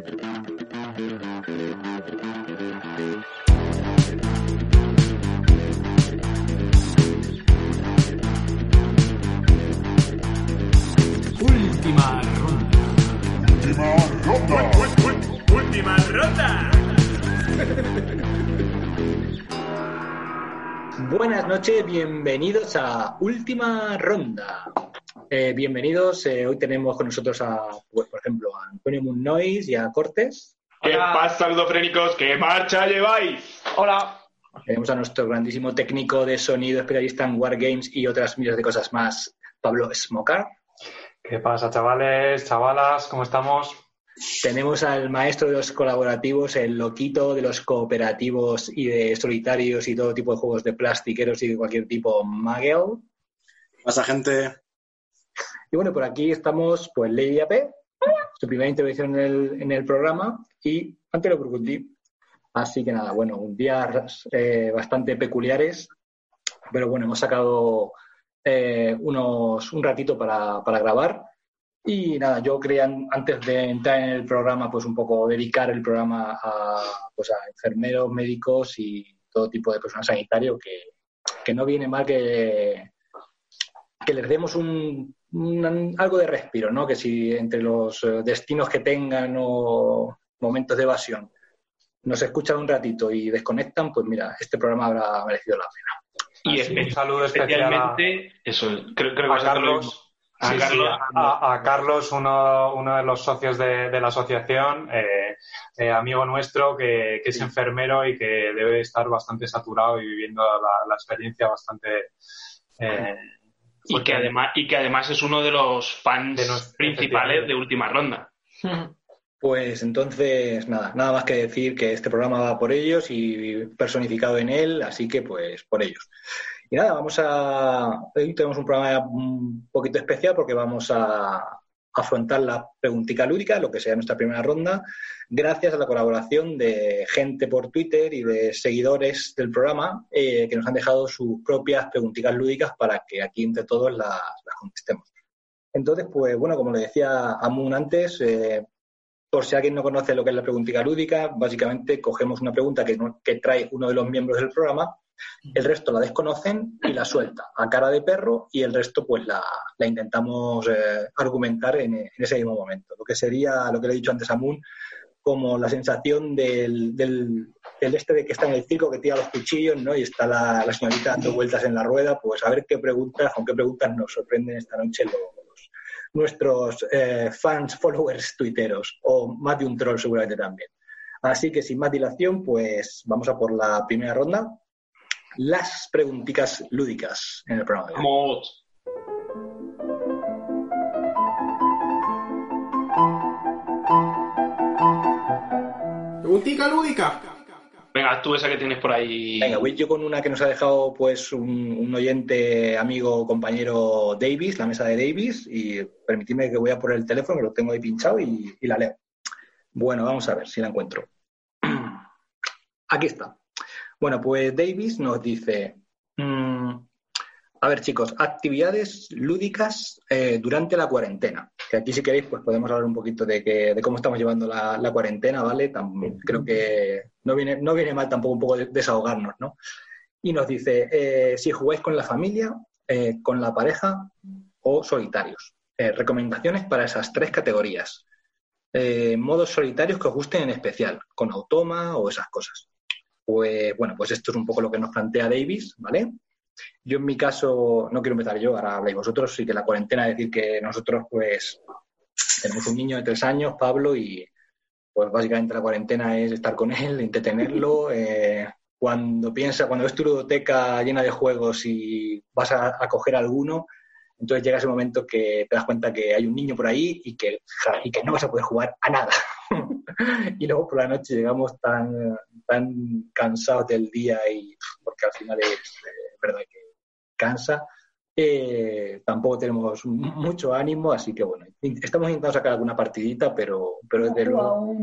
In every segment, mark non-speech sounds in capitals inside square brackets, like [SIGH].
Última ronda. Última ronda. Buenas noches, bienvenidos a Última Ronda. Eh, bienvenidos, eh, hoy tenemos con nosotros a, pues, por ejemplo, a Antonio Munnois y a Cortés. ¿Qué pasa, ludofrénicos? ¿Qué marcha lleváis? Hola. Tenemos a nuestro grandísimo técnico de sonido, especialista en Wargames y otras miles de cosas más, Pablo Smocar. ¿Qué pasa, chavales, chavalas? ¿Cómo estamos? Tenemos al maestro de los colaborativos, el loquito de los cooperativos y de solitarios y todo tipo de juegos de plastiqueros y de cualquier tipo, Magel. ¿Qué pasa, gente? Y bueno, por aquí estamos, pues, Lady AP, su primera intervención en el, en el programa, y Antero Burgundy. Así que nada, bueno, un día eh, bastante peculiares, pero bueno, hemos sacado eh, unos, un ratito para, para grabar. Y nada, yo quería antes de entrar en el programa, pues un poco dedicar el programa a, pues a enfermeros, médicos y todo tipo de personal sanitario que, que no viene mal que, que les demos un, un- algo de respiro, ¿no? Que si entre los eh, destinos que tengan o momentos de evasión nos escuchan un ratito y desconectan, pues mira, este programa habrá merecido la pena. Y Así, un saludo especial a, especialmente, eso, creo, creo que a Carlos. A sí, Carlos. a, a Carlos, uno, uno de los socios de, de la asociación, eh, eh, amigo nuestro, que, que es enfermero y que debe estar bastante saturado y viviendo la, la experiencia bastante. eh, y, que además, y que además es uno de los fans De los- principales de última ronda. Pues entonces, nada, nada más que decir que este programa va por ellos y personificado en él, así que pues por ellos. Y nada, vamos a. Hoy tenemos un programa un poquito especial porque vamos a afrontar la preguntica lúdica, lo que sea nuestra primera ronda, gracias a la colaboración de gente por Twitter y de seguidores del programa eh, que nos han dejado sus propias preguntitas lúdicas para que aquí entre todos las, contestemos. Entonces, pues bueno, como le decía Amun antes, eh, por si alguien no conoce lo que es la preguntica lúdica, básicamente cogemos una pregunta que trae uno de los miembros del programa, el resto la desconocen y la suelta a cara de perro y el resto pues la, intentamos eh, argumentar en, ese mismo momento. Lo que sería, lo que le he dicho antes a Moon, como la sensación del, del, este de que está en el circo, que tira los cuchillos, ¿no? Y está la, la señorita dando vueltas en la rueda, pues a ver qué preguntas, con qué preguntas nos sorprenden esta noche los, nuestros eh, fans, followers tuiteros, o más de un troll seguramente también. Así que sin más dilación, pues vamos a por la primera ronda. Las preguntitas lúdicas en el programa. de hoy. Vamos. Preguntica lúdica. Venga, tú esa que tienes por ahí. Venga, voy yo con una que nos ha dejado pues un, un oyente, amigo, compañero Davis, la mesa de Davis, y permitidme que voy a por el teléfono, que lo tengo ahí pinchado y, y la leo. Bueno, vamos a ver si la encuentro. [CLEARS THROAT] Aquí está. Bueno, pues Davis nos dice, mm, a ver chicos, actividades lúdicas eh, durante la cuarentena. Que aquí si queréis pues podemos hablar un poquito de, que, de cómo estamos llevando la, la cuarentena, ¿vale? Tam- creo que no viene, no viene mal tampoco un poco de- desahogarnos, ¿no? Y nos dice, eh, si jugáis con la familia, eh, con la pareja o solitarios. Recomendaciones para esas tres categorías. Modos solitarios que os gusten en especial, con automa o esas cosas. Pues bueno, pues esto es un poco lo que nos plantea Davis, ¿vale? Yo en mi caso, no quiero empezar yo, ahora habláis vosotros, sí que la cuarentena, es decir, que nosotros pues tenemos un niño de tres años, Pablo, y pues básicamente la cuarentena es estar con él, entretenerlo. [LAUGHS] eh, cuando piensa, cuando ves tu ludoteca llena de juegos y vas a, a coger alguno, entonces llega ese momento que te das cuenta que hay un niño por ahí y que, ja, y que no vas a poder jugar a nada. [LAUGHS] y luego por la noche llegamos tan, tan cansados del día y porque al final es eh, verdad que cansa. eh, tampoco tenemos mucho ánimo, así que bueno, estamos intentando sacar alguna partidita, pero, pero desde luego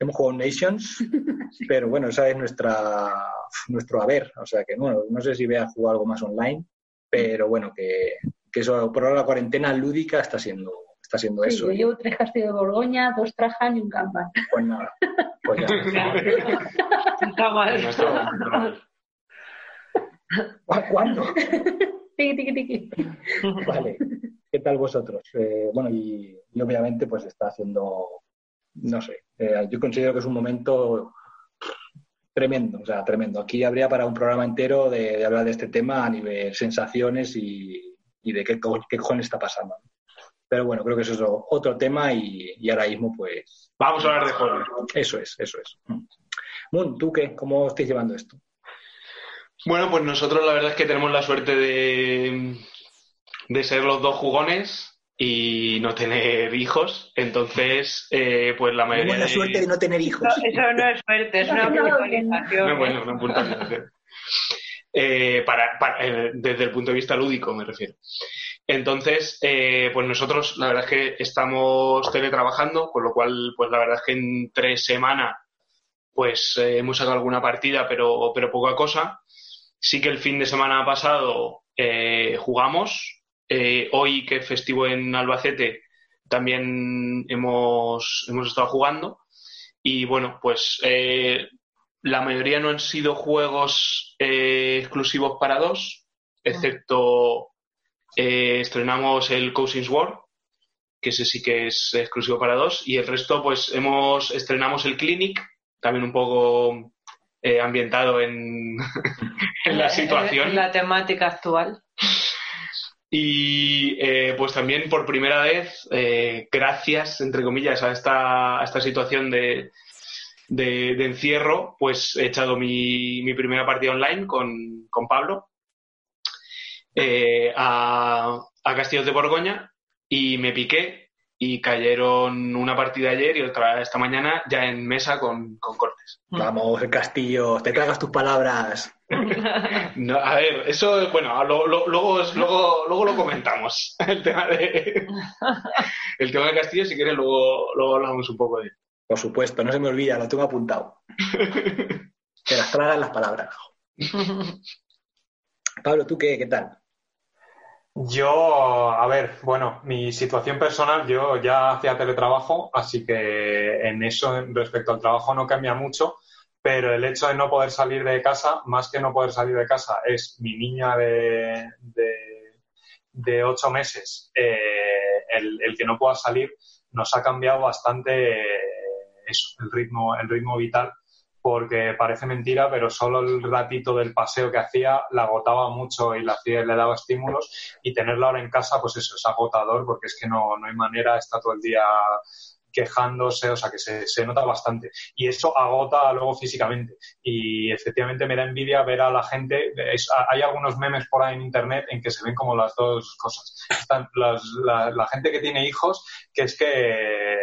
hemos jugado Nations, [LAUGHS] pero bueno, esa es nuestra nuestro haber, o sea que no, no sé si voy a jugar algo más online, pero bueno, que, que eso por ahora la cuarentena lúdica está siendo, está siendo Sí, eso. yo llevo tres castillos de Borgoña, dos Trajan y un Kanban. Pues nada, pues ya [LAUGHS] mal. No está- ¿Cu- ¿Cuándo? Tiqui, tiqui, tiqui. Vale. ¿Qué tal vosotros? Eh, bueno, y, y obviamente pues está haciendo, no sé, eh, yo considero que es un momento tremendo, o sea, tremendo. Aquí habría para un programa entero de, de hablar de este tema a nivel sensaciones y, y de qué, co- qué cojones está pasando. Pero bueno, creo que eso es otro tema y, y ahora mismo pues Vamos a hablar de juegos. eso es, eso es. Moon, ¿tú qué? ¿Cómo estáis llevando esto? Bueno, pues nosotros la verdad es que tenemos la suerte de, de ser los dos jugones y no tener hijos. Entonces, eh, pues la mayoría Tenemos la suerte de no tener hijos. No, eso no es suerte, es una [LAUGHS] puntualización. No, bueno, una puntualización. Eh, para, para- eh, desde el punto de vista lúdico, me refiero. Entonces, eh, pues nosotros la verdad es que estamos teletrabajando, con lo cual, pues la verdad es que en tres semanas, pues eh, hemos sacado alguna partida, pero, pero poca cosa. Sí que el fin de semana pasado eh, jugamos. Hoy, que es festivo en Albacete, también hemos, hemos estado jugando. Y bueno, pues la mayoría no han sido juegos exclusivos para dos, excepto eh, estrenamos el Cousins War, que ese sí que es exclusivo para dos, y el resto, pues hemos estrenamos el Clinic, también un poco eh, ambientado en, [LAUGHS] en la situación. En la temática actual. Y eh, pues también por primera vez, eh, gracias, entre comillas, a esta, a esta situación de, de, de encierro, pues he echado mi, mi primera partida online con, con Pablo eh, a, a Castillos de Borgoña y me piqué y cayeron una partida ayer y otra esta mañana ya en mesa con, con cortes. Vamos, castillo, te tragas tus palabras. [LAUGHS] No, a ver, eso, bueno, lo- lo- luego, luego, luego lo comentamos, [LAUGHS] el tema de [LAUGHS] el tema de Castillo, si quieres luego, luego hablamos un poco de él. Por supuesto, no se me olvida, lo tengo apuntado. Te las tragas las palabras. Pablo, ¿tú qué, qué tal? Yo, a ver, bueno, mi situación personal, yo ya hacía teletrabajo, así que en eso, respecto al trabajo, no cambia mucho, pero el hecho de no poder salir de casa, más que no poder salir de casa, es mi niña de, de, de ocho meses, eh, el, el que no pueda salir, nos ha cambiado bastante eh, eso, el ritmo, el ritmo vital porque parece mentira, pero solo el ratito del paseo que hacía la agotaba mucho y la hacía, le daba estímulos y tenerla ahora en casa, pues eso es agotador porque es que no, no hay manera, está todo el día quejándose, o sea que se, se nota bastante. Y eso agota luego físicamente. Y efectivamente me da envidia ver a la gente, hay algunos memes por ahí en internet en que se ven como las dos cosas. Están la, gente que tiene hijos, que es que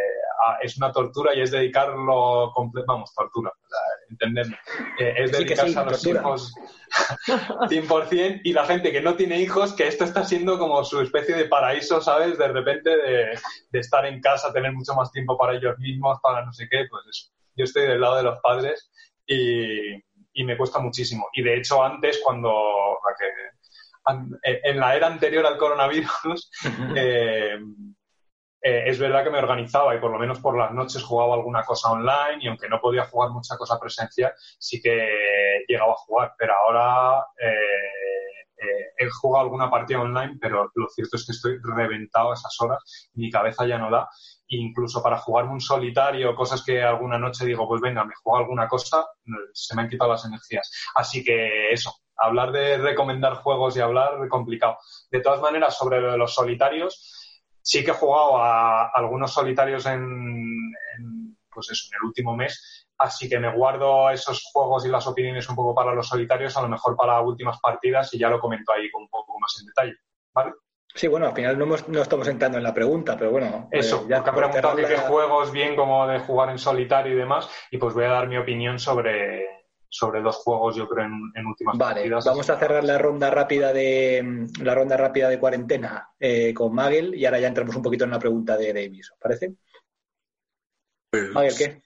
ah, es una tortura y es dedicarlo, comple- vamos, tortura, o sea, entenderme. Eh, es Sí dedicarse a los hijos [LAUGHS] 100% y la gente que no tiene hijos, que esto está siendo como su especie de paraíso, ¿sabes? De repente de, de estar en casa, tener mucho más tiempo para ellos mismos, para no sé qué, pues eso. Yo estoy del lado de los padres y, y me cuesta muchísimo. Y de hecho antes, cuando la que- an- en la era anterior al coronavirus, eh, eh, es verdad que me organizaba y por lo menos por las noches jugaba alguna cosa online y aunque no podía jugar mucha cosa presencial, sí que llegaba a jugar. Pero ahora eh, eh, he jugado alguna partida online, pero lo cierto es que estoy reventado a esas horas, mi cabeza ya no da. Incluso para jugarme un solitario, cosas que alguna noche digo, pues venga, me juego alguna cosa, se me han quitado las energías. Así que eso, hablar de recomendar juegos y hablar complicado. De todas maneras, sobre los solitarios, sí que he jugado a algunos solitarios en, en, pues eso, en el último mes, así que me guardo esos juegos y las opiniones un poco para los solitarios, a lo mejor para últimas partidas y ya lo comento ahí un poco más en detalle. ¿Vale? Sí, bueno, al final no, hemos- no estamos entrando en la pregunta, pero bueno. Eso, eh, ya porque han preguntado que qué juegos bien como de jugar en solitario y demás, y pues voy a dar mi opinión sobre, sobre dos juegos, yo creo, en, en últimas Vale, partidas. vamos a cerrar la ronda rápida de la ronda rápida de cuarentena eh, con Magel y ahora ya entramos un poquito en la pregunta de Davis, ¿os parece? Pues, Magel, ¿qué?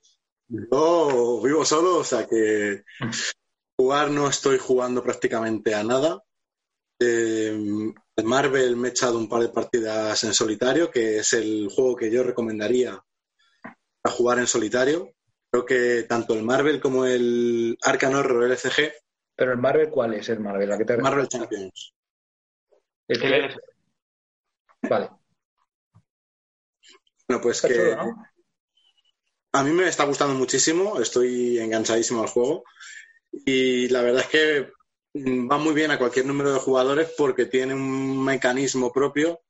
Yo vivo solo, o sea que jugar no estoy jugando prácticamente a nada. Eh, El Marvel me he echado un par de partidas en solitario, que es el juego que yo recomendaría a jugar en solitario. Creo que tanto el Marvel como el Arkham Horror LCG, Pero el Marvel, ¿cuál es el Marvel? ¿A qué te Marvel? Champions. El que- El LF. Vale. Bueno, pues Está que chulo, ¿no? a mí me está gustando muchísimo, estoy enganchadísimo al juego y la verdad es que va muy bien a cualquier número de jugadores porque tiene un mecanismo propio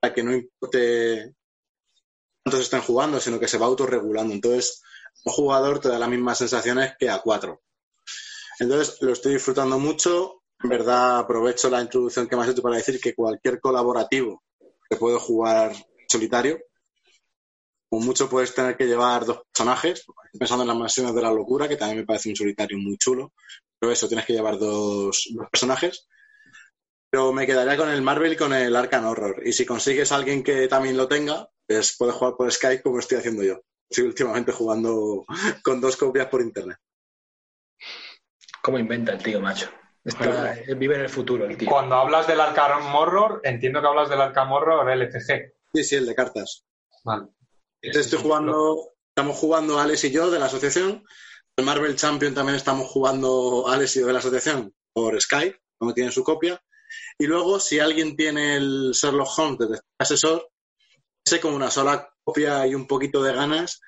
para que no importe cuántos estén jugando, sino que se va autorregulando. Entonces, un jugador te da las mismas sensaciones que a cuatro. Entonces, lo estoy disfrutando mucho. En verdad, aprovecho la introducción que me has hecho para decir que cualquier colaborativo que puedo jugar solitario, como mucho puedes tener que llevar dos personajes. Pensando en las mansiones de la locura, que también me parece un solitario muy chulo. Pero eso, tienes que llevar dos, personajes. Pero me quedaría con el Marvel y con el Arkham Horror. Y si consigues alguien que también lo tenga, pues puedes jugar por Skype como estoy haciendo yo. Estoy últimamente jugando con dos copias por internet. ¿Cómo inventa el tío, macho? Está- él vive en el futuro, el tío. Cuando hablas del Arkham Horror, entiendo que hablas del Arkham Horror LCG. Sí, sí, el de cartas. Vale. Estoy jugando, estamos jugando Alex y yo de la asociación. El Marvel Champion también estamos jugando Alex y yo de la asociación por Skype, como tiene su copia. Y luego, si alguien tiene el Sherlock Holmes de asesor, ese con una sola copia y un poquito de ganas,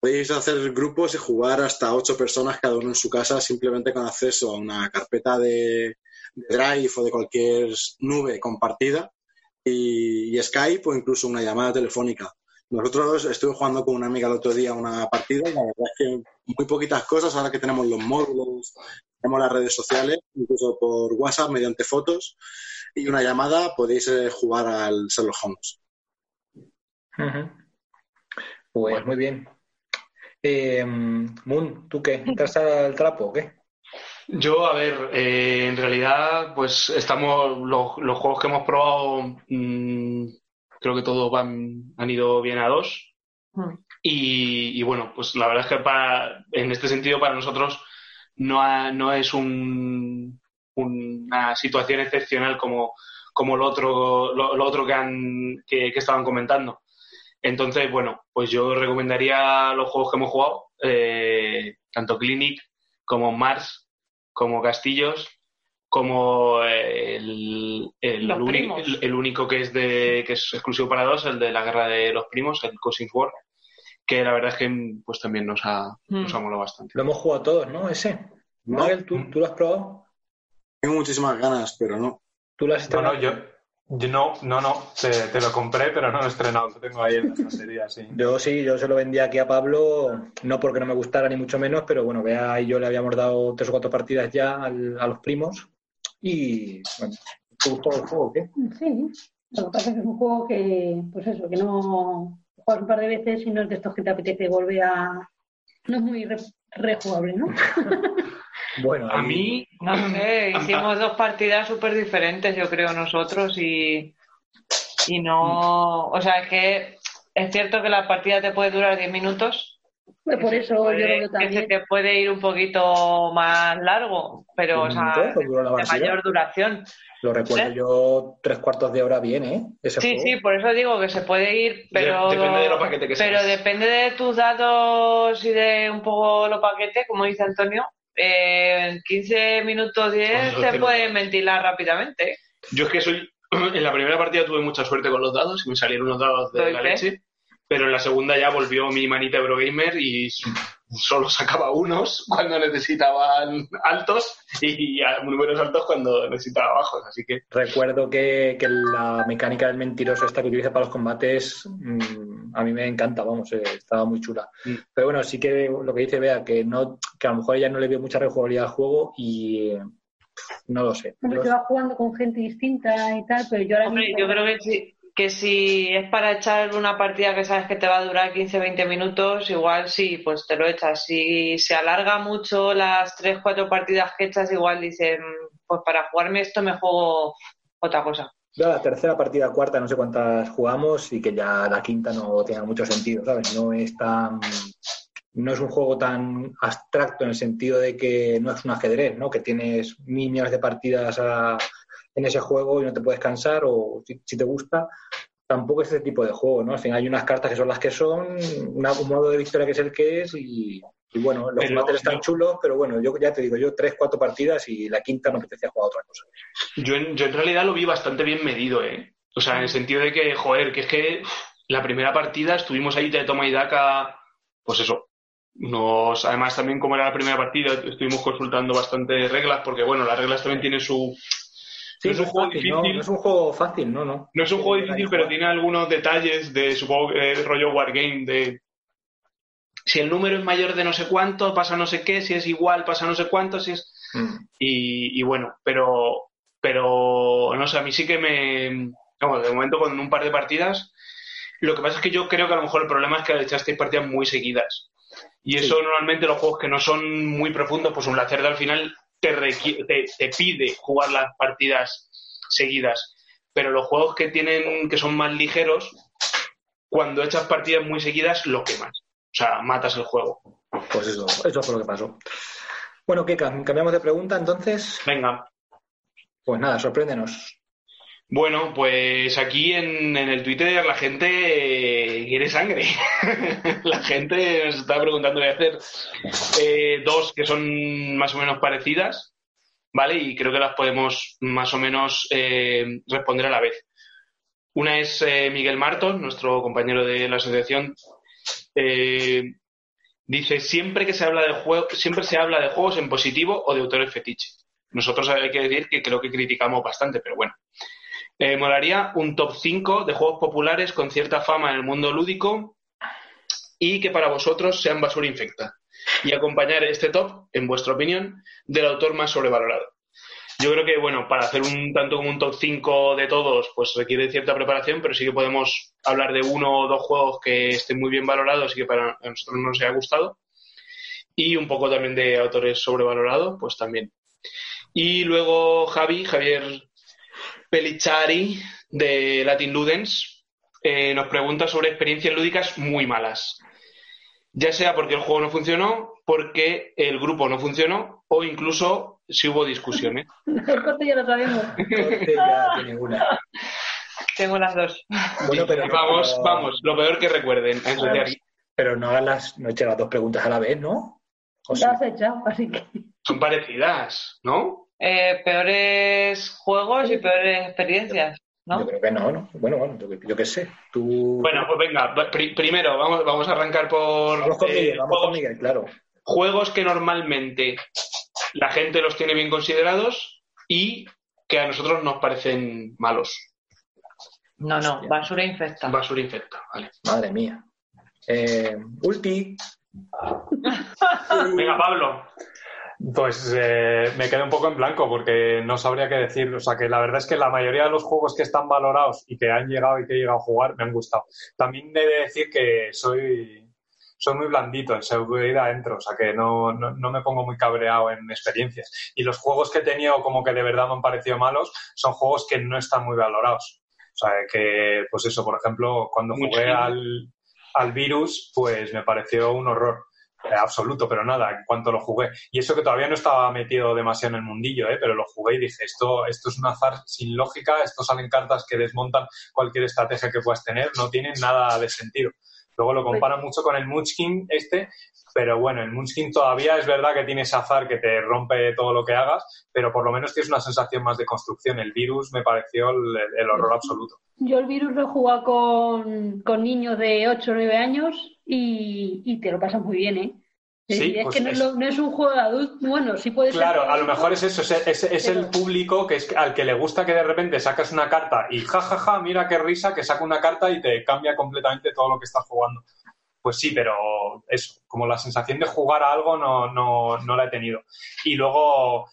podéis hacer grupos y jugar hasta ocho personas cada uno en su casa simplemente con acceso a una carpeta de, Drive o de cualquier nube compartida y, Skype o incluso una llamada telefónica. Nosotros estuve jugando con una amiga el otro día una partida la verdad es que muy poquitas cosas ahora que tenemos los módulos, tenemos las redes sociales, incluso por WhatsApp mediante fotos y una llamada podéis eh, jugar al Sherlock Holmes. Ujú. Pues muy bien. Eh, Moon, ¿tú qué? ¿Estás al trapo o qué? Yo, a ver, eh, en realidad, pues estamos, los, los juegos que hemos probado, mm, creo que todos van, han ido bien a dos. Mm. Y, y bueno, pues la verdad es que para, en este sentido para nosotros no, ha- no es un, una situación excepcional como, como lo otro, lo, lo otro que, han, que, que estaban comentando. Entonces, bueno, pues yo recomendaría los juegos que hemos jugado, eh, tanto Clinic como Mars, como Castillos, como el, el, Los uni- primos. el- el único que es de que es exclusivo para dos, el de la guerra de los primos, el Cousin War, que la verdad es que pues también nos ha, Mm. nos ha molado bastante. Lo hemos jugado todos, ¿no? Ese. No. Miguel, ¿tú, tú lo has probado? Tengo muchísimas ganas, pero no. ¿Tú lo has No, no, estrenado? yo, yo no, no, no, te, te lo compré, pero no lo he estrenado, lo tengo ahí en la estantería, sí. Yo sí, yo se lo vendí aquí a Pablo, no porque no me gustara ni mucho menos, pero bueno, Bea y yo le habíamos dado tres o cuatro partidas ya al- a los primos y bueno, ¿te gustó el juego o qué? Sí, lo que pasa es que es un juego que, pues eso, que no juegas un par de veces y no es de estos que te apetece volver a. No es muy re- rejugable, ¿no? [LAUGHS] Bueno, A mí, No sé, [LAUGHS] hicimos dos partidas súper diferentes, yo creo, nosotros y, y no. O sea, es que es cierto que la partida te puede durar 10 minutos. Pues por eso se yo puede- lo veo Que se también. te puede ir un poquito más largo, pero, o ¿Un sea, de mayor duración. Lo recuerdo ¿Eh? yo tres cuartos de hora bien, ¿eh? Ese Sí, juego. sí, por eso digo que se puede ir, pero depende de lo paquete que pero seas. depende de tus datos y de un poco lo paquete, como dice Antonio. Eh, en 15 minutos 10 Ojo, te pueden ventilar rápidamente. Yo es que soy. [CLEARS THROAT] En la primera partida tuve mucha suerte con los dados y me salieron unos dados de ¿Doy la qué? leche. Pero en la segunda ya volvió mi manita Eurogamer y solo sacaba unos cuando necesitaban altos y a- números altos cuando necesitaba bajos. Así que Recuerdo que, que la mecánica del mentiroso esta que utiliza para los combates mm, a mí me encanta, vamos, eh, estaba muy chula. Pero bueno, sí que lo que dice Bea, que no que a lo mejor ella no le vio mucha rejugabilidad al juego y eh, no lo sé. Hombre, se va jugando con gente distinta y tal, pero yo ahora Hombre, mismo- yo creo que si, que si es para echar una partida que sabes que te va a durar 15-20 minutos, igual sí, pues te lo echas. Si se alarga mucho las 3-4 partidas que echas, igual dices, "Mm, pues para jugarme esto me juego otra cosa. Yo la tercera partida, cuarta, no sé cuántas jugamos y que ya la quinta no tenga mucho sentido, ¿sabes? No es tan... No es un juego tan abstracto en el sentido de que no es un ajedrez, ¿no? Que tienes millones de partidas a- en ese juego y no te puedes cansar o si, te gusta, tampoco es ese tipo de juego, ¿no? Al final hay unas cartas que son las que son, un modo de victoria que es el que es y, y bueno, los Pero- combates están chulos, pero bueno, yo ya te digo, yo tres, cuatro partidas y la quinta me apetecía jugar otra cosa. Yo en, yo en realidad lo vi bastante bien medido, ¿eh? O sea, en el sentido de que, joder, que es que la primera partida estuvimos ahí de toma y daca, pues eso. Nos, además, también como era la primera partida, estuvimos consultando bastante reglas, porque bueno, las reglas también tienen su. Sí, no es un juego fácil, difícil. No, no es un juego fácil, no, no. No es un juego difícil, pero tiene algunos detalles de, supongo, que eh, rollo Wargame, de si el número es mayor de no sé cuánto, pasa no sé qué, si es igual, pasa no sé cuánto, si es... Mm. Y, y bueno, pero, pero, no sé, a mí sí que me... Vamos, de momento con un par de partidas, lo que pasa es que yo creo que a lo mejor el problema es que echasteis partidas muy seguidas. Y Sí. eso normalmente los juegos que no son muy profundos, pues un Lacerda al final te, te, te pide jugar las partidas seguidas. Pero los juegos que tienen, que son más ligeros, cuando echas partidas muy seguidas, lo quemas. O sea, matas el juego. Pues eso, eso fue lo que pasó. Bueno. Cam- Cambiamos de pregunta, entonces. Venga. Pues nada, sorpréndenos. Bueno, pues aquí en, en el Twitter la gente eh, quiere sangre. [LAUGHS] la gente nos está preguntando de hacer eh, dos que son más o menos parecidas, ¿vale? Y creo que las podemos más o menos eh, responder a la vez. Una es eh, Miguel Martos, nuestro compañero de la asociación. Eh, dice siempre que se habla de juego, siempre se habla de juegos en positivo o de autores fetiche. Nosotros hay que decir que creo que criticamos bastante, pero bueno. Eh, molaría un top 5 de juegos populares con cierta fama en el mundo lúdico y que para vosotros sean basura infecta. Y acompañar este top, en vuestra opinión, del autor más sobrevalorado. Yo creo que, bueno, para hacer un tanto como un top 5 de todos, pues requiere cierta preparación, pero sí que podemos hablar de uno o dos juegos que estén muy bien valorados y que para nosotros no nos haya gustado. Y un poco también de autores sobrevalorados, pues también. Y luego Javi, Javier Pelichari, de Latin Ludens, eh, nos pregunta sobre experiencias lúdicas muy malas. Ya sea porque el juego no funcionó, porque el grupo no funcionó, o incluso si hubo discusiones. [LAUGHS] El corte ya lo sabemos. Ya. Tengo las dos. Bueno, pero, vamos, pero- vamos, lo peor que recuerden. Pero no hagas las, no eches las dos preguntas a la vez, ¿no? O sea, has echado, así que. Son parecidas, ¿no? Eh, peores juegos y peores experiencias, yo ¿no? creo que no, ¿no? Bueno, bueno, yo, yo qué sé. Tú. Bueno, pues venga, pri- primero vamos, vamos a arrancar por vamos con eh, Miguel, vamos juegos, con Miguel, claro. juegos que normalmente la gente los tiene bien considerados y que a nosotros nos parecen malos. No, no, Hostia. basura infecta. Basura infecta, vale. Madre mía. Eh, Ulti, [LAUGHS] Venga, Pablo. Pues eh, me quedé un poco en blanco porque no sabría qué decir. O sea, que la verdad es que la mayoría de los juegos que están valorados y que han llegado y que he llegado a jugar me han gustado. También he de decir que soy, soy muy blandito en seguridad adentro, o sea, que no, no, no me pongo muy cabreado en experiencias. Y los juegos que he tenido como que de verdad me han parecido malos son juegos que no están muy valorados. O sea, que, pues eso, por ejemplo, cuando Mucho. jugué al, al virus, pues me pareció un horror eh, absoluto, pero nada, en cuanto lo jugué. Y eso que todavía no estaba metido demasiado en el mundillo, ¿eh? pero lo jugué y dije, esto, esto es un azar sin lógica, esto salen cartas que desmontan cualquier estrategia que puedas tener, no tienen nada de sentido. Luego lo comparan mucho con el Munchkin este, pero bueno, el Munchkin todavía es verdad que tiene ese azar que te rompe todo lo que hagas, pero por lo menos tienes una sensación más de construcción. El virus me pareció el, el horror absoluto. Yo el virus lo he jugado con, con niños de 8 o 9 años y, y te lo pasas muy bien, ¿eh? Sí, es pues que no, es- lo- no es un juego de adulto. Bueno, sí puede ser. Claro, a lo mejor es eso, es, es- es el público que es al que le gusta que de repente sacas una carta y jajaja, ja, ja, mira qué risa que saca una carta y te cambia completamente todo lo que estás jugando. Pues sí, pero eso, como la sensación de jugar a algo no, no, no la he tenido. Y luego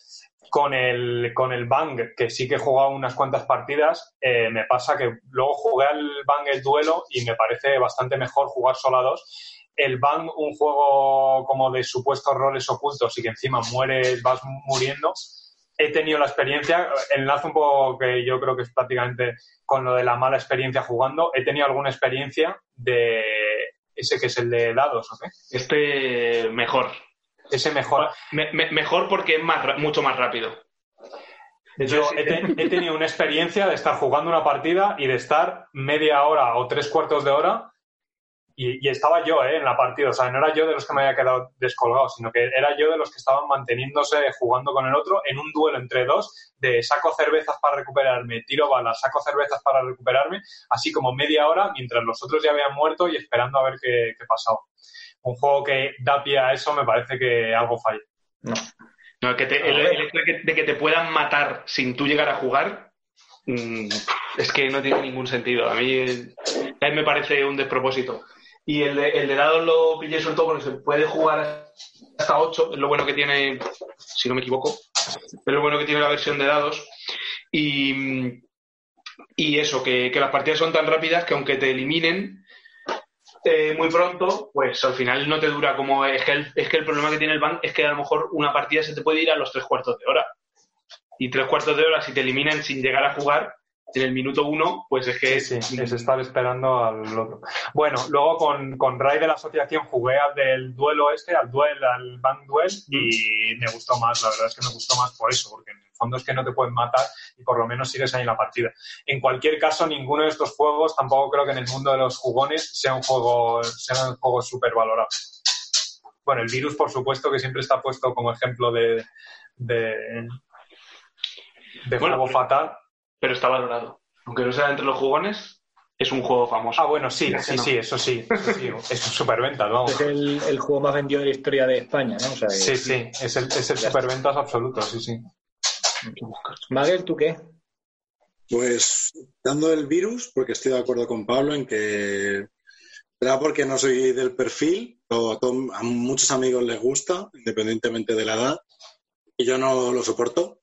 con el, con el Bang, que sí que he jugado unas cuantas partidas, eh, me pasa que luego jugué al Bang el duelo y me parece bastante mejor jugar solo a dos. El Bang, un juego como de supuestos roles ocultos y que encima mueres, vas muriendo. He tenido la experiencia, enlazo un poco que yo creo que es prácticamente con lo de la mala experiencia jugando. He tenido alguna experiencia de ese que es el de dados, ¿o qué? Este mejor. Ese mejor. Me- me- mejor porque es más, mucho más rápido. Yo Entonces, he, te- he tenido una experiencia de estar jugando una partida y de estar media hora o tres cuartos de hora y, y estaba yo ¿eh? en la partida. O sea, no era yo de los que me había quedado descolgado, sino que era yo de los que estaban manteniéndose jugando con el otro en un duelo entre dos de saco cervezas para recuperarme, tiro balas, saco cervezas para recuperarme, así como media hora mientras los otros ya habían muerto y esperando a ver qué, qué pasaba. Un juego que da pie a eso me parece que algo falla. No. No, que te- el, el hecho de que, de que te puedan matar sin tú llegar a jugar mm, es que no tiene ningún sentido. A mí, eh, a mí me parece un despropósito. Y el de, el de dados lo pillé sobre todo porque se puede jugar hasta 8, es lo bueno que tiene, si no me equivoco, es lo bueno que tiene la versión de dados. Y, y eso, que, que las partidas son tan rápidas que aunque te eliminen eh, muy pronto, pues al final no te dura como... Es que, el, es que el problema que tiene el ban es que a lo mejor una partida se te puede ir a los tres cuartos de hora. Y tres cuartos de hora, si te eliminan sin llegar a jugar, en el minuto uno, pues es que... Sí, sí, es estar esperando al otro. Bueno, luego con, con Ray de la asociación jugué al del duelo este, al duel, al Bank Duel, y me gustó más, la verdad es que me gustó más por eso, porque en el fondo es que no te pueden matar y por lo menos sigues ahí en la partida. En cualquier caso, ninguno de estos juegos, tampoco creo que en el mundo de los jugones sea un juego, sea un juego súper valorado. Bueno, el virus, por supuesto, que siempre está puesto como ejemplo de, de, de Bueno, juego fatal. Pero está valorado. Aunque no sea entre los jugones, es un juego famoso. Ah, bueno, sí, sí, no. sí, eso sí, eso sí, es un superventa, vamos. Es el, el juego más vendido de la historia de España, ¿no? O sea, que- Sí, sí, es el, es el superventas absoluto, sí, sí. Maguel, ¿tú qué? Pues dando el virus, porque estoy de acuerdo con Pablo en que será porque no soy del perfil, o a, a muchos amigos les gusta, independientemente de la edad, y yo no lo soporto.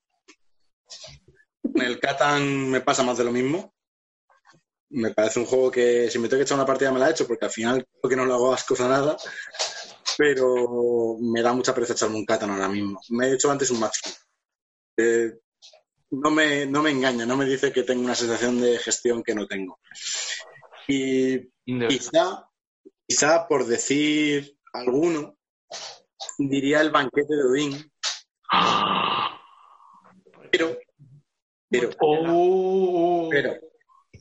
En el Catan me pasa más de lo mismo. Me parece un juego que si me tengo que echar una partida me la he hecho, porque al final creo que no le hago asco a nada, pero me da mucha pereza echarme un Catan ahora mismo. Me he hecho antes un match. Eh, no me, no me engaña, no me dice que tengo una sensación de gestión que no tengo. Y quizá, quizá por decir alguno, diría el banquete de Odín, [GASPS] pero, pero, ¡Oh! pero,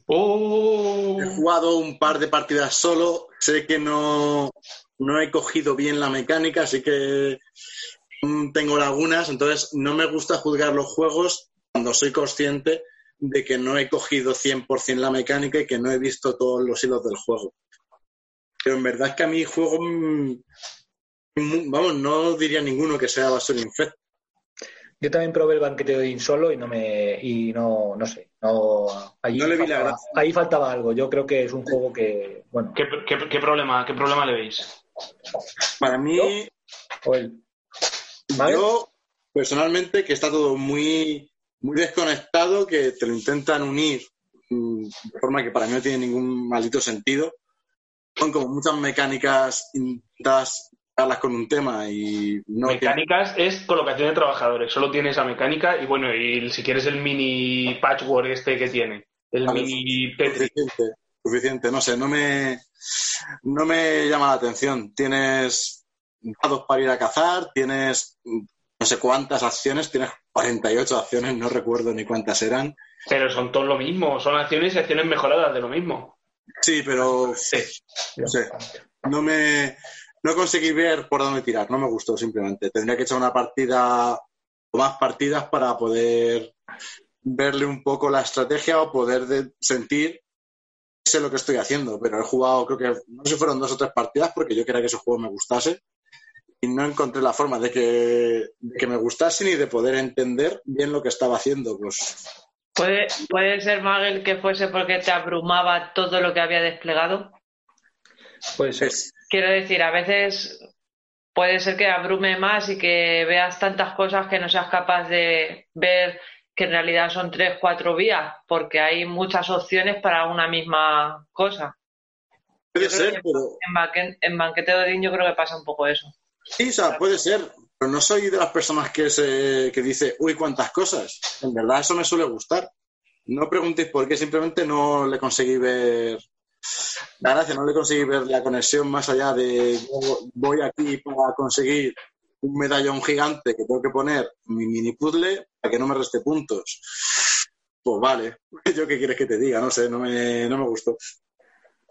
¡Oh! he jugado un par de partidas solo, sé que no, no he cogido bien la mecánica, así que mm, tengo lagunas, entonces no me gusta juzgar los juegos cuando soy consciente de que no he cogido 100% la mecánica y que no he visto todos los hilos del juego. Pero en verdad es que a mí juego, mm, mm, vamos, no diría ninguno que sea Bastion Infect. Yo también probé el banquete de Odín solo y no me y no, no sé, no allí No le vi la gracia. ahí faltaba algo. Yo creo que es un juego que, bueno, ¿Qué, qué, qué problema, ¿Qué problema le veis? Para mí, o el ¿Vale? Yo, personalmente, que está todo muy, muy desconectado, que te lo intentan unir mm, de forma que para mí no tiene ningún maldito sentido. Son como muchas mecánicas intentadas darlas con un tema y no Mecánicas es colocación de trabajadores. Solo tiene esa mecánica y bueno, y si quieres el mini patchwork este que tiene. El Vale. mini Tetris. suficiente, suficiente, no sé, no me, no me llama la atención. Tienes dados para ir a cazar, tienes no sé cuántas acciones, tienes 48 acciones, no recuerdo ni cuántas eran. Pero son todos lo mismo. Son acciones y acciones mejoradas de lo mismo. Sí, pero Sí. No sé. No me no conseguí ver por dónde tirar, no me gustó simplemente. Tendría que echar una partida o más partidas para poder verle un poco la estrategia o poder de- sentir sé lo que estoy haciendo, pero he jugado creo que no sé si fueron dos o tres partidas porque yo quería que ese juego me gustase y no encontré la forma de que, de que me gustase ni de poder entender bien lo que estaba haciendo. Pues ¿Puede, ¿Puede ser, Magel, que fuese porque te abrumaba todo lo que había desplegado? puede ser. es, Quiero decir, a veces puede ser que abrume más y que veas tantas cosas que no seas capaz de ver que en realidad son tres, cuatro vías, porque hay muchas opciones para una misma cosa. puede ser, pero En, banque- en Banquete de Odín yo creo que pasa un poco eso. Sí, o sea, puede ser, pero no soy de las personas que, se, que dice, uy, cuántas cosas. En verdad eso me suele gustar. No preguntéis por qué, simplemente no le conseguí ver la gracia, no le conseguí ver la conexión más allá de voy aquí para conseguir un medallón gigante que tengo que poner en mi mini puzzle para que no me reste puntos. Pues vale, [LAUGHS] yo qué quieres que te diga, no sé, no me, no me gustó.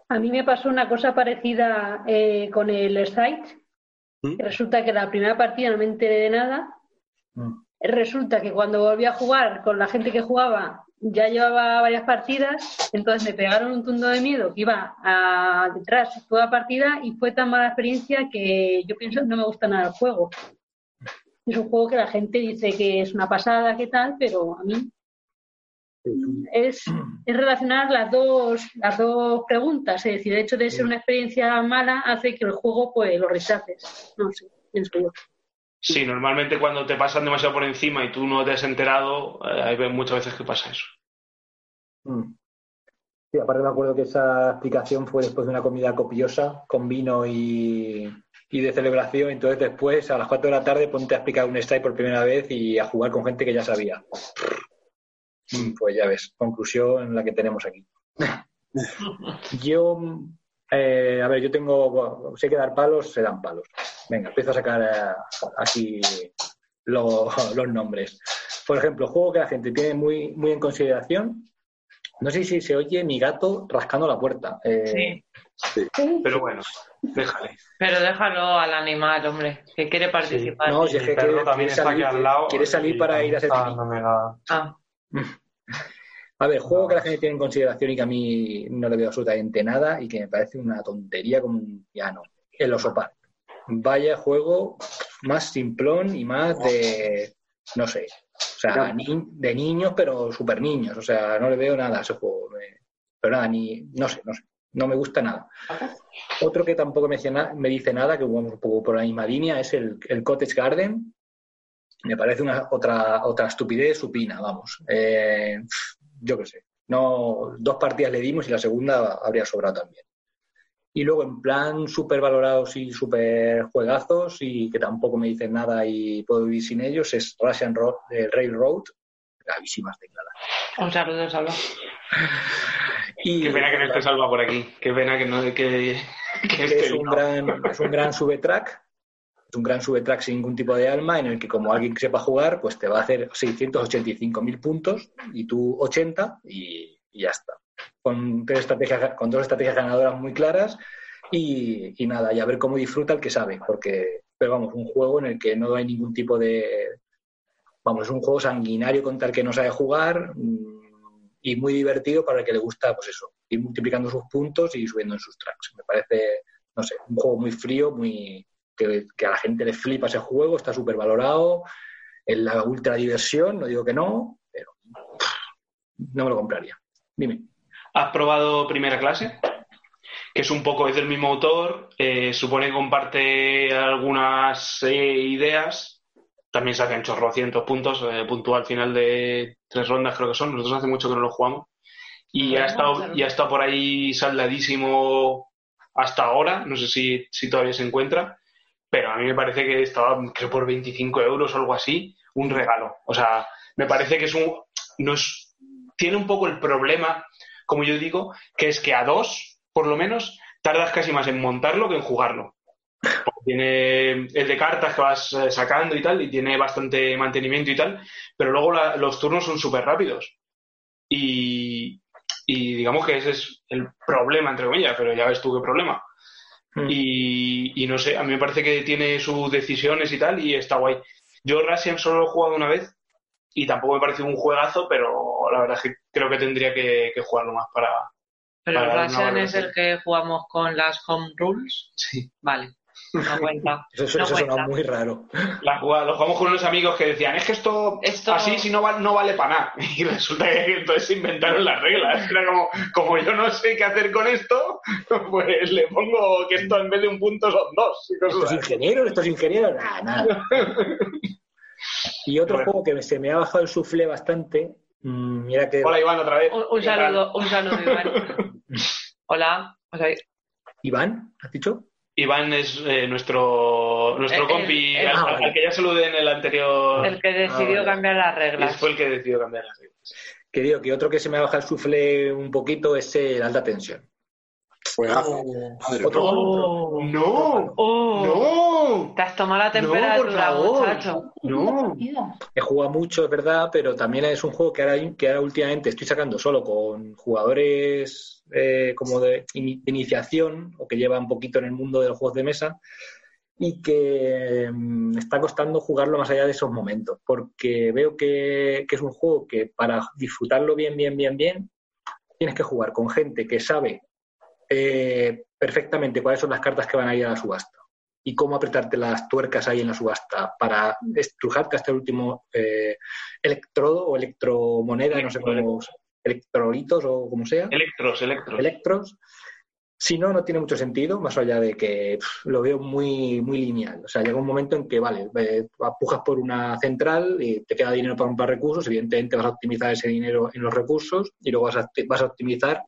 A mí me pasó una cosa parecida eh, con el site. ¿Mm? Resulta que la primera partida no me enteré de nada. Mm. Resulta que cuando volví a jugar con la gente que jugaba, ya llevaba varias partidas, entonces me pegaron un tundo de miedo que iba a, detrás toda partida y fue tan mala experiencia que yo pienso que no me gusta nada el juego. Es un juego que la gente dice que es una pasada, que tal, pero a mí es, es relacionar las dos, las dos preguntas. Es decir, el hecho de ser una experiencia mala hace que el juego pues lo rechaces. No sé, pienso yo. Sí, normalmente cuando te pasan demasiado por encima y tú no te has enterado, eh, hay muchas veces que pasa eso. Mm. Sí, aparte me acuerdo que esa explicación fue después de una comida copiosa con vino y, y de celebración. Entonces después, a las 4 de la tarde, ponte a explicar un strike por primera vez y a jugar con gente que ya sabía. Mm, Pues ya ves, conclusión la que tenemos aquí. [LAUGHS] Yo, eh, a ver, yo tengo, sé que dar palos, se dan palos. Venga, empiezo a sacar eh, aquí lo- los nombres. Por ejemplo, juego que la gente tiene muy, muy en consideración. No sé si se oye mi gato rascando la puerta. Eh, Sí, Pero bueno, déjale. pero déjalo al animal, hombre, que quiere participar. No, Mi si es que perro quiere- también quiere está aquí al lado. quiere salir para ir a hacer pipí. dándome la- Ah, [LAUGHS] A ver, juego que la gente tiene en consideración y que a mí no le veo absolutamente nada y que me parece una tontería como un piano. El Oso Park. Vaya juego más simplón y más de, no sé, o sea, ni- de niños, pero super niños. O sea, no le veo nada a ese juego. Pero nada, ni, no sé, no sé. No me gusta nada. Otro que tampoco me dice, na- me dice nada, que vamos un poco por la misma línea, es el, el Cottage Garden. Me parece una otra, otra estupidez supina, vamos. Eh, yo qué sé. No, dos partidas le dimos y la segunda habría sobrado también. Y luego, en plan, súper valorados y súper juegazos y que tampoco me dicen nada y puedo vivir sin ellos, es Russian Ro- eh, Railroad. Gravísimas tecladas. un saludo, Salva. Y Qué pena que no esté salva por aquí. Qué pena que no que, que que esté es un ¿no? gran, es un gran subtrack, es un gran subtrack sin ningún tipo de alma, en el que como alguien que sepa jugar, pues te va a hacer 685.000 puntos y tú 80 y, ya está. Con, tres estrategias, con dos estrategias ganadoras muy claras y, y nada, y a ver cómo disfruta el que sabe, porque, pero vamos, un juego en el que no hay ningún tipo de... Vamos, es un juego sanguinario contra el que no sabe jugar mm, y muy divertido para el que le gusta, pues eso, ir multiplicando sus puntos y subiendo en sus tracks. Me parece, no sé, un juego muy frío, muy que, que a la gente le flipa ese juego, está súper valorado, en la ultra diversión, no digo que no, pero no me lo compraría. Dime. ¿Has probado primera clase? Que es un poco, es del mismo autor, eh, supone que comparte algunas eh, ideas. También sacan chorrocientos puntos, eh, puntúa al final de tres rondas, creo que son. Nosotros hace mucho que no lo jugamos. Y ha estado, y ha estado por ahí saldadísimo hasta ahora. No sé si, si todavía se encuentra. Pero a mí me parece que estaba, creo, por 25 euros o algo así, un regalo. O sea, me parece que es un. No es, tiene un poco el problema, como yo digo, que es que a dos, por lo menos, tardas casi más en montarlo que en jugarlo. Porque Tiene, es de cartas que vas eh, sacando y tal, y tiene bastante mantenimiento y tal, pero luego la- los turnos son súper rápidos. Y, y digamos que ese es el problema, entre comillas, pero ya ves tú qué problema. Mm. Y, y no sé, a mí me parece que tiene sus decisiones y tal, y está guay. Yo Russian solo lo he jugado una vez y tampoco me pareció un juegazo, pero la verdad es que creo que tendría que, que jugarlo más para. Pero Para Russian es el que jugamos con las home rules. Sí. Vale, no [LAUGHS] cuenta. Eso, eso No suena cuenta. muy raro. La jugada- lo jugamos con unos amigos que decían, es que esto, Esto- así si no, va- no vale para nada. [LAUGHS] Y resulta que entonces se inventaron las reglas. Era como, como yo no sé qué hacer con esto, [LAUGHS] pues le pongo que esto en vez de un punto son dos. ¿Estos ingenieros? ¿Estos ingenieros? Nada, nada. Y otro Bueno. juego que se me ha bajado el suflé bastante, mm, mira que Hola Iván otra vez. Un, un ¿Qué tal? saludo, un saludo, Iván. Hola. Sea, Iván, ¿has dicho? Iván es eh, nuestro, nuestro El- compi, el- al, Ah, al que ya saludé en el anterior. el que decidió Ah, cambiar las y reglas. fue el que decidió cambiar las reglas. Que digo que otro que se me ha bajado el suflé un poquito es el alta tensión. Juegazo. Mía. juego, ¡No! Oh, ¡No! no. Te has tomado la No, por temperatura, favor. muchacho. No. He jugado mucho, es verdad, pero también es un juego que ahora, que ahora últimamente estoy sacando solo con jugadores eh, como de, ini- de iniciación o que llevan un poquito en el mundo de los juegos de mesa y que mm, me está costando jugarlo más allá de esos momentos, porque veo que, que es un juego que para disfrutarlo bien, bien, bien, bien, tienes que jugar con gente que sabe eh, perfectamente cuáles son las cartas que van a ir a la subasta y cómo apretarte las tuercas ahí en la subasta para estrujarte hasta el último eh, electrodo o electromoneda, no sé cómo, electrolitos o como sea, Electros, electros. electros. Si no, no tiene mucho sentido, más allá de que pff, lo veo muy, muy lineal. O sea, llega un momento en que, vale, eh, apujas por una central y te queda dinero para comprar recursos, evidentemente vas a optimizar ese dinero en los recursos y luego vas a, vas a optimizar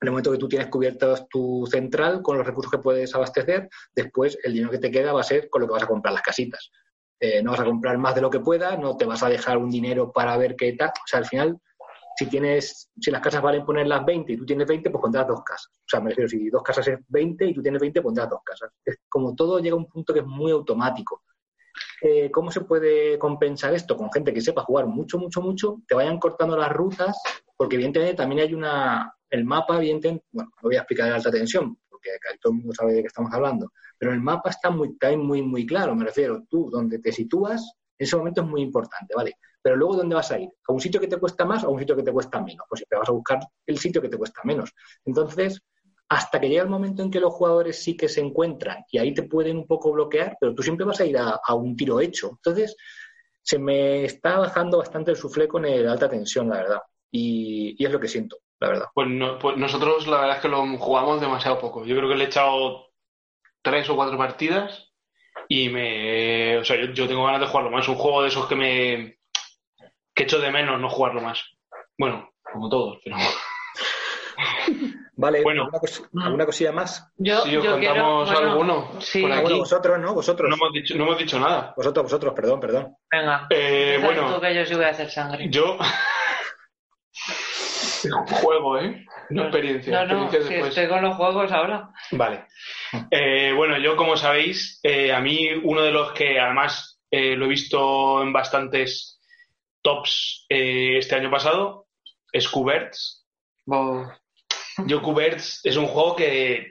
en el momento que tú tienes cubierta tu central con los recursos que puedes abastecer, después el dinero que te queda va a ser con lo que vas a comprar las casitas. Eh, no vas a comprar más de lo que puedas, no te vas a dejar un dinero para ver qué tal. O sea, al final, si tienes, si las casas valen ponerlas 20 y tú tienes 20, pues pondrás dos casas. O sea, me refiero, si dos casas es 20 y tú tienes 20, pondrás dos casas. Es como todo llega a un punto que es muy automático. Eh, ¿Cómo se puede compensar esto? Con gente que sepa jugar mucho, mucho, mucho, te vayan cortando las rutas, porque evidentemente también hay una, el mapa, evidentemente, bueno, no voy a explicar de alta tensión, porque todo el mundo sabe de qué estamos hablando, pero el mapa está muy, está muy, muy claro, me refiero, tú, donde te sitúas, en ese momento es muy importante, ¿vale? Pero luego, ¿dónde vas a ir? ¿A un sitio que te cuesta más o a un sitio que te cuesta menos? Pues siempre vas a buscar el sitio que te cuesta menos. Entonces, hasta que llega el momento en que los jugadores sí que se encuentran y ahí te pueden un poco bloquear, pero tú siempre vas a ir a, a un tiro hecho. Entonces, se me está bajando bastante el suflé con el alta tensión, la verdad. Y, y es lo que siento, la verdad. Pues, no- pues nosotros la verdad es que lo jugamos demasiado poco. Yo creo que le he echado tres o cuatro partidas y me... O sea, yo, yo tengo ganas de jugarlo más. Es un juego de esos que me... que echo de menos no jugarlo más. Bueno, como todos, pero... [LAUGHS] Vale, Bueno. ¿alguna, cos- alguna cosilla más? Yo, Si os yo quiero, contamos bueno, alguno sí. por Ah, aquí. bueno, vosotros, ¿no? Vosotros. No hemos dicho, no hemos dicho nada. Vosotros, vosotros, perdón, perdón. Venga. Eh, bueno, tú que yo sí voy a hacer sangre. yo... Juego, ¿eh? No experiencia. No, no, experiencia si después. estoy con los juegos ahora. Vale. Eh, bueno, yo como sabéis, eh, a mí uno de los que además eh, lo he visto en bastantes tops este año pasado es Cuberts. Yo Cuberts es un juego que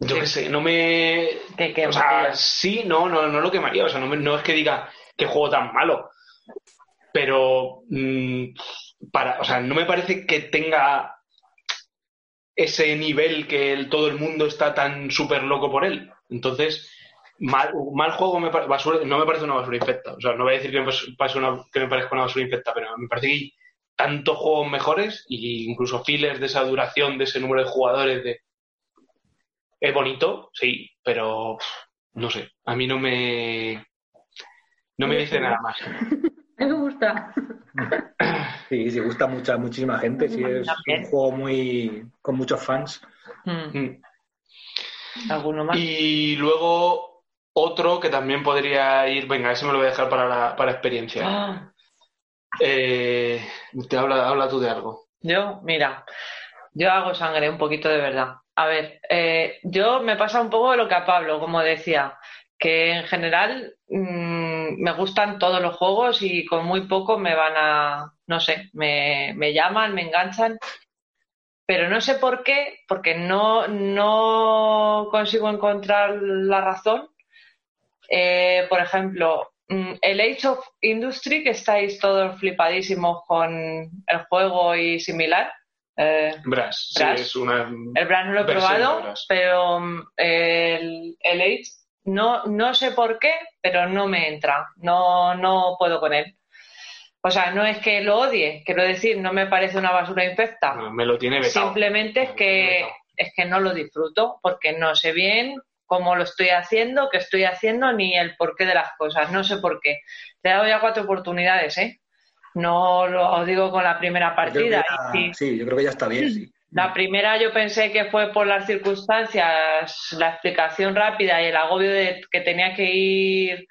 yo qué sé, no me Que, que o sea, sí, no, no, no lo quemaría, o sea, no, me- no es que diga qué juego tan malo, pero mm, para, o sea, no me parece que tenga ese nivel que el- todo el mundo está tan súper loco por él. Entonces, mal, mal juego me, basura- no me parece una basura infecta. O sea, no voy a decir que me, una- que me parezca una basura infecta, pero me parece que hay tantos juegos mejores e incluso fillers de esa duración, de ese número de jugadores. De... Es bonito, sí, pero no sé, a mí no me... No me dice nada más. A [LAUGHS] mí me gusta. [LAUGHS] Sí, sí, gusta mucha, muchísima gente. Sí, es un juego muy con muchos fans. Mm, Mm. ¿Alguno más? Y luego otro que también podría ir, venga, ese me lo voy a dejar para la para experiencia. Ah, Eh, te habla, habla tú de algo. yo, mira, yo hago sangre un poquito de verdad. A ver, eh, yo me pasa un poco lo que a Pablo, como decía, que en general mm, me gustan todos los juegos y con muy poco me van a, no sé, me, me llaman, me enganchan, pero no sé por qué, porque no, no consigo encontrar la razón. Eh, por ejemplo, mm, el Age of Industry, que estáis todos flipadísimos con el juego y similar. eh, Brass, sí, es una. el Brass no lo he probado, pero mm, el, el Age no, no sé por qué, pero no me entra. No, no puedo con él. O sea, no es que lo odie, quiero decir, no me parece una basura infecta. no, me lo tiene vetado. Simplemente es que, es que no lo disfruto porque no sé bien cómo lo estoy haciendo, qué estoy haciendo, ni el porqué de las cosas. No sé por qué. Le he dado ya cuatro oportunidades, ¿eh? No lo digo con la primera partida. ya- y sí, sí, yo creo que ya está bien, sí. La primera yo pensé que fue por las circunstancias, la explicación rápida y el agobio de que tenía que ir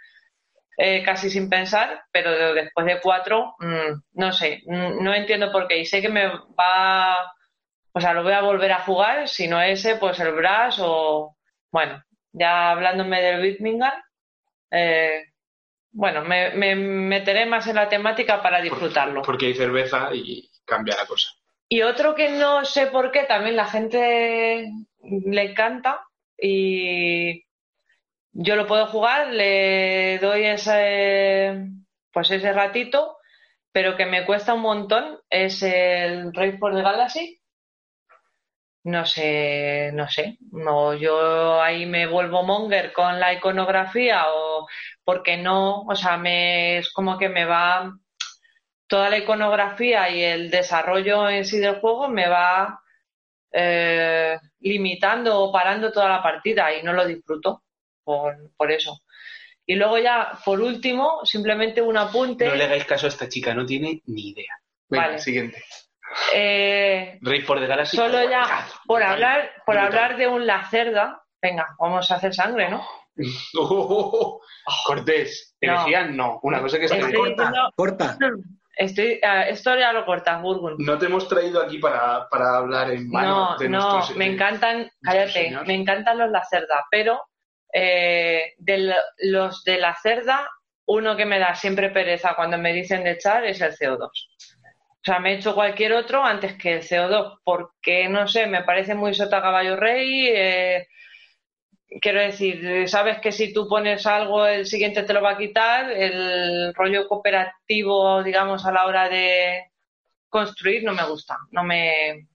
eh, casi sin pensar, pero de- después de cuatro, mm, no sé, mm, no entiendo por qué. Y sé que me va, o sea, lo voy a volver a jugar, si no ese, pues el Brass o, bueno, ya hablándome del Birmingham, eh, bueno, me, me meteré más en la temática para disfrutarlo. Porque hay cerveza y cambia la cosa. Y otro que no sé por qué también la gente le encanta y yo lo puedo jugar, le doy ese, pues ese ratito, pero que me cuesta un montón es el Race for the Galaxy. No sé, no sé. No, yo ahí me vuelvo monger con la iconografía o porque no, o sea, me, es como que me va toda la iconografía y el desarrollo en sí del juego me va eh, limitando o parando toda la partida y no lo disfruto por, por eso. Y luego ya, por último, simplemente un apunte. No le hagáis caso a esta chica, no tiene ni idea. Venga, Vale. siguiente. Eh, Rey for the Galaxy. solo ya, por hablar, por Brutal. hablar de un lacerda, venga, vamos a hacer sangre, ¿no? [LAUGHS] Oh, oh, oh. Cortés, No. elegían no. Una cosa que que Corta, corta. Estoy, eh, esto ya lo cortas, Burgun. no te hemos traído aquí para, para hablar en vano No, de no, nuestros- me encantan, cállate, me encantan los Lacerda, pero eh, de lo- los de la cerda, uno que me da siempre pereza cuando me dicen de echar es el CO2. O sea, me he hecho cualquier otro antes que el CO2, porque no sé, me parece muy sota caballo rey. eh, quiero decir, sabes que si tú pones algo, el siguiente te lo va a quitar. El rollo cooperativo, digamos, a la hora de construir no me gusta, no me,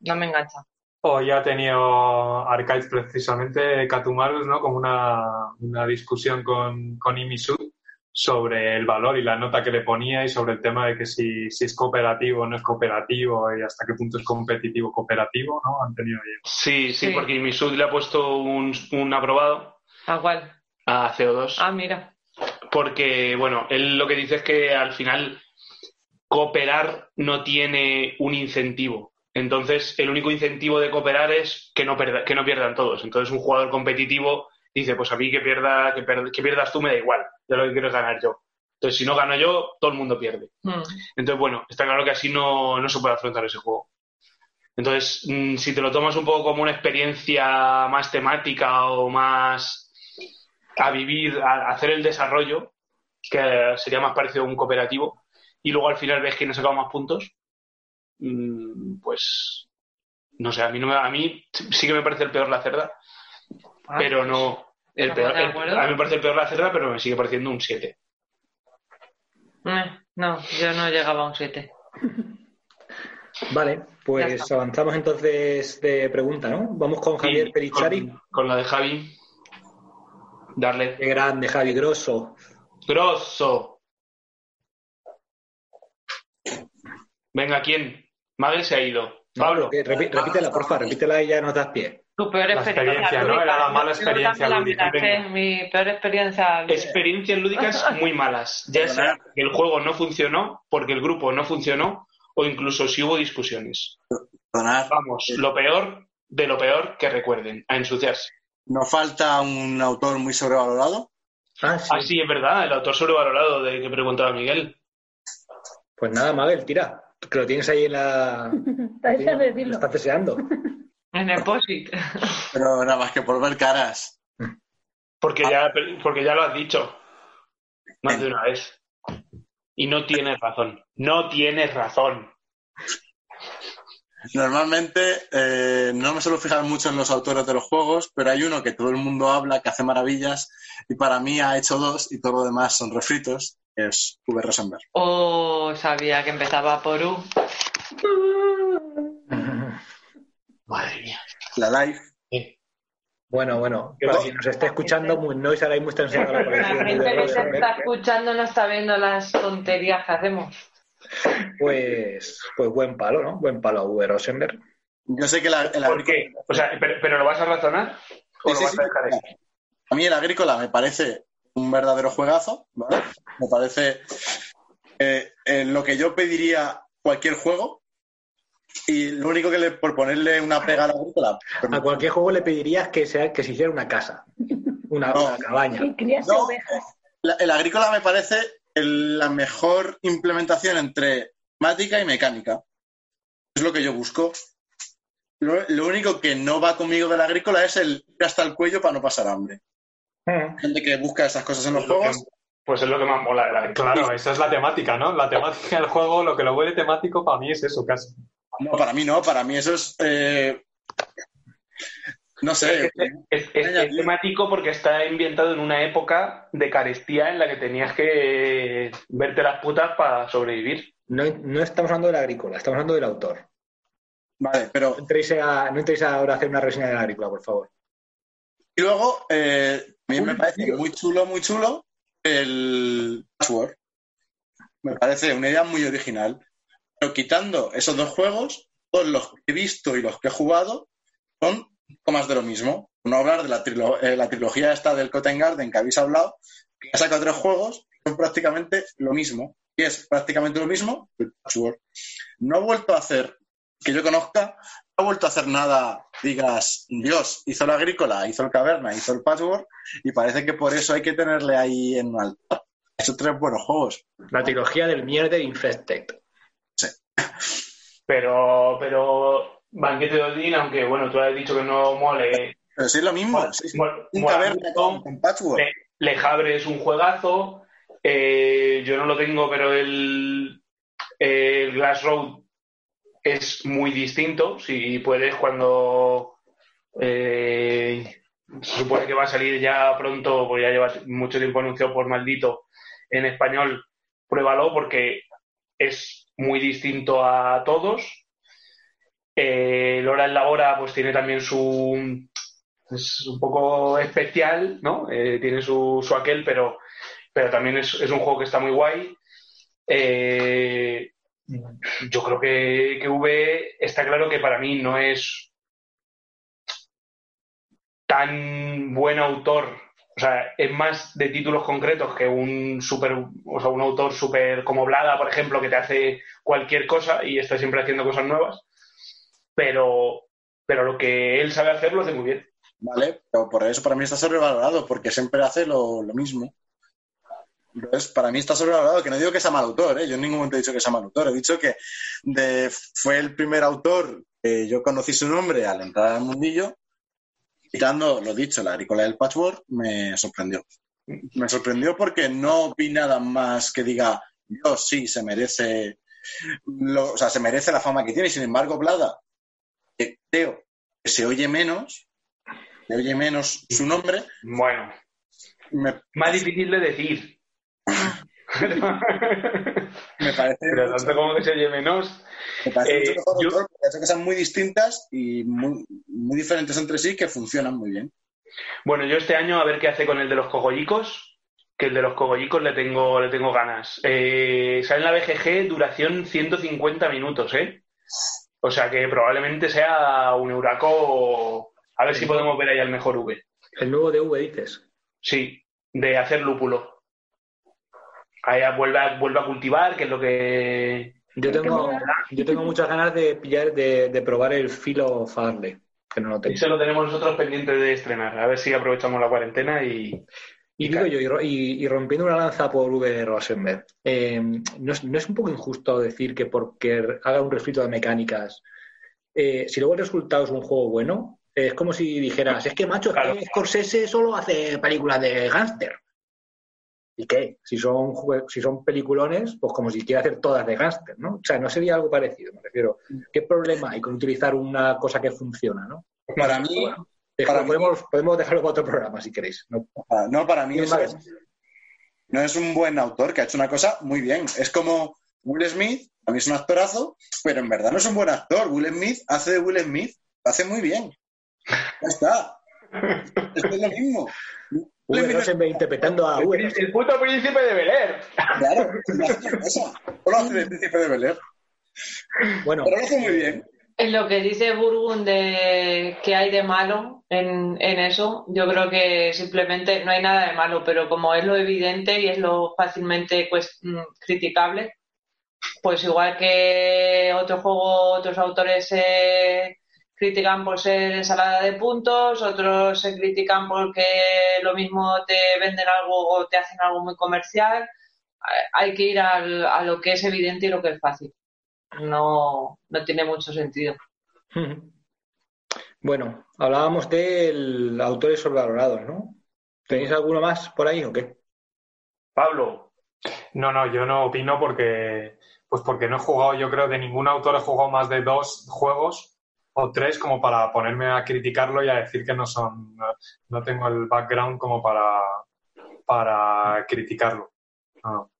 no me engancha. Hoy ha tenido Arcade precisamente Catumarus, ¿no? Como una, una discusión con, con Imisu sobre el valor y la nota que le ponía y sobre el tema de que si, si es cooperativo o no es cooperativo y hasta qué punto es competitivo cooperativo, ¿no? Han tenido ahí. Sí, sí, Sí. porque Misud le ha puesto un, un aprobado ¿A cuál? a CO2. Ah, mira. Porque, bueno, él lo que dice es que al final cooperar no tiene un incentivo. Entonces, el único incentivo de cooperar es que no, perda- que no pierdan todos. Entonces, un jugador competitivo dice, pues a mí que, pierda, que, per- que pierdas tú me da igual, yo lo que quiero es ganar yo. Entonces, si no gano yo, todo el mundo pierde. Mm. Entonces, bueno, está claro que así no, no se puede afrontar ese juego. Entonces, mm, si te lo tomas un poco como una experiencia más temática o más a vivir, a a hacer el desarrollo, que sería más parecido a un cooperativo, y luego al final ves quién ha sacado más puntos, mm, pues no sé, a mí, no me, a mí sí que me parece el peor la cerda, Ah, pero no. A mí me parece el peor la cerda, pero me sigue pareciendo un 7. Eh, no, yo no llegaba a un 7. Vale, pues avanzamos entonces de pregunta, ¿no? Vamos con Javier Perichari. Con, con la de Javi. Darle. Qué grande, Javi, grosso. Grosso. Venga, ¿quién? Magel se ha ido. Pablo. Repi- repítela, porfa, repítela y ya nos das pie. Tu peor La experiencia. experiencia, ¿no? Era la mala experiencia lúdica. Mi peor experiencia. Experiencias lúdicas [LAUGHS] muy malas. Ya sea que el juego no funcionó, porque el grupo no funcionó, o incluso si hubo discusiones. Perdonad, Vamos, lo peor de lo peor que recuerden, a ensuciarse. ¿nos falta un autor muy sobrevalorado? Ah, sí. Ah, sí, es verdad, el autor sobrevalorado de que preguntaba Miguel. Pues nada, Mabel, tira. Que lo tienes ahí en la. [LAUGHS] Estás deseando. [LAUGHS] En el POSIT. [LAUGHS] Pero nada más que por ver caras. Porque ya, porque ya lo has dicho. Más de una vez. Y no tienes razón. No tienes razón. Normalmente eh, no me suelo fijar mucho en los autores de los juegos, pero hay uno que todo el mundo habla, que hace maravillas, y para mí ha hecho dos, y todo lo demás son refritos, que es V. Rosenberg. Oh, sabía que empezaba por U. Madre mía. La Life. Bueno, bueno, ¿Qué para va? quien nos esté escuchando, noise ahora mismo está enseñando la La colección de gente que se está escuchando no está viendo las tonterías que hacemos. Pues, pues buen palo, ¿no? Buen palo a V. Rosenberg. Yo sé que la, el ¿Por agrícola, qué? O sea, pero, pero ¿lo vas a razonar? ¿O Sí, lo sí, vas sí. a dejar ahí? a mí el agrícola me parece un verdadero juegazo, ¿vale? Me parece eh, en lo que yo pediría cualquier juego, y lo único que le, por ponerle una pega al agrícola, A cualquier juego le pedirías que, sea, que se hiciera una casa, una, No. una cabaña. No. ovejas. La- el agrícola me parece el- la mejor implementación entre mática y mecánica. Es lo que yo busco. Lo, lo único que no va conmigo del agrícola es el ir hasta el cuello para no pasar hambre. Gente que busca esas cosas en los Lo que- juegos. Pues es lo que más mola de la Claro, esa es la temática, ¿no? La temática del juego, lo que lo vuelve temático para mí es eso, casi. No, para mí no, para mí eso es. eh, no sé. Es, es- es temático porque está ambientado en una época de carestía en la que tenías que verte las putas para sobrevivir. No, no estamos hablando del agrícola, estamos hablando del autor. Vale, pero No entréis, a- no entréis ahora a hacer una reseña del agrícola, por favor. Y luego, eh, a mí me parece muy chulo, muy chulo el password. Me parece una idea muy original. Pero quitando esos dos juegos, todos los que he visto y los que he jugado son más de lo mismo. No hablar de la, trilo- eh, la trilogía esta del Cotton Garden que habéis hablado, que ha sacado tres juegos, son prácticamente lo mismo. Y es prácticamente lo mismo el password. No ha vuelto a hacer, que yo conozca, no ha vuelto a hacer nada, digas, Dios, hizo la agrícola, hizo el caverna, hizo el password, y parece que por eso hay que tenerle ahí en un altar. Ha hecho tres buenos juegos. La trilogía del Mierder Infested. Pero, pero Banquete de Odín, aunque bueno, tú has dicho que no mole, Pero sí es lo mismo. sí. Un con, con patchwork. Le- Lejabre es un juegazo. eh, yo no lo tengo, pero el, el Glass Road es muy distinto. Si puedes, cuando eh, se supone que va a salir ya pronto, porque ya lleva mucho tiempo anunciado por maldito en español, pruébalo porque es muy distinto a todos. Eh, el Hora en la Hora, pues tiene también su. Es un poco especial, ¿no? Eh, tiene su, su aquel, pero, pero también es, es un juego que está muy guay. Eh, yo creo que, que V está claro que para mí no es tan buen autor. O sea, es más de títulos concretos que un super, o sea, un autor super como Blada, por ejemplo, que te hace cualquier cosa y está siempre haciendo cosas nuevas. Pero, pero lo que él sabe hacer lo hace muy bien. Vale, pero por eso para mí está sobrevalorado, porque siempre hace lo, mismo. Entonces, para mí está sobrevalorado, que no digo que sea mal autor, ¿eh? yo en ningún momento he dicho que sea mal autor, he dicho que fue el primer autor que yo conocí su nombre al entrar al mundillo, quitando, lo dicho, la agrícola del patchwork, me sorprendió. Me sorprendió porque no vi nada más que diga, yo sí, se merece, lo- o sea, se merece la fama que tiene, y sin embargo, Blada, que creo que se oye menos, se oye menos su nombre, Bueno, me, más difícil de decir. Me parece, Pero tanto como que se oye menos. me parece eh, mucho mejor yo- porque cosas muy distintas y muy, muy diferentes entre sí que funcionan muy bien. Bueno, yo este año a ver qué hace con el de los cogollicos, que el de los cogollicos le tengo, le tengo ganas. Eh, sale en la BGG, duración 150 minutos, ¿eh? O sea que probablemente sea un Euraco. A ver si podemos ver ahí al mejor V. El nuevo de V, dices. Sí, de hacer lúpulo. Ahí vuelve a, vuelve a cultivar, que es lo que. Yo tengo, yo tengo muchas ganas de pillar, de, de probar el filo Farley, que no lo tengo. Eso lo tenemos nosotros pendiente de estrenar. A ver si aprovechamos la cuarentena y. Y digo yo, y, ro- y- y rompiendo una lanza por V. Rosenberg, eh, ¿no, es, no es un poco injusto decir que porque haga un refrito de mecánicas, eh, si luego el resultado es un juego bueno, es como si dijeras, es que macho, Claro. es que Scorsese solo hace películas de gángster. ¿Y qué? Si son, si son peliculones, pues como si quiera hacer todas de gángster, ¿no? O sea, no sería algo parecido, me refiero. ¿Qué problema hay con utilizar una cosa que funciona, no? Para mí, Bueno, podemos, podemos dejarlo para otro programa si queréis. ¿no? para- no, para mí eso es- no es un buen autor que ha hecho una cosa muy bien. Es como Will Smith, a mí es un actorazo, pero en verdad no es un buen actor. Will Smith hace de Will Smith, lo hace muy bien. Ya está. Esto es lo mismo. Interpretando a. Rosenberg. El puto príncipe de Bel Air. Claro. O lo hace el príncipe de Bel Air. Bueno, Pero lo hace muy bien. En lo que dice Burgun de que hay de malo en, en eso, yo creo que simplemente no hay nada de malo, pero como es lo evidente y es lo fácilmente pues, mm, criticable, pues igual que otro juego, otros autores se critican por ser ensalada de puntos, otros se critican porque lo mismo te venden algo o te hacen algo muy comercial, hay que ir al- a lo que es evidente y lo que es fácil. No, no tiene mucho sentido. [LAUGHS] Bueno, hablábamos de autores sobrevalorados, ¿no? ¿Tenéis alguno más por ahí o qué? Pablo. No, no, yo no opino porque, pues porque no he jugado, yo creo, de ningún autor he jugado más de dos juegos o tres como para ponerme a criticarlo y a decir que no son, no, no tengo el background como para, para criticarlo. No.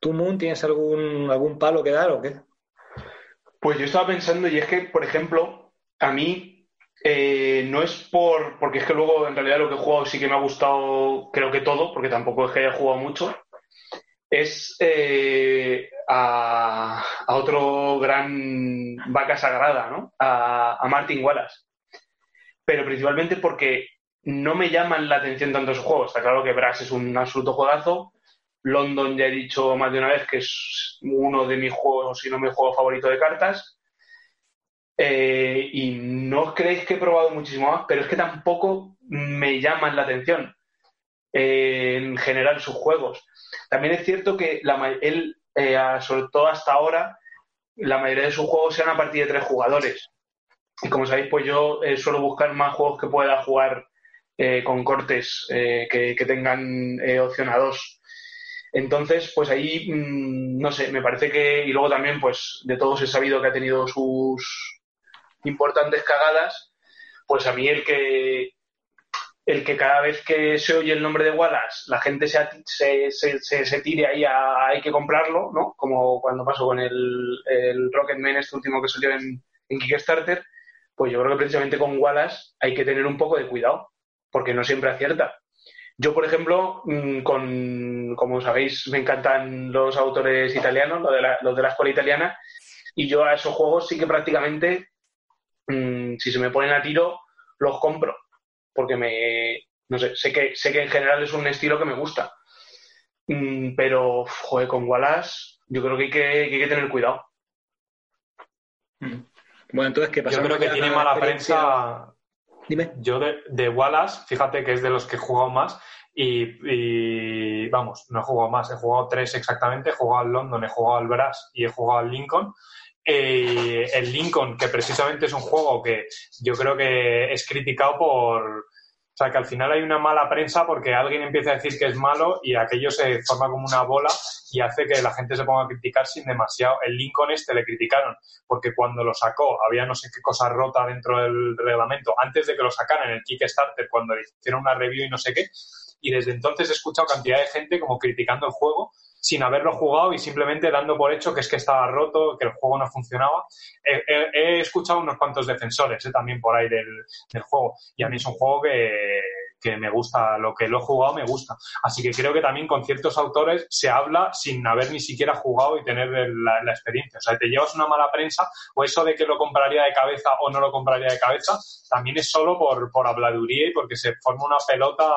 ¿Tú, Moon, tienes algún, algún palo que dar o qué? Pues yo estaba pensando, y es que, por ejemplo, a mí eh, no es por. Porque es que luego, en realidad, lo que he jugado sí que me ha gustado, creo que todo, porque tampoco es que haya jugado mucho. Es eh, a, otro gran vaca sagrada, ¿no? A, Martin Wallace. Pero principalmente porque no me llaman la atención tanto esos juegos. Está claro que Brass es un absoluto juegazo. London ya he dicho más de una vez que es uno de mis juegos, si no mi juego favorito de cartas. Eh, y no creéis que he probado muchísimo más, pero es que tampoco me llaman la atención eh, en general sus juegos. También es cierto que él, eh, sobre todo hasta ahora, la mayoría de sus juegos sean a partir de tres jugadores. Y como sabéis, pues yo eh, suelo buscar más juegos que pueda jugar con cortes que, que, tengan opción a dos. Entonces, pues ahí, mmm, no sé, me parece que, y luego también, pues de todos he sabido que ha tenido sus importantes cagadas, pues a mí el que, el que cada vez que se oye el nombre de Wallace, la gente se, se, se, se tire ahí a hay que comprarlo, ¿no? Como cuando pasó con el, el Rocketman, este último que salió en, en Kickstarter, pues yo creo que precisamente con Wallace hay que tener un poco de cuidado, porque no siempre acierta. Yo, por ejemplo, mm, con, como sabéis, me encantan los autores italianos, los de la, los de la escuela italiana, y yo a esos juegos sí que prácticamente, mmm, si se me ponen a tiro, los compro, porque me, no sé, sé que, sé que en general es un estilo que me gusta. Mm, pero, joder, con Wallace, yo creo que hay que, que, hay que tener cuidado. Bueno, entonces, ¿qué pasa? Yo creo que tiene mala prensa. Dime. Yo de, de, Wallace, fíjate que es de los que he jugado más y, y, vamos, no he jugado más, he jugado tres exactamente, he jugado al London, he jugado al Brass y he jugado al Lincoln. Eh, el Lincoln, que precisamente es un juego que yo creo que es criticado por, o sea, que al final hay una mala prensa porque alguien empieza a decir que es malo y aquello se forma como una bola y hace que la gente se ponga a criticar sin demasiado. El Lincoln este le criticaron porque cuando lo sacó había no sé qué cosa rota dentro del reglamento antes de que lo sacaran en el Kickstarter cuando hicieron una review y no sé qué. Y desde entonces he escuchado cantidad de gente como criticando el juego sin haberlo jugado y simplemente dando por hecho que es que estaba roto, que el juego no funcionaba. He, escuchado unos cuantos defensores eh, también por ahí del, juego y a mí es un juego que, que me gusta, lo que lo he jugado me gusta. Así que creo que también con ciertos autores se habla sin haber ni siquiera jugado y tener la, la experiencia. O sea, te llevas una mala prensa o eso de que lo compraría de cabeza o no lo compraría de cabeza, también es solo por, por habladuría y porque se forma una pelota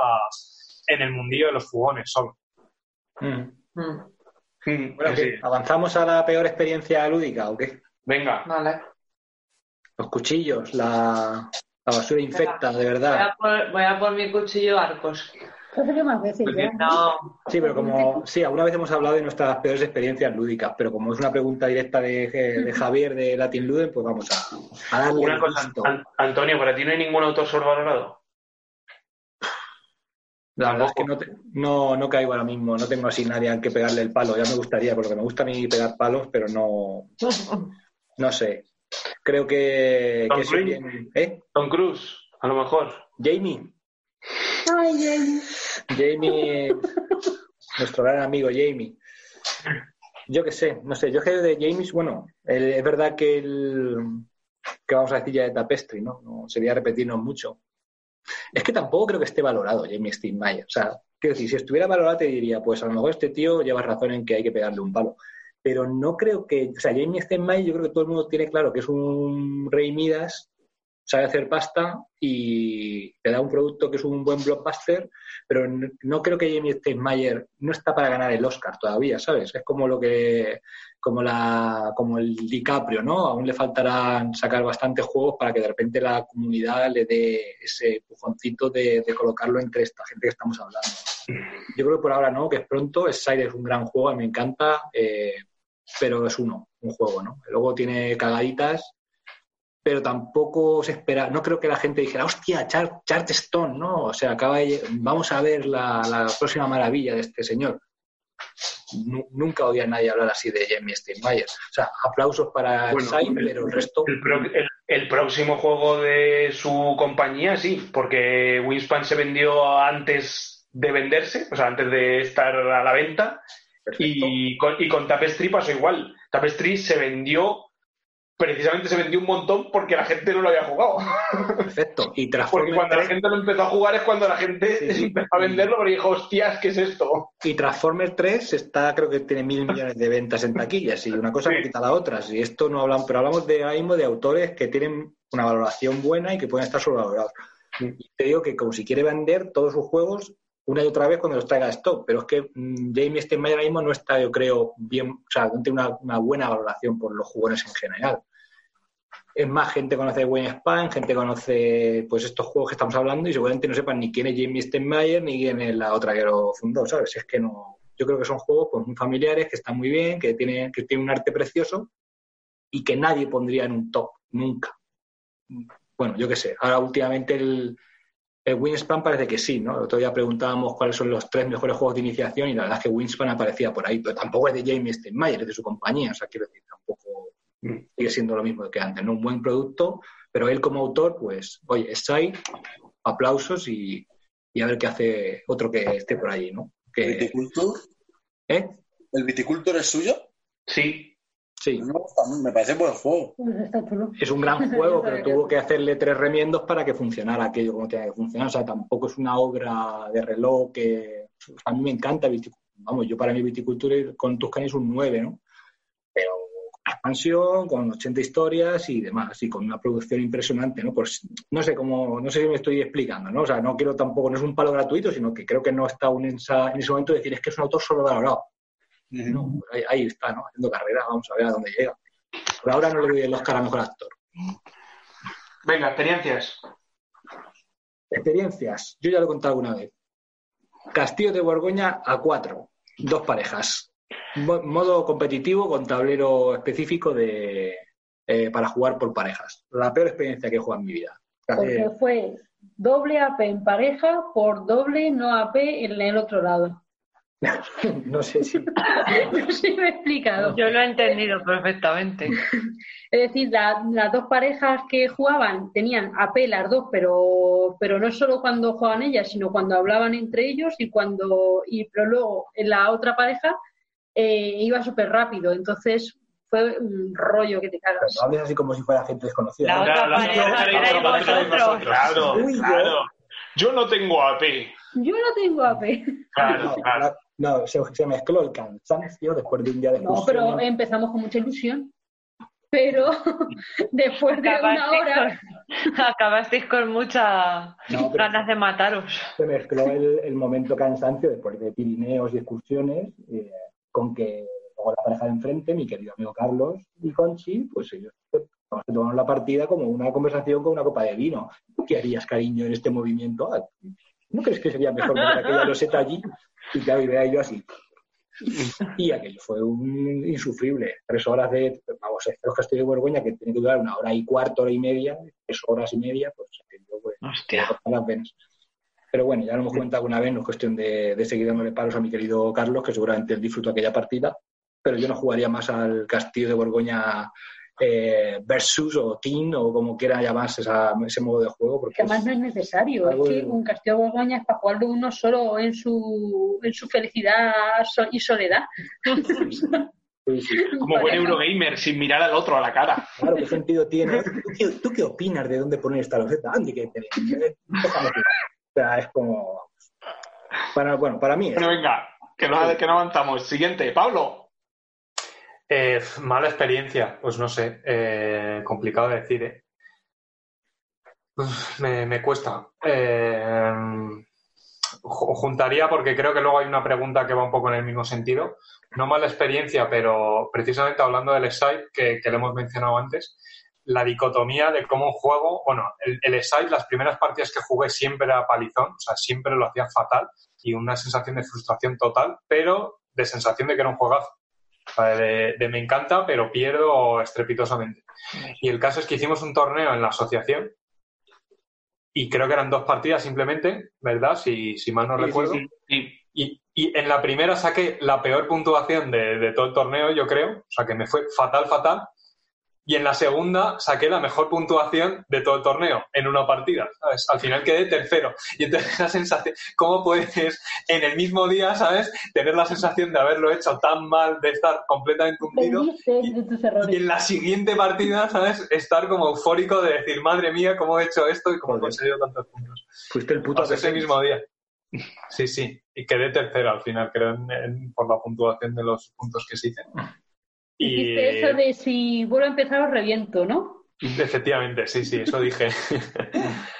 en el mundillo de los jugones solo. Mm. Mm. Bueno, sí. ¿avanzamos a la peor experiencia lúdica o qué? Venga. Vale. Los cuchillos, la, la basura infecta, de verdad. Voy a, por, voy a por mi cuchillo arcos. más veces ya. No. Sí, pero como, sí, alguna vez hemos hablado de nuestras peores experiencias lúdicas, pero como es una pregunta directa de, de Javier de Latin Luden, pues vamos a, a darle Una cosa, An Antonio, ¿para ti no hay ningún autor sobrevalorado? La verdad es que no, te, no, no, caigo ahora mismo, no tengo así nadie al que pegarle el palo. Ya me gustaría, porque me gusta a mí pegar palos, pero no. No sé. Creo que. Tom, que Cruise. Bien, ¿eh? Tom Cruise, a lo mejor. Jamie. Ay, Jamie. Jamie. nuestro gran amigo Jamie. Yo qué sé, no sé. Yo que de James, bueno, el, es verdad que el. que vamos a decir ya de Tapestry, ¿no? no sería repetirnos mucho. Es que tampoco creo que esté valorado Jamie Steinmeier. O sea, quiero decir, si estuviera valorado te diría, pues a lo mejor este tío lleva razón en que hay que pegarle un palo. Pero no creo que, o sea, Jamie Steinmeier yo creo que todo el mundo tiene claro que es un rey Midas, sabe hacer pasta y te da un producto que es un buen blockbuster, pero no creo que Jamie Steinmeier no está para ganar el Oscar todavía, ¿sabes? Es como lo que como la como el DiCaprio, ¿no? Aún le faltarán sacar bastantes juegos para que de repente la comunidad le dé ese pujoncito de, de colocarlo entre esta gente que estamos hablando. Yo creo que por ahora no, que es pronto. Side es un gran juego, me encanta, eh, pero es uno, un juego, ¿no? Luego tiene cagaditas, pero tampoco se espera, no creo que la gente dijera, hostia, Char ¿no? O sea, acaba de, vamos a ver la, la próxima maravilla de este señor. Nu- nunca oía a nadie hablar así de Jamie Steinmeier. O sea, aplausos para Bueno, Sai, el- pero el resto... El, pro- el- el próximo juego de su compañía, sí, porque Wingspan se vendió antes de venderse, o sea, antes de estar a la venta, perfecto. y con, y con Tapestry pasó igual. Tapestry se vendió, precisamente se vendió un montón porque la gente no lo había jugado. Perfecto. Y Porque cuando la 3, gente lo empezó a jugar es cuando la gente Sí, sí. empezó a venderlo porque dijo, hostias, ¿qué es esto? y Transformers 3 está, creo que tiene mil millones de ventas en taquillas y una cosa Sí. quita la otra. Y esto no hablamos, pero hablamos de ahora mismo de autores que tienen una valoración buena y que pueden estar sobrevalorados. Y te digo que como si quiere vender todos sus juegos una y otra vez cuando los traiga a stock, pero es que mm, Jamie Steinmeier ahora mismo no está, yo creo, bien, o sea, no tiene una, una buena valoración por los jugones en general. Es más, gente conoce Wingspan, gente conoce pues estos juegos que estamos hablando y seguramente no sepan ni quién es Jamie Steinmeier ni quién es la otra que lo fundó, ¿sabes? Es que no. Yo creo que son juegos pues, muy familiares, que están muy bien, que tienen, que tienen un arte precioso y que nadie pondría en un top, nunca. Bueno, yo qué sé. Ahora últimamente el, el Wingspan parece que sí, ¿no? El otro día preguntábamos cuáles son los tres mejores juegos de iniciación y la verdad es que Wingspan aparecía por ahí, pero tampoco es de Jamie Steinmeier, es de su compañía, o sea, quiero decir, tampoco sigue siendo lo mismo que antes, ¿no? Un buen producto, pero él como autor, pues, oye, está ahí, aplausos y, y a ver qué hace otro que esté por allí, ¿no? ¿El viticultor? ¿eh? ¿El viticultor es suyo? Sí, Sí, Me gusta, me parece buen juego. Pues chulo. es un gran juego, [LAUGHS] pero tuvo que hacerle tres remiendos para que funcionara aquello como tenía que funcionar. O sea, tampoco es una obra de reloj que... A mí me encanta viticultura. Vamos, yo para mí viticultura con Tuscany es un 9, ¿no? Pero con expansión, con 80 historias y demás, y con una producción impresionante, ¿no? Pues no sé cómo, no sé si me estoy explicando, ¿no? O sea, no quiero tampoco, no es un palo gratuito, sino que creo que no está aún en, esa- en ese momento de decir es que es un autor sobrevalorado. No, ahí, ahí está, ¿no? Haciendo carrera, vamos a ver a dónde llega. Por ahora no le doy el Oscar a mejor actor. venga, experiencias. Experiencias. Yo ya lo he contado alguna vez. Castillo de Borgoña a cuatro. Dos parejas. Mo- modo competitivo con tablero específico de, eh, para jugar por parejas. La peor experiencia que he jugado en mi vida. Porque fue doble AP en pareja por doble no AP en el otro lado. [LAUGHS] no sé si. [LAUGHS] No sé si me he explicado. Yo lo he entendido perfectamente. [LAUGHS] Es decir, la- las dos parejas que jugaban tenían AP las dos, pero, pero no solo cuando jugaban ellas, sino cuando hablaban entre ellos y cuando y pero luego en la otra pareja eh, iba súper rápido. Entonces fue un rollo que te cagas. No hables así como si fuera gente desconocida. Claro, claro. Yo no tengo AP. Yo no tengo AP. Claro, claro. No, se, se mezcló el cansancio después de un día de No, pero empezamos con mucha ilusión. Pero [LAUGHS] después de una hora, con, acabasteis con muchas No, ganas de mataros. se mezcló el, el momento cansancio después de Pirineos y excursiones eh, con que luego la pareja de enfrente, mi querido amigo Carlos y Conchi, pues ellos vamos a tomar la partida como una conversación con una copa de vino. ¿Tú qué harías, cariño, en este movimiento? Ah, ¿No crees que sería mejor [LAUGHS] poner aquella loseta allí? Y claro, y vea yo así. Y aquello fue un insufrible. Tres horas de, vamos, los castillos de Borgoña que tiene que durar una hora y cuarto, hora y media, tres horas y media, pues aquello pues, Hostia. las venas. Pero bueno, ya lo hemos comentado alguna vez, no es cuestión de, de seguir dándole palos a mi querido Carlos, que seguramente él disfrutó aquella partida, pero yo no jugaría más al Castillo de Borgoña eh, versus o Team o como quiera llamarse esa- ese modo de juego. Porque que además es- no es necesario. Es que de- un castillo de Borgoña es para jugarlo uno solo en su, en su felicidad y soledad. sí, sí. [LAUGHS] Como buen Eurogamer, sin mirar al otro a la cara. Claro, ¿qué sentido tiene? [LAUGHS] ¿Tú qué, tú qué opinas de dónde poner esta loseta? Andy, que te-. O sea, es como... Para, bueno, para mí es... Bueno, venga, que no, que no avanzamos. Siguiente, Pablo. Eh, mala experiencia, pues no sé, eh, complicado de decir. ¿eh? Me, me cuesta. Eh, ju- juntaría porque creo que luego hay una pregunta que va un poco en el mismo sentido. No mala experiencia, pero precisamente hablando del Excite, que, que le hemos mencionado antes, la dicotomía de cómo un juego, bueno, el, el las primeras partidas que jugué siempre era palizón, o sea, siempre lo hacía fatal y una sensación de frustración total, pero de sensación de que era un juegazo. De, de me encanta, pero pierdo estrepitosamente. Y el caso es que hicimos un torneo en la asociación y creo que eran dos partidas simplemente, ¿verdad? Si, si mal no Sí, recuerdo. sí. Y, y en la primera saqué la peor puntuación de, de todo el torneo, yo creo. O sea, que me fue fatal, fatal. Y en la segunda saqué la mejor puntuación de todo el torneo en una partida. ¿sabes? Al final quedé tercero. Y entonces la sensación, ¿cómo puedes en el mismo día, ¿sabes? Tener la sensación de haberlo hecho tan mal, de estar completamente hundido. Y- en la siguiente partida, ¿sabes? Estar como eufórico de decir, madre mía, ¿cómo he hecho esto y cómo he Joder. conseguido tantos puntos? Fuiste el puto ese mismo día. Sí, sí. Y quedé tercero al final, creo, en- en- por la puntuación de los puntos que se hice. Y eso de si vuelvo a empezar os reviento, ¿no? efectivamente, sí, sí, eso dije. [LAUGHS]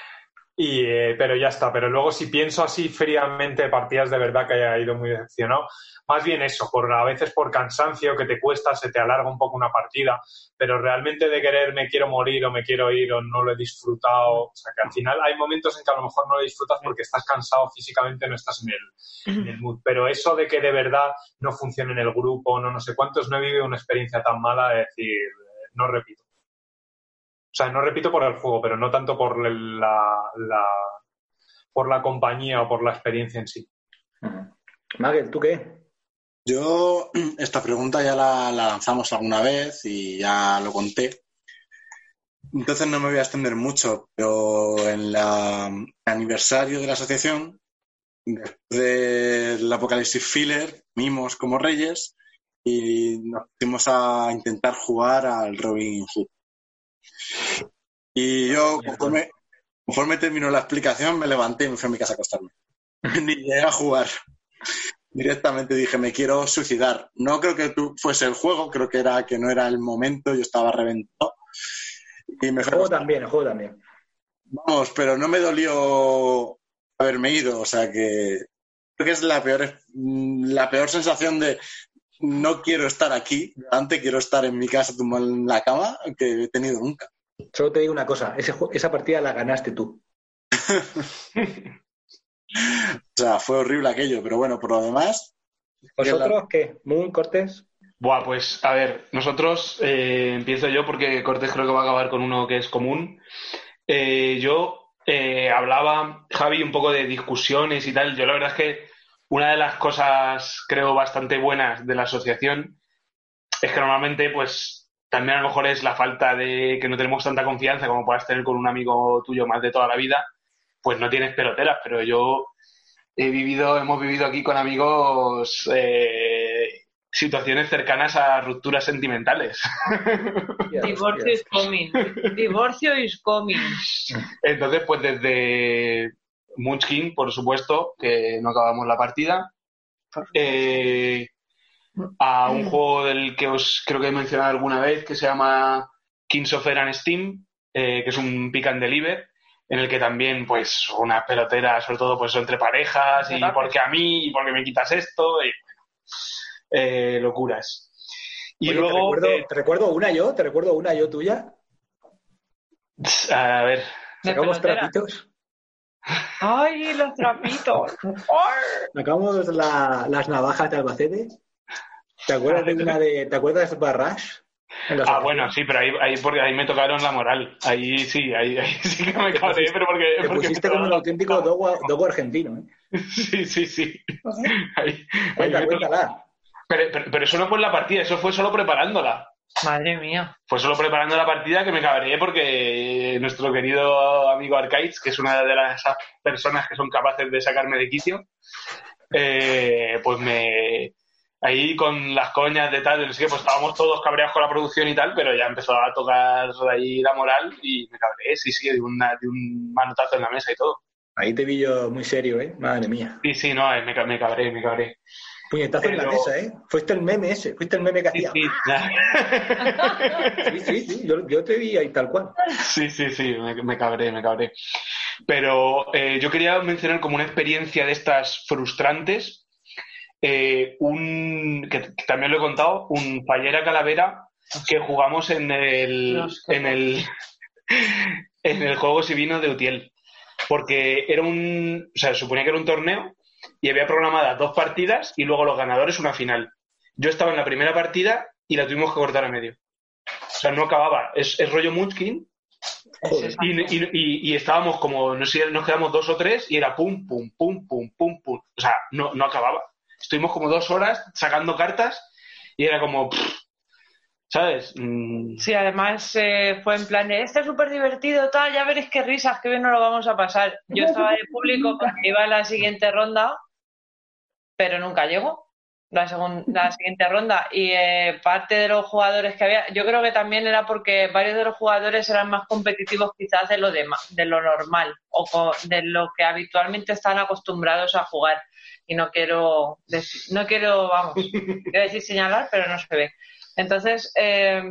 y, eh, pero ya está. Pero luego, si pienso así fríamente, partidas de verdad que haya ido muy decepcionado, más bien eso, por a veces por cansancio que te cuesta, se te alarga un poco una partida, pero realmente de querer me quiero morir o me quiero ir o no lo he disfrutado. O sea, que al final hay momentos en que a lo mejor no lo disfrutas porque estás cansado físicamente, no estás en el, mood. Pero eso de que de verdad no funcione en el grupo, no no sé cuántos, no he vivido una experiencia tan mala de decir, eh, no repito. O sea, no repito por el juego, pero no tanto por el- la, la- por la compañía o por la experiencia en sí. Magel, ¿tú qué? Yo [CLEARS THROAT] esta pregunta ya la, la lanzamos alguna vez y ya lo conté. Entonces no me voy a extender mucho, pero en la el aniversario de la asociación, después del Apocalipsis Filler, mimos como reyes y nos pusimos a intentar jugar al Robin Hood. Y yo, conforme, conforme terminó la explicación, me levanté y me fui a mi casa a acostarme. [LAUGHS] Ni llegué a jugar directamente dije, me quiero suicidar. No creo que tú fuese el juego, creo que era que no era el momento, yo estaba reventado. Y me El juego también, el juego también. Vamos, pero no me dolió haberme ido, o sea que creo que es la peor, la peor sensación de no quiero estar aquí, delante quiero estar en mi casa tumbado en la cama que he tenido nunca. Solo te digo una cosa, ese esa partida la ganaste tú. [LAUGHS] O sea, fue horrible aquello, pero bueno, por lo demás, ¿Vosotros qué? ¿Moon, Cortés? Buah, pues a ver, nosotros, eh, empiezo yo porque Cortés creo que va a acabar con uno que es común. Eh, yo eh, hablaba, Javi, un poco de discusiones y tal. Yo la verdad es que una de las cosas, creo, bastante buenas de la asociación es que normalmente, pues, también a lo mejor es la falta de que no tenemos tanta confianza como puedas tener con un amigo tuyo más de toda la vida, pues no tienes peloteras, pero yo he vivido, hemos vivido aquí con amigos eh, situaciones cercanas a rupturas sentimentales. Divorcio is coming. Divorcio is coming. Entonces, pues desde Munchkin, por supuesto, que no acabamos la partida, eh, a un juego del que os creo que he mencionado alguna vez, que se llama Kings of Air and Steam, eh, que es un pick and deliver, en el que también, pues, una pelotera, sobre todo, pues, entre parejas, y porque a mí, y porque me quitas esto, y bueno, eh, locuras. Y Oye, luego, te, recuerdo, eh, te recuerdo una yo, te recuerdo una yo tuya. a ver, Sacamos pelotera. ¡Ay, los trapitos! ¡Ay! Sacamos la- las navajas de Albacete. ¿Te acuerdas de una de. ¿Te acuerdas de Barrash? Ah, bueno, sí, pero ahí, ahí, porque ahí me tocaron la moral. Ahí sí, ahí, ahí [LAUGHS] sí que me cabré, pero porque... Te porque pusiste como un auténtico dogo, dogo argentino. ¿eh? [LAUGHS] Sí, sí, sí. Ahí- ahí to- cuéntala. pero, pero, pero eso no fue en la partida, eso fue solo preparándola. Madre mía. Fue solo preparando la partida que me cabré porque nuestro querido amigo Arcaids, que es una de las personas que son capaces de sacarme de quicio, eh, pues me... Ahí con las coñas de tal, no sé qué, pues estábamos todos cabreados con la producción y tal, pero ya empezó a tocar ahí la moral y me cabré, sí, sí, de, una, de un manotazo en la mesa y todo. Ahí te vi yo muy serio, ¿eh? Madre mía. Sí, sí, no, eh, me, me cabré, me cabré. Puñetazo en la Pero- mesa, ¿eh? Fuiste el meme ese, fuiste el meme que Sí, hacía. sí. Sí, sí, sí, yo, yo te vi ahí tal cual. Sí, sí, sí, me, me cabré, me cabré. Pero eh, yo quería mencionar como una experiencia de estas frustrantes, eh, un, que, que también lo he contado, un Fallera Calavera que jugamos en el, en el, en el juego Sivino de Utiel. Porque era un, o sea, suponía que era un torneo y había programadas dos partidas y luego los ganadores una final. yo estaba en la primera partida y la tuvimos que cortar a medio. O sea, no acababa. Es, es rollo Munchkin y, y- y- y estábamos como, no sé, nos quedamos dos o tres y era pum, pum, pum, pum, pum, pum. O sea, no, no acababa. Estuvimos como dos horas sacando cartas y era como, pff, ¿sabes? Mm, Sí, además eh, fue en plan este es súper divertido, tal, ya veréis qué risas, qué bien nos lo vamos a pasar. Yo estaba de público porque iba a la siguiente ronda, pero nunca llegó la, la siguiente ronda. Y eh, parte de los jugadores que había, yo creo que también era porque varios de los jugadores eran más competitivos quizás de lo, de, de lo normal o co- de lo que habitualmente están acostumbrados a jugar. Y no quiero, no quiero, vamos, [LAUGHS] quiero decir señalar, pero no se ve. Entonces, eh,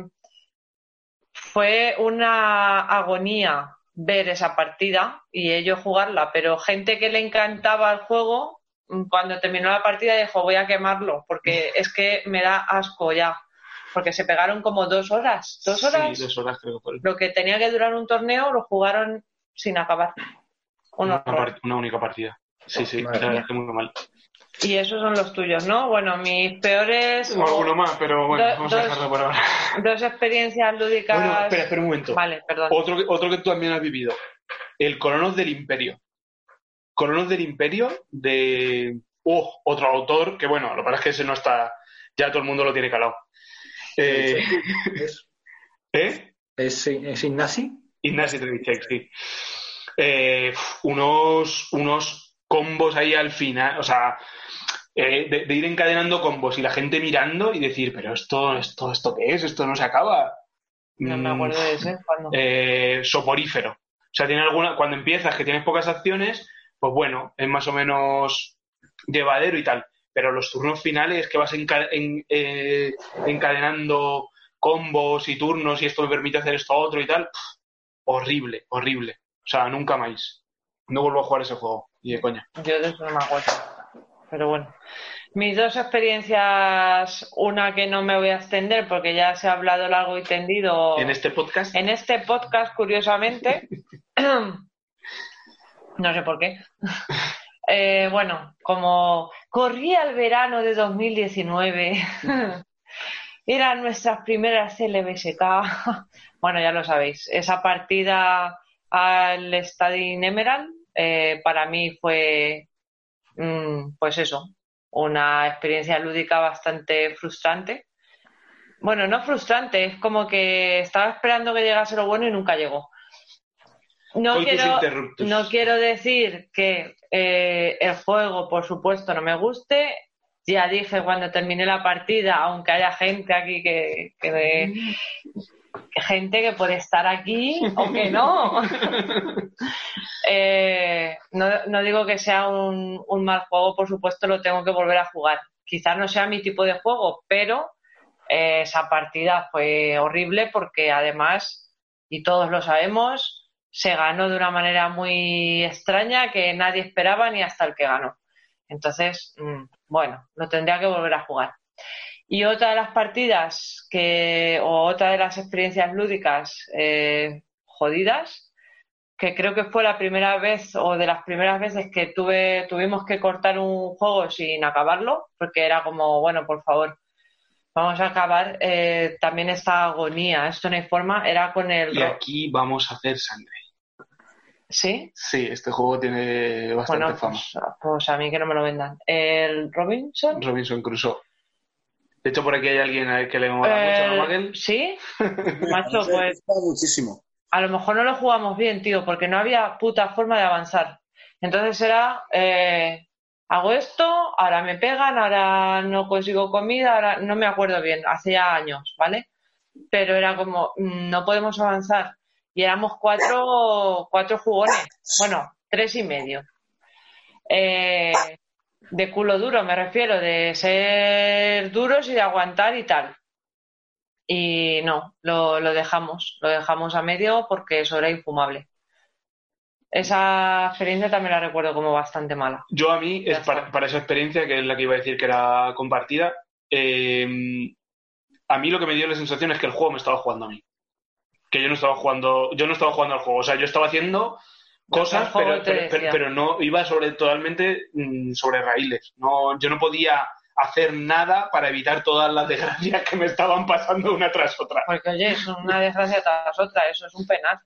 fue una agonía ver esa partida y ellos jugarla, pero gente que le encantaba el juego, cuando terminó la partida dijo voy a quemarlo, porque es que me da asco ya, porque se pegaron como dos horas, dos horas, Sí, dos horas creo que fue. lo que tenía que durar un torneo lo jugaron sin acabar. Un Una, una única partida. Sí, sí, Madre la verdad mía. es que muy mal. Y esos son los tuyos, ¿no? Bueno, mis peores Tengo alguno más, pero bueno, Do- vamos a dos- dejarlo por ahora. [LAUGHS] dos experiencias lúdicas. Bueno, espera, espera un momento. Vale, perdón. Otro, que- otro que tú también has vivido. El Colonos del Imperio. Colonos del Imperio de... Oh, otro autor que, bueno, lo que pasa es que ese no está... Ya todo el mundo lo tiene calado. Eh, ¿Es, ¿Eh? es, es Ignasi? Ignacy Trzewiczek, sí. Eh, unos, unos combos ahí al final, o sea, eh, de, de ir encadenando combos y la gente mirando y decir, pero esto, esto, esto qué es, esto no se acaba. No me Mm, acuerdo de ese. ¿cuándo? eh, soporífero. O sea, tiene alguna, cuando empiezas que tienes pocas acciones, pues bueno, es más o menos llevadero y tal. Pero los turnos finales que vas enca- en- eh, encadenando combos y turnos y esto me permite hacer esto otro y tal, horrible, horrible. O sea, nunca más. No vuelvo a jugar ese juego. Y de coña. Yo de eso no me acuerdo. Pero bueno. Mis dos experiencias, una que no me voy a extender porque ya se ha hablado largo y tendido En este podcast, en este podcast, curiosamente. [CLEARS THROAT] no sé por qué. [LAUGHS] Eh, bueno, como corría el verano de 2019, [LAUGHS] eran nuestras primeras CLBSK. [LAUGHS] bueno, ya lo sabéis. Esa partida al Stadin Emerald eh, para mí fue, mm, pues eso, una experiencia lúdica bastante frustrante. Bueno, no frustrante, es como que estaba esperando que llegase lo bueno y nunca llegó. No quiero, no quiero decir que eh, el juego, por supuesto, no me guste. Ya dije cuando terminé la partida, aunque haya gente aquí que, que, que gente que puede estar aquí o que no. [LAUGHS] Eh, no, no digo que sea un, un mal juego, por supuesto lo tengo que volver a jugar. Quizás no sea mi tipo de juego, pero eh, esa partida fue horrible porque además, y todos lo sabemos, se ganó de una manera muy extraña que nadie esperaba ni hasta el que ganó. Entonces, mm, bueno, lo tendría que volver a jugar. Y otra de las partidas que, o otra de las experiencias lúdicas eh, jodidas, que creo que fue la primera vez o de las primeras veces que tuve, tuvimos que cortar un juego sin acabarlo, porque era como, bueno, por favor, vamos a acabar eh, también esta agonía, esto no hay forma, era con el... y aquí vamos a hacer sangre. ¿Sí? Sí, este juego tiene bastante Bueno, fama. pues, pues a mí que no me lo vendan. ¿El Robinson? Robinson Crusoe. De hecho, por aquí hay alguien a él que le mola mucho, ¿no, Eh, Maquel? ¿Sí? [LAUGHS] Macho, pues muchísimo. a lo mejor no lo jugamos bien, tío, porque no había puta forma de avanzar. Entonces era, eh, hago esto, ahora me pegan, ahora no consigo comida, ahora no me acuerdo bien, hace ya años, ¿vale? Pero era como, mm, no podemos avanzar. Y éramos cuatro, cuatro jugones, bueno, tres y medio. Eh, de culo duro, me refiero, de ser duros y de aguantar y tal. Y no, lo, lo dejamos, lo dejamos a medio porque eso era infumable. Esa experiencia también la recuerdo como bastante mala. Yo a mí, es para, para esa experiencia, que es la que iba a decir que era compartida, eh, a mí lo que me dio la sensación es que el juego me estaba jugando a mí. Que yo no estaba jugando, yo no estaba jugando al juego. O sea, yo estaba haciendo cosas, pero, pero no iba sobre totalmente mm, sobre raíles. No, yo no podía hacer nada para evitar todas las desgracias que me estaban pasando una tras otra. Porque, oye, es una desgracia tras otra, eso es un penal.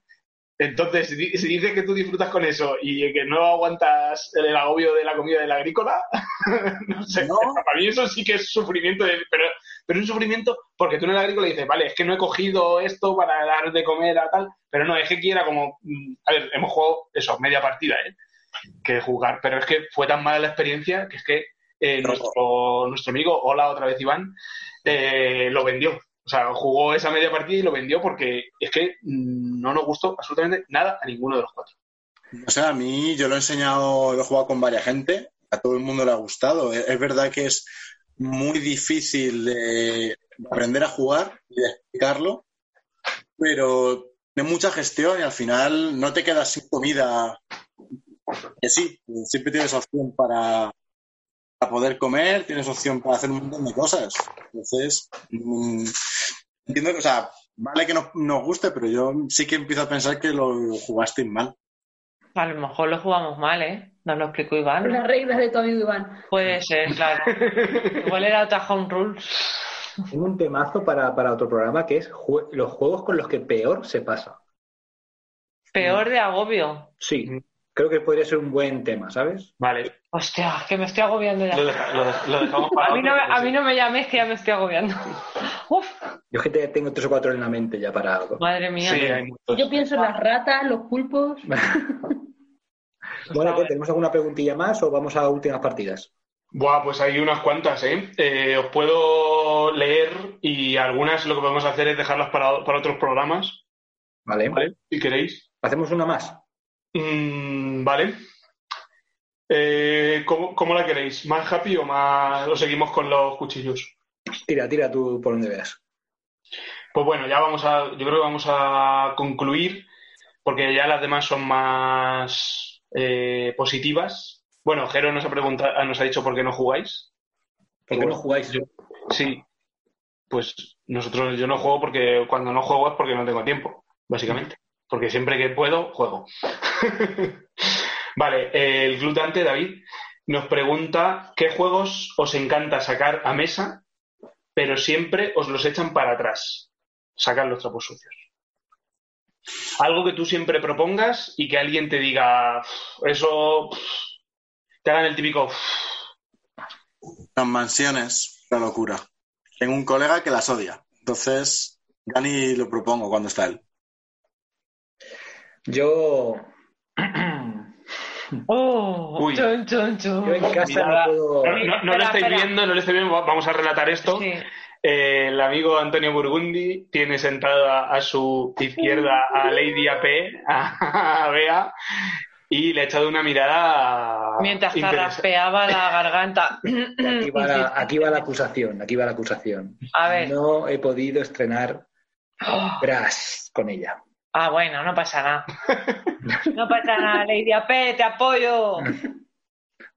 Entonces, si di- si dices que tú disfrutas con eso y que no aguantas el agobio de la comida del agrícola, [LAUGHS] no sé, No. [LAUGHS] para mí eso sí que es sufrimiento, de- pero, pero es un sufrimiento porque tú en el agrícola dices, vale, es que no he cogido esto para dar de comer a tal, pero no, es que quiera como, mm, a ver, hemos jugado eso, media partida, ¿eh? Que jugar, pero es que fue tan mala la experiencia que es que eh, nuestro, nuestro amigo, hola otra vez Iván, eh, lo vendió. O sea, jugó esa media partida y lo vendió porque es que mm, no nos gustó absolutamente nada a ninguno de los cuatro. O sea, a mí yo lo he enseñado, lo he jugado con varias gente, a todo el mundo le ha gustado. Es, verdad que es muy difícil de aprender a jugar y de explicarlo, pero tiene mucha gestión y al final no te quedas sin comida. Que sí, siempre tienes opción para, para poder comer, tienes opción para hacer un montón de cosas. Entonces, mm, entiendo que, o sea, vale que no- nos guste, pero yo sí que empiezo a pensar que lo jugasteis mal. A lo mejor lo jugamos mal, ¿eh? Nos lo explicó Iván. Las reglas de tu amigo Iván. Puede ser, claro. [LAUGHS] Igual era otra home rules. Tengo un temazo para, para otro programa que es jue- los juegos con los que peor se pasa. Peor de agobio. Sí, creo que podría ser un buen tema, ¿sabes? Vale, Hostia, que me estoy agobiando ya. lo, deja- lo de- lo dejamos para A mí, no, me- a mí no me llames que ya me estoy agobiando. [LAUGHS] Uf, Yo es que te- tengo tres o cuatro en la mente ya para... madre mía. Sí, hay muchos. Yo pienso en las ratas, los pulpos. [LAUGHS] Bueno, ¿qué? ¿tenemos alguna preguntilla más o vamos a últimas partidas? Buah, pues hay unas cuantas, ¿eh? Eh, Os puedo leer y algunas lo que podemos hacer es dejarlas para, para otros programas, ¿Vale? ¿vale? Si queréis. ¿Hacemos una más? Mm, vale. Eh, ¿cómo, cómo la queréis? ¿Más happy o más o seguimos con los cuchillos? Tira, tira tú por donde veas. Pues bueno, ya vamos a, yo creo que vamos a concluir porque ya las demás son más eh, positivas. Bueno, Jero nos ha preguntado, nos ha dicho por qué no jugáis. ¿Por qué no jugáis? Yo- sí, pues nosotros yo no juego porque cuando no juego es porque no tengo tiempo, básicamente. Porque siempre que puedo, juego. [LAUGHS] vale, el glutante David nos pregunta qué juegos os encanta sacar a mesa, pero siempre os los echan para atrás. Sacar los trapos sucios. Algo que tú siempre propongas y que alguien te diga, "Uf, eso, uf", te hagan el típico. Las mansiones, la locura. Tengo un colega que las odia. Entonces, ya ni lo propongo cuando está él. Yo... [COUGHS] Oh, Uy. chun, chun, chun. Yo en casa no puedo... No, no- no lo Espera, estáis espera. viendo, no lo estáis viendo, vamos a relatar esto. Sí. Eh, el amigo Antonio Burgundi tiene sentada a su izquierda a Lady AP, a, Bea, y le ha echado una mirada Mientras carraspeaba la garganta. [COUGHS] Aquí va, la, aquí va la acusación, aquí va la acusación. A ver. No he podido estrenar Oh. Brass con ella. Ah, bueno, no pasa nada. [LAUGHS] No pasa nada, Lady AP, te apoyo.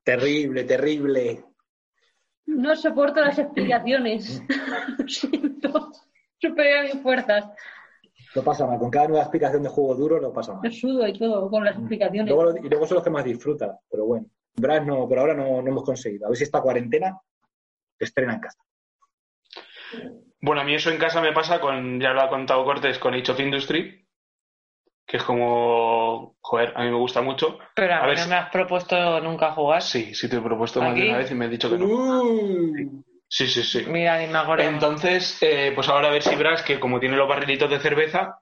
Terrible, terrible. No soporto las explicaciones. [LAUGHS] Lo siento. Superior a mis fuerzas. Lo pasa mal. Con cada nueva explicación de juego duro lo pasa Yo mal. sudo y todo con las explicaciones. Luego, y luego son los que más disfruta. Pero bueno, Brass no, por ahora no, no hemos conseguido. A ver si esta cuarentena estrena en casa. Bueno, a mí eso en casa me pasa con, ya lo ha contado Cortés, con Age of Industry, que es como, joder, a mí me gusta mucho. Pero a, A mí ver no si- me has propuesto nunca jugar. Sí, sí te he propuesto más de una vez y me has dicho que no. Uh. Sí, sí, sí. Mira, ni me acuerdo. Entonces, eh, pues ahora a ver si Bras, que como tiene los barrilitos de cerveza,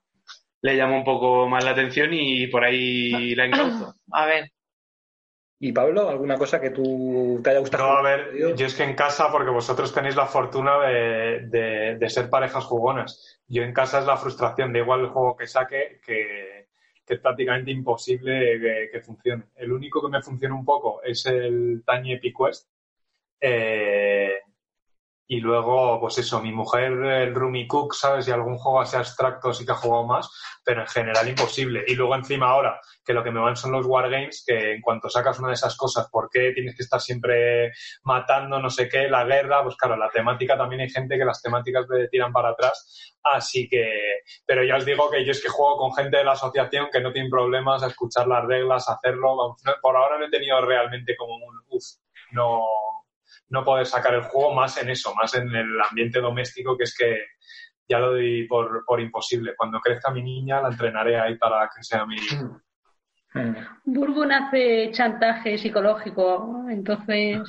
le llama un poco más la atención y por ahí la [CLEARS THROAT] encauzo. A ver, ¿Y Pablo, alguna cosa que tú te haya gustado? No, a ver, yo es que en casa, porque vosotros tenéis la fortuna de, de- de ser parejas jugonas. Yo en casa es la frustración de igual el juego que saque que, que es prácticamente imposible que, funcione. El único que me funciona un poco es el Tiny Epic Quest. Eh, y luego, pues eso, mi mujer, el Rumi Cook, ¿sabes? Y algún juego así abstracto sí que ha jugado más, pero en general imposible. Y luego encima ahora, que lo que me van son los wargames, que en cuanto sacas una de esas cosas, ¿por qué tienes que estar siempre matando no sé qué, la guerra? Pues claro, la temática también hay gente que las temáticas le tiran para atrás. Así que, pero ya os digo que yo es que juego con gente de la asociación que no tiene problemas a escuchar las reglas, a hacerlo. Por ahora no he tenido realmente como un, uff, no, no poder sacar el juego más en eso, más en el ambiente doméstico, que es que ya lo doy por, por imposible. Cuando crezca mi niña, la entrenaré ahí para que sea mi... Mm. Burgun hace chantaje psicológico, entonces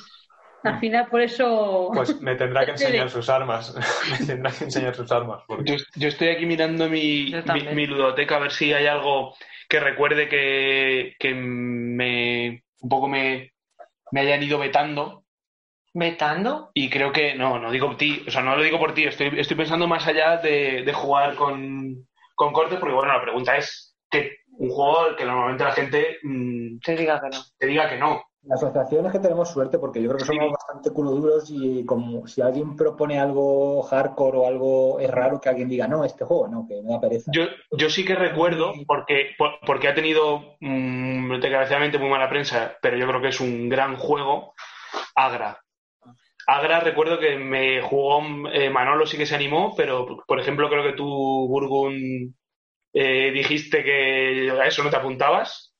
al final por eso... Pues me tendrá que [LAUGHS] enseñar sus armas. [LAUGHS] me tendrá que enseñar sus armas. porque- Yo, yo estoy aquí mirando mi, mi, ludoteca a ver si hay algo que recuerde que, que me un poco me, me hayan ido vetando ¿Vetando? y creo que no, no digo por ti, o sea, no lo digo por ti, estoy, estoy pensando más allá de, de jugar con, con cortes, porque bueno, la pregunta es que un juego que normalmente la gente mm, Te diga que no. te diga que no. La asociación es que tenemos suerte porque yo creo que somos Sí. bastante culo duros y como si alguien propone algo hardcore o algo es raro que alguien diga, no, este juego no, que me da pereza. Yo, yo sí que recuerdo, porque, por- porque ha tenido mm, desgraciadamente muy mala prensa, pero yo creo que es un gran juego, Agra. Agra recuerdo que me jugó eh, Manolo sí que se animó, pero por ejemplo creo que tú, Burgun, eh, dijiste que a eso no te apuntabas.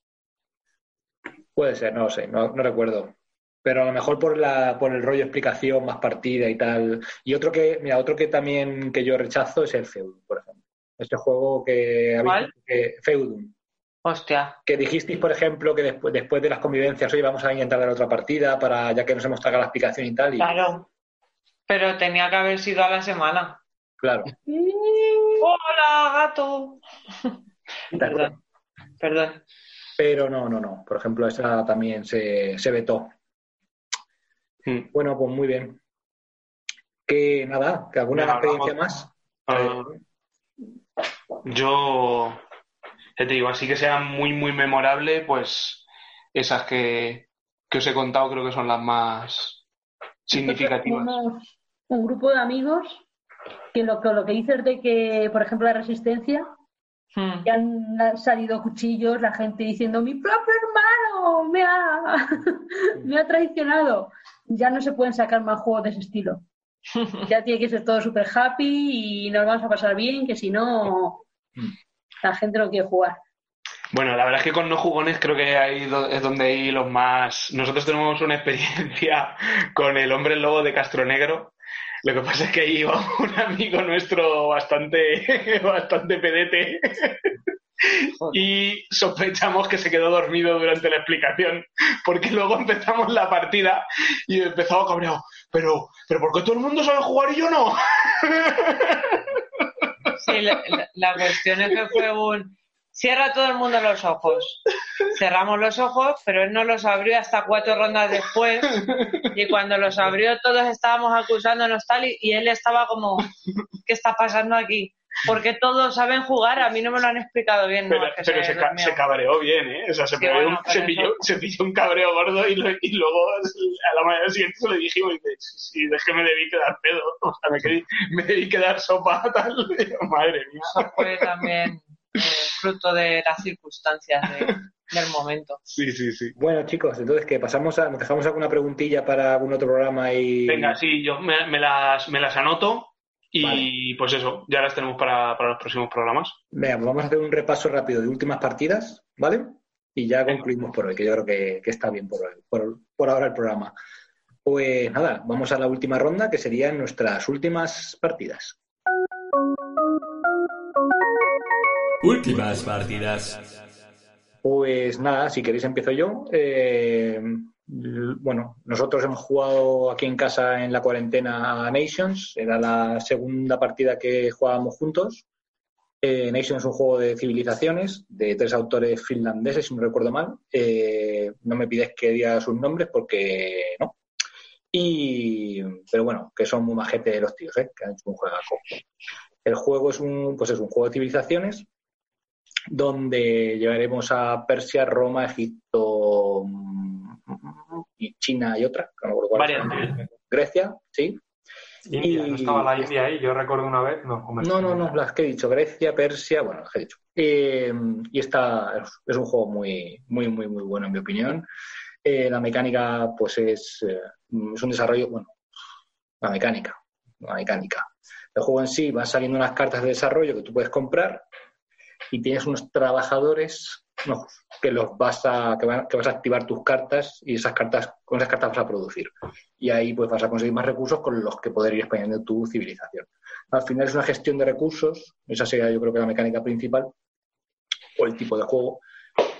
Puede ser, no lo sé, no, no recuerdo. Pero a lo mejor por la, por el rollo explicación, más partida y tal. Y otro que, mira, otro que también que yo rechazo es el Feudum, por ejemplo. Este juego que habéis ¿Cuál? que Feudum. Hostia. Que dijisteis, por ejemplo, que después, después de las convivencias, hoy vamos a intentar dar otra partida para, ya que nos hemos tragado la explicación y tal. Y, Claro. Pero tenía que haber sido a la semana. claro. ¡Hola, gato! Perdón. Perdón. Pero no, no, no. Por ejemplo, esa también se, se vetó. Mm. Bueno, pues muy bien. Que nada, que alguna experiencia más. Ah, yo, ya te digo, así que sea muy, muy memorable, pues esas que, que os he contado creo que son las más significativas. Un grupo de amigos que lo, que lo que dices de que, por ejemplo, la resistencia, Hmm. que han salido cuchillos, la gente diciendo, mi propio hermano me ha, [LAUGHS] me ha traicionado. Ya no se pueden sacar más juegos de ese estilo. [LAUGHS] Ya tiene que ser todo súper happy y nos vamos a pasar bien, que si no, la gente no quiere jugar. Bueno, la verdad es que con no jugones creo que ahí es donde hay los más. Nosotros tenemos una experiencia [LAUGHS] con el hombre lobo de Castro Negro. Lo que pasa es que ahí iba [LAUGHS] un amigo nuestro bastante, [LAUGHS] bastante pedete. Y sospechamos que se quedó dormido durante la explicación, porque luego empezamos la partida y empezaba cabreado. Pero, pero ¿por qué todo el mundo sabe jugar y yo no? Sí, la, la- la cuestión es que fue un... Cierra todo el mundo los ojos. Cerramos los ojos, pero él no los abrió hasta cuatro rondas después. Y cuando los abrió todos estábamos acusándonos tal y, y él estaba como, ¿qué está pasando aquí? Porque todos saben jugar, a mí no me lo han explicado bien. Pero, no, es que pero se, ca- se cabreó bien, ¿eh? O sea, se, Sí, bueno, un, se, pilló, se pilló un cabreo gordo y, lo- y luego a la mañana siguiente se le dijimos, y dice, sí, es que me debí quedar pedo, o sea, me, quedé- me debí quedar sopa, [LAUGHS] tal. Madre mía. Eso fue también eh, fruto de las circunstancias de- del momento. Sí, sí, sí. Bueno, chicos, entonces, que pasamos a, nos dejamos alguna preguntilla para algún otro programa y. Venga, sí, yo me, me las, me las anoto y Vale. pues eso, ya las tenemos para, para los próximos programas. Venga, pues vamos a hacer un repaso rápido de últimas partidas, ¿vale? Y ya concluimos por hoy, que yo creo que, que está bien por, hoy- por, por ahora el programa. Pues nada, vamos a la última ronda, que serían nuestras últimas partidas. Últimas partidas. Pues nada, si queréis empiezo yo. Eh, bueno, nosotros hemos jugado aquí en casa en la cuarentena a Nations. Era la segunda partida que jugábamos juntos. Eh, Nations es un juego de civilizaciones de tres autores finlandeses, si no recuerdo mal. Eh, no me pides que diga sus nombres porque no. Y, pero bueno, que son muy majetes los tíos, ¿eh? que han hecho un juegazo. El juego es un, pues es un juego de civilizaciones donde llevaremos a Persia, Roma, Egipto y China y otra, no me acuerdo cuál es. Varias. Grecia, sí. India, Y- ¿no estaba la India ahí? Yo recuerdo una vez, no. No, no, no, las que he dicho, Grecia, Persia, bueno, las que he dicho. Eh, y esta es- un juego muy, muy, muy, muy bueno, en mi opinión. Eh, la mecánica, pues es, eh, es un desarrollo, bueno, la mecánica, la mecánica. El juego en sí va saliendo unas cartas de desarrollo que tú puedes comprar y tienes unos trabajadores no, que los vas a, que, van- que vas a activar tus cartas y esas cartas, con esas cartas vas a producir. Y ahí pues vas a conseguir más recursos con los que poder ir expandiendo tu civilización. Al final es una gestión de recursos, esa sería yo creo que la mecánica principal, o el tipo de juego.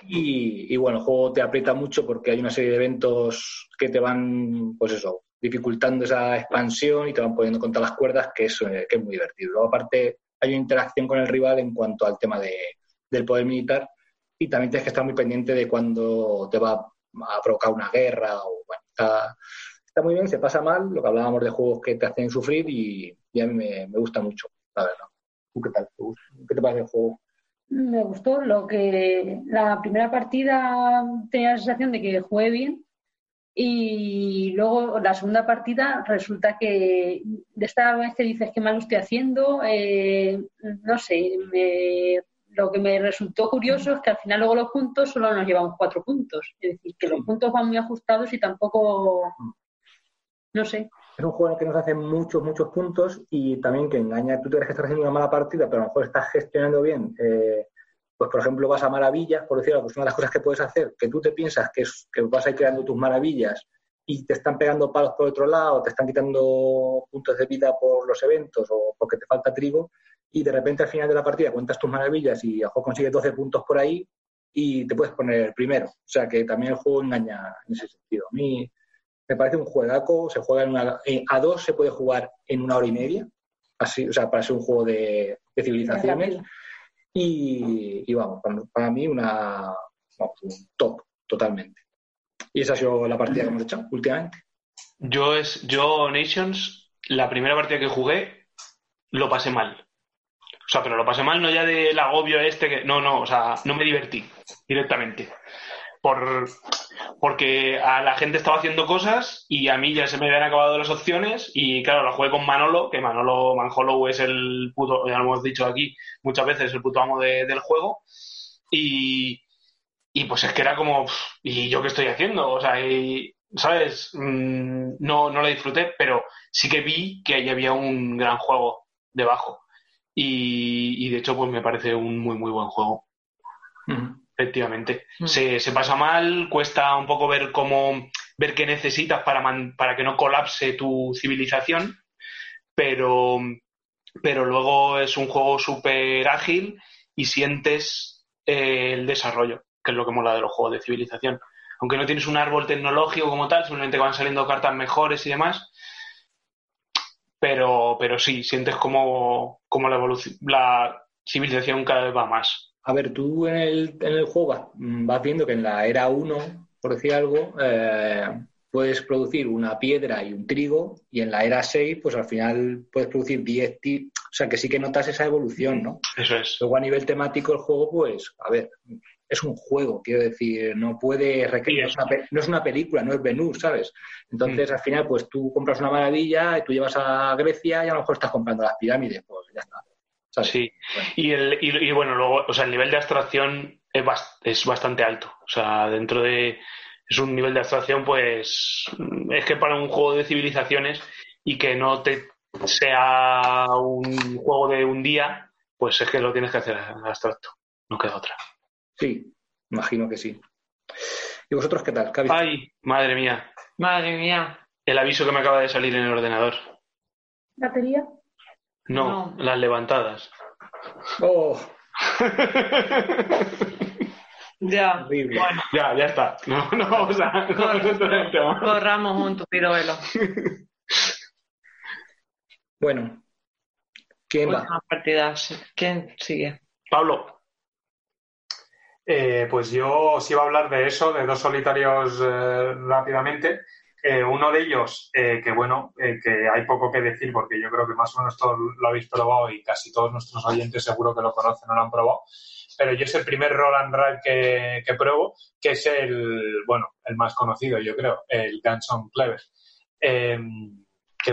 Y, y, bueno, el juego te aprieta mucho porque hay una serie de eventos que te van, pues eso, dificultando esa expansión y te van poniendo contra las cuerdas, que es, eh, que es muy divertido. Luego, aparte, hay una interacción con el rival en cuanto al tema de, del poder militar y también tienes que estar muy pendiente de cuando te va a provocar una guerra o bueno, está, está muy bien, se pasa mal, lo que hablábamos de juegos que te hacen sufrir y, a mí me, me gusta mucho, la verdad. ¿Tú qué tal? ¿Qué te parece el juego? Me gustó lo que la primera partida tenía la sensación de que jugué bien y luego la segunda partida resulta que de esta vez que dices que mal lo estoy haciendo, eh, no sé, me- lo que me resultó curioso es que al final luego los puntos solo nos llevamos cuatro puntos, es decir, que los puntos van muy ajustados y tampoco, no sé, Es un juego que nos hace muchos, muchos puntos y también que engaña. Tú te crees que estás haciendo una mala partida, pero a lo mejor estás gestionando bien. eh, pues, por ejemplo, vas a maravillas, por decirlo, pues una de las cosas que puedes hacer, que tú te piensas que, es, que vas a ir creando tus maravillas y te están pegando palos por otro lado, te están quitando puntos de vida por los eventos o porque te falta trigo, y de repente al final de la partida cuentas tus maravillas y a consigues 12 puntos por ahí y te puedes poner primero. O sea que también el juego engaña en ese sentido. A mí me parece un juegaco, se juega en una, a dos se puede jugar en una hora y media, así, o sea, para ser un juego de, de civilizaciones. Y, y vamos, para, para mí una vamos, un top, totalmente. Y esa ha sido la partida que hemos hecho últimamente. Yo, es, yo, Nations, la primera partida que jugué, lo pasé mal. O sea, pero lo pasé mal no ya del agobio este que. No, no, o sea, no me divertí directamente. Por, porque a la gente estaba haciendo cosas y a mí ya se me habían acabado las opciones y claro, la jugué con Manolo, que Manolo Manhollow es el puto, ya lo hemos dicho aquí muchas veces, el puto amo de- del juego y, y pues es que era como, ¿y yo qué estoy haciendo? O sea, y, ¿sabes? Mm, No, no la disfruté, pero sí que vi que ahí había un gran juego debajo y, y de hecho pues me parece un muy muy buen juego. Efectivamente. Se, se pasa mal, cuesta un poco ver cómo, ver qué necesitas para, man- para que no colapse tu civilización, pero, pero luego es un juego súper ágil y sientes eh, el desarrollo, que es lo que mola de los juegos de civilización. Aunque no tienes un árbol tecnológico como tal, simplemente van saliendo cartas mejores y demás, pero, pero sí, sientes como, como la, evolución, la civilización cada vez va más. A ver, tú en el, en el juego vas, mm, vas viendo que en la era 1, por decir algo, eh, puedes producir una piedra y un trigo, y en la era 6, pues al final puedes producir 10 ti- O sea, que sí que notas esa evolución, ¿no? Eso es. Luego a nivel temático el juego, pues, a ver, es un juego, quiero decir, no puede requerir, no es una, pe- no es una película, no es Benur, ¿sabes? Entonces al final, pues tú compras una maravilla, y tú llevas a Grecia y a lo mejor estás comprando las pirámides, pues ya está. ¿sabes? Sí, Bueno. y, el, y, y bueno, luego, o sea, el nivel de abstracción es, bas- es bastante alto. O sea, dentro de. Es un nivel de abstracción, pues. Es que para un juego de civilizaciones y que no te sea un juego de un día, pues es que lo tienes que hacer abstracto. No queda otra. Sí, imagino que sí. ¿Y vosotros qué tal? ¿Qué habéis- Ay, madre mía. Madre mía. El aviso que me acaba de salir en el ordenador. batería. No, No. las levantadas. Oh, [LAUGHS] Ya. horrible. Bueno, ya, ya está. No, no vamos a. No corramos un tupido velo. Bueno, ¿quién va? ¿Quién sigue? Pablo, Eh, pues yo os iba a hablar de eso, de dos solitarios eh, rápidamente. Eh, uno de ellos, eh, que bueno, que hay poco que decir porque yo creo que más o menos todos lo habéis probado y casi todos nuestros oyentes seguro que lo conocen o lo han probado. Pero yo es el primer roll and ride que, que pruebo, que es el, bueno, el más conocido, yo creo, el Guns on Clever. Que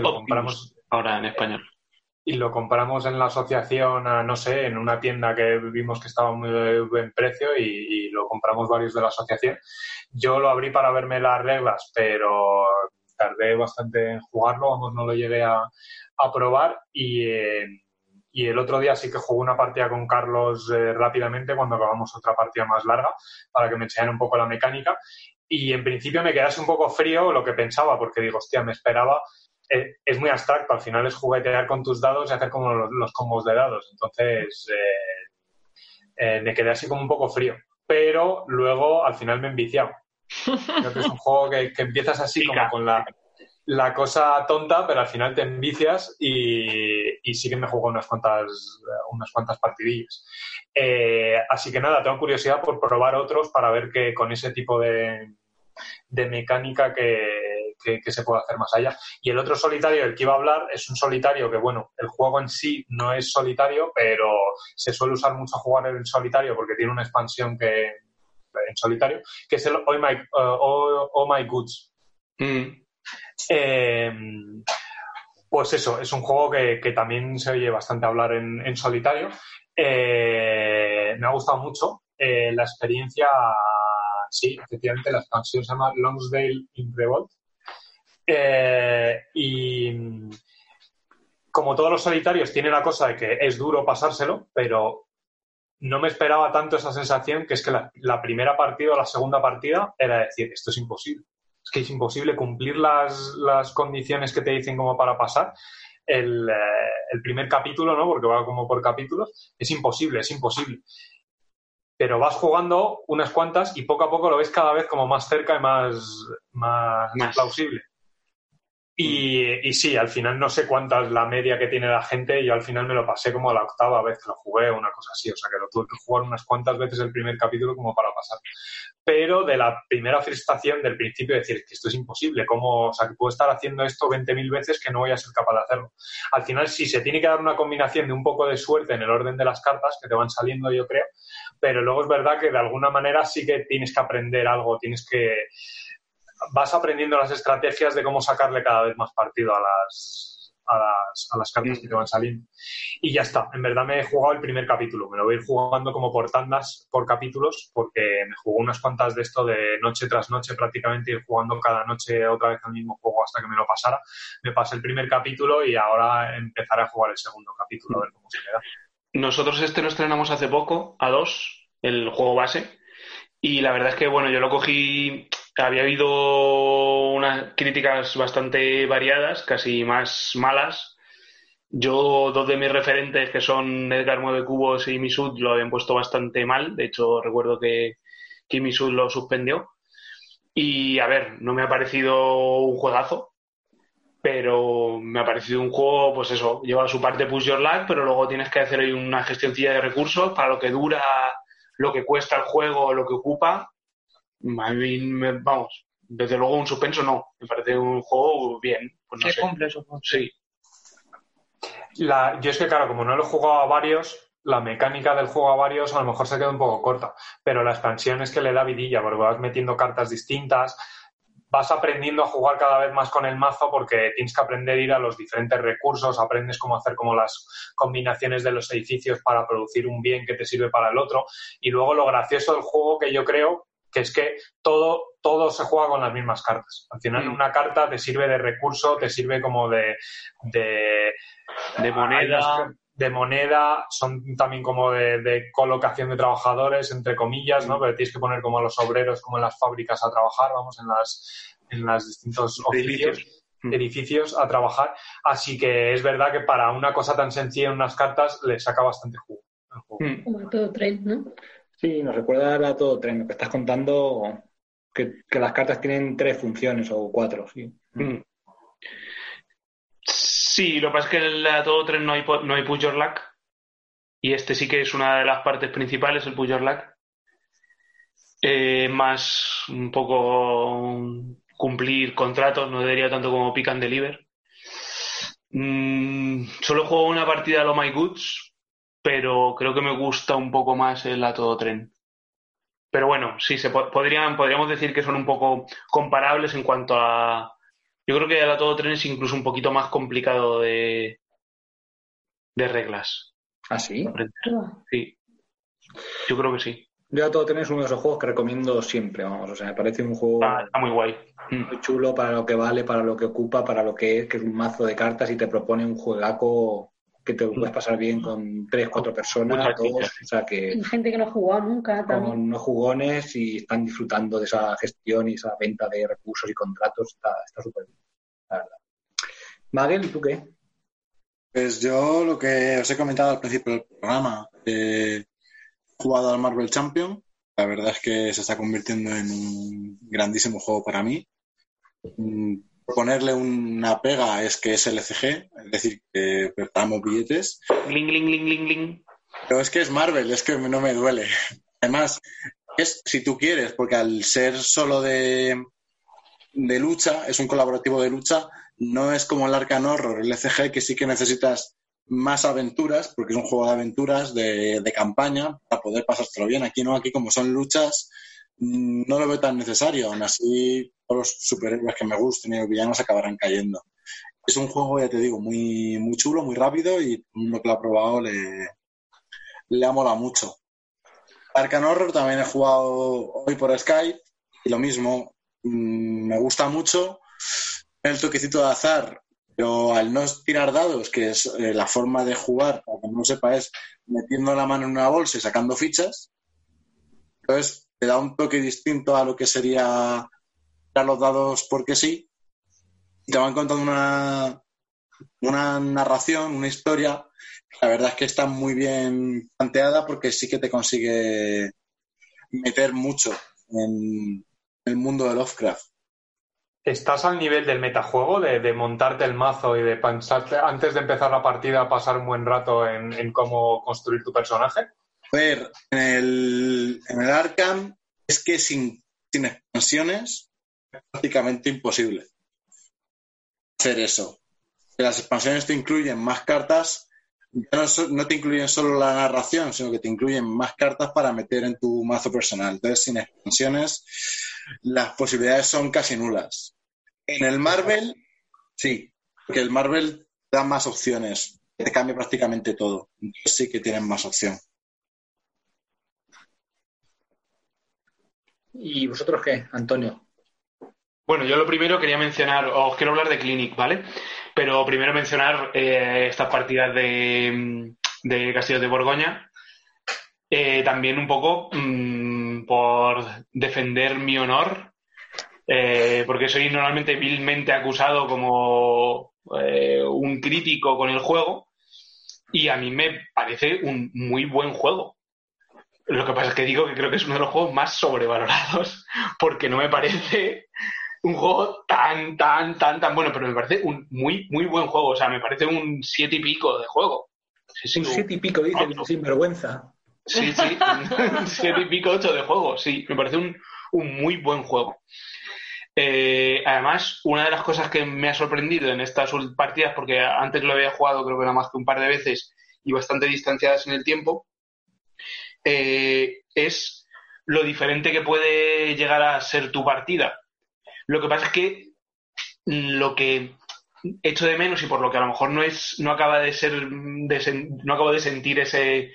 lo Optimus. compramos ahora en español. Y lo compramos en la asociación, a, no sé, en una tienda que vimos que estaba muy buen precio y, y lo compramos varios de la asociación. Yo lo abrí para verme las reglas, pero tardé bastante en jugarlo, vamos, no lo llegué a, a probar y, eh, y el otro día sí que jugué una partida con Carlos eh, rápidamente cuando acabamos otra partida más larga para que me enseñara un poco la mecánica y en principio me quedase un poco frío lo que pensaba porque digo, hostia, me esperaba eh, es muy abstracto, al final es juguetear con tus dados y hacer como los, combos de dados. Entonces, eh, me quedé así como un poco frío. Pero luego, al final, me he enviciado. Creo que es un juego que, empiezas así como con la, la cosa tonta, pero al final te envicias y, y sí que me juego unas cuantas, unas cuantas partidillas. Eh, así que nada, tengo curiosidad por probar otros para ver que con ese tipo de, de mecánica que, que, se puede hacer más allá. Y el otro solitario del que iba a hablar es un solitario que, bueno, el juego en sí no es solitario, pero se suele usar mucho jugar en solitario porque tiene una expansión que en solitario, que es el Oh My, uh, oh, My Goods. Mm. Em, pues eso, es un juego que, también se oye bastante hablar en, solitario. Eh, me ha gustado mucho. Eh, la experiencia, sí, efectivamente, la expansión se llama Longsdale in Revolt. Eh, y como todos los solitarios, tiene la cosa de que es duro pasárselo, pero no me esperaba tanto esa sensación que es que la, la primera partida o la segunda partida era decir, esto es imposible es que es imposible cumplir las, condiciones que te dicen como para pasar. El, eh, el, primer capítulo, ¿no? Porque va como por capítulos, es imposible, es imposible. Pero vas jugando unas cuantas y poco a poco lo ves cada vez como más cerca y más, más, más. plausible. Y, y, sí, al final no sé cuánta es la media que tiene la gente. Yo al final me lo pasé como a la octava vez que lo jugué, una cosa así. O sea que lo tuve que jugar unas cuantas veces el primer capítulo como para pasar. Pero de la primera frustración del principio, decir que esto es imposible. ¿Cómo, o sea, que puedo estar haciendo esto 20.000 veces que no voy a ser capaz de hacerlo. Al final sí se tiene que dar una combinación de un poco de suerte en el orden de las cartas que te van saliendo, yo creo. Pero luego es verdad que de alguna manera sí que tienes que aprender algo, tienes que vas aprendiendo las estrategias de cómo sacarle cada vez más partido a las, a las, a las cartas que te van saliendo. Y ya está, en verdad me he jugado el primer capítulo, me lo voy a ir jugando como por tandas, por capítulos, porque me jugó unas cuantas de esto de noche tras noche prácticamente, ir jugando cada noche otra vez el mismo juego hasta que me lo pasara. Me pasé el primer capítulo y ahora empezaré a jugar el segundo capítulo, a ver cómo se me. Nosotros este lo estrenamos hace poco, a dos, el juego base, y la verdad es que, bueno, yo lo cogí había habido unas críticas bastante variadas, casi más malas. Yo, dos de mis referentes, que son Edgar Mueve Cubos y Misud, lo habían puesto bastante mal. De hecho, recuerdo que, que Misud lo suspendió. Y a ver, no me ha parecido un juegazo, pero me ha parecido un juego, pues eso, lleva su parte push your luck, pero luego tienes que hacer una gestioncilla de recursos para lo que dura, lo que cuesta el juego, lo que ocupa, a mí, vamos, desde luego un suspenso no. Me parece un juego bien. Pues no sé. cumple Sí. La, yo es que, claro, como no lo he jugado a varios, la mecánica del juego a varios a lo mejor se queda un poco corta. Pero la expansión es que le da vidilla, porque vas metiendo cartas distintas, vas aprendiendo a jugar cada vez más con el mazo porque tienes que aprender a ir a los diferentes recursos, aprendes cómo hacer como las combinaciones de los edificios para producir un bien que te sirve para el otro. Y luego lo gracioso del juego que yo creo que es que todo, todo se juega con las mismas cartas. Al final, mm. una carta te sirve de recurso, te sirve como de, de, moneda. De moneda, son también como de, colocación de trabajadores, entre comillas, ¿no? Mm. Pero tienes que poner como a los obreros, como en las fábricas a trabajar, vamos, en las, en las distintos oficios mm. edificios a trabajar. Así que es verdad que para una cosa tan sencilla en unas cartas le saca bastante jugo. Como todo tren, ¿no? Sí, nos recuerda a todo tren. Lo que estás contando, que, las cartas tienen tres funciones o cuatro, sí. Mm. Sí, lo que pasa es que en la todo tren no hay, no hay push your luck. Y este sí que es una de las partes principales, el push your luck. Eh, más un poco cumplir contratos, no diría tanto como pick and deliver. Mm, solo juego una partida de lo My Goods, pero creo que me gusta un poco más el a todo tren. Pero bueno, sí, se podrían, podríamos decir que son un poco comparables en cuanto a... Yo creo que el a todo tren es incluso un poquito más complicado de, de reglas. ¿Ah, sí? Sí. Yo creo que sí. Yo a todo tren es uno de esos juegos que recomiendo siempre, vamos. O sea, me parece un juego... Ah, está muy guay. Muy chulo para lo que vale, para lo que ocupa, para lo que es, que es un mazo de cartas y te propone un juegaco que te lo puedes pasar bien con tres, cuatro personas, Muchas dos, fichas. o sea que Y gente que no jugó nunca también. con unos jugones y están disfrutando de esa gestión y esa venta de recursos y contratos, está está súper bien, la verdad. Magel, ¿y tú qué? Pues yo lo que os he comentado al principio del programa, eh, he jugado al Marvel Champion. La verdad es que se está convirtiendo en un grandísimo juego para mí. Ponerle una pega es que es LCG, es decir, que preparamos billetes. Gling, gling, gling, gling. Pero es que es Marvel, es que no me duele. Además, es si tú quieres, porque al ser solo de, de lucha, es un colaborativo de lucha, no es como el Arcan Horror, el ECG, que sí que necesitas más aventuras, porque es un juego de aventuras, de, de campaña, para poder pasártelo bien. Aquí no, aquí como son luchas, no lo veo tan necesario. Aún así, todos los superhéroes que me gusten y los villanos acabarán cayendo. Es un juego, ya te digo, muy, muy chulo, muy rápido y uno que lo ha probado le, le ha molado mucho. Arcan Horror también he jugado hoy por Skype y lo mismo, mm, me gusta mucho el toquecito de azar, pero al no tirar dados, que es eh, la forma de jugar, para que no lo sepa, es metiendo la mano en una bolsa y sacando fichas, entonces te da un toque distinto a lo que sería tirar los dados porque sí, te van contando una, una narración, una historia la verdad es que está muy bien planteada porque sí que te consigue meter mucho en el mundo de Lovecraft. ¿Estás al nivel del metajuego, de, de montarte el mazo y de pensarte, antes de empezar la partida, pasar un buen rato en cómo construir tu personaje? Ver, en el, en el Arkham es que sin, sin expansiones es prácticamente imposible hacer eso. Las expansiones te incluyen más cartas ya no, no te incluyen solo la narración, sino que te incluyen más cartas para meter en tu mazo personal. Entonces, sin expansiones, las posibilidades son casi nulas. En el Marvel, sí, porque el Marvel da más opciones, te cambia prácticamente todo. Entonces sí que tienen más opción. ¿Y vosotros qué, Antonio? Bueno, yo lo primero quería mencionar, os quiero hablar de Clinic, ¿vale? Pero primero mencionar eh, estas partidas de, de Castillos de Borgoña. Eh, también un poco mm, por defender mi honor, eh, porque soy normalmente vilmente acusado como eh, un crítico con el juego, y a mí me parece un muy buen juego. Lo que pasa es que digo que creo que es uno de los juegos más sobrevalorados, [LAUGHS] porque no me parece un juego tan, tan, tan, tan bueno, pero me parece un muy, muy buen juego. O sea, me parece un siete y pico de juego. Sí, sí, Un siete y pico, dice, sin vergüenza. sí, sí, [LAUGHS] un siete y pico, ocho de juego. Sí, me parece un, un muy buen juego. Eh, además, una de las cosas que me ha sorprendido en estas partidas, porque antes lo había jugado creo que nada más que un par de veces y bastante distanciadas en el tiempo, eh, es lo diferente que puede llegar a ser tu partida. Lo que pasa es que mm, lo que echo de menos y por lo que a lo mejor no es, no acaba de ser, no acabo de sentir ese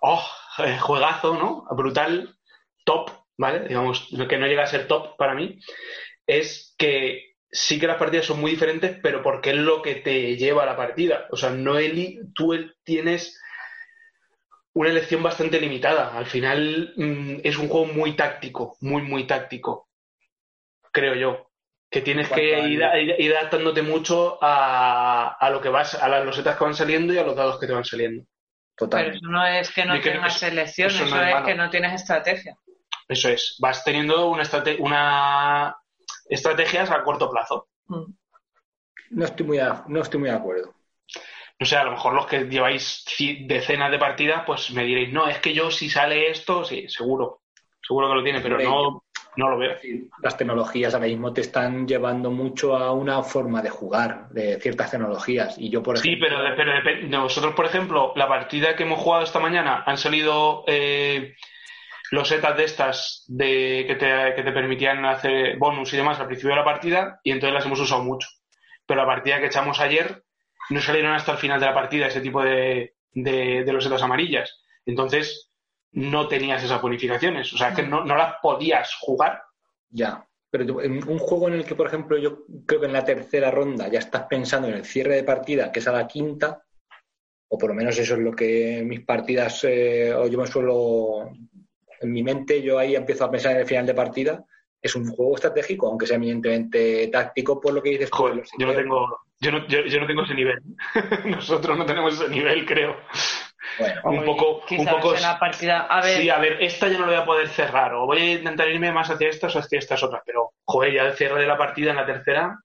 oh, eh, juegazo, ¿no? Brutal, top, ¿vale? Digamos, lo que no llega a ser top para mí, es que sí que las partidas son muy diferentes, pero porque es lo que te lleva a la partida. O sea, no tú tienes una elección bastante limitada. Al final mm, es un juego muy táctico, muy, muy táctico, creo yo. Que tienes que ir, ir- ir adaptándote mucho a, a lo que vas, a las losetas que van saliendo y a los dados que te van saliendo. Pero Total. eso no es que no tengas eso- selección, eso eso, no es que no tienes estrategia. Eso es, vas teniendo una, estrate- una estrategias a corto plazo. Mm. No estoy muy, a- no estoy muy de acuerdo. No sé, a lo mejor los que lleváis decenas de partidas, pues me diréis, no, es que yo si sale esto, sí, seguro, seguro que lo tiene, pero no, no lo veo. Las tecnologías ahora mismo te están llevando mucho a una forma de jugar de ciertas tecnologías. Y yo, por Sí, ejemplo, pero, de- pero depe- nosotros, por ejemplo, la partida que hemos jugado esta mañana han salido eh, los setas de estas de, que, te, que te permitían hacer bonus y demás al principio de la partida y entonces las hemos usado mucho. Pero la partida que echamos ayer no salieron hasta el final de la partida ese tipo de, de, de losetas amarillas. Entonces no tenías esas bonificaciones. O sea, es que no, no las podías jugar. ya. Pero tú, en un juego en el que, por ejemplo, yo creo que en la tercera ronda ya estás pensando en el cierre de partida, que es a la quinta, o por lo menos eso es lo que mis partidas, eh, o yo me suelo, en mi mente, yo ahí empiezo a pensar en el final de partida. Es un juego estratégico, aunque sea eminentemente táctico, por lo que dices. Joder, yo no sistemas. tengo, yo no, yo, yo no tengo ese nivel. [LAUGHS] Nosotros no tenemos ese nivel, creo. Bueno, un poco, un poco. en la partida. A ver, Sí, a ver, esta ya no la voy a poder cerrar. O voy a intentar irme más hacia estas o hacia estas otras. Pero, joder, ya el cierre de la partida en la tercera.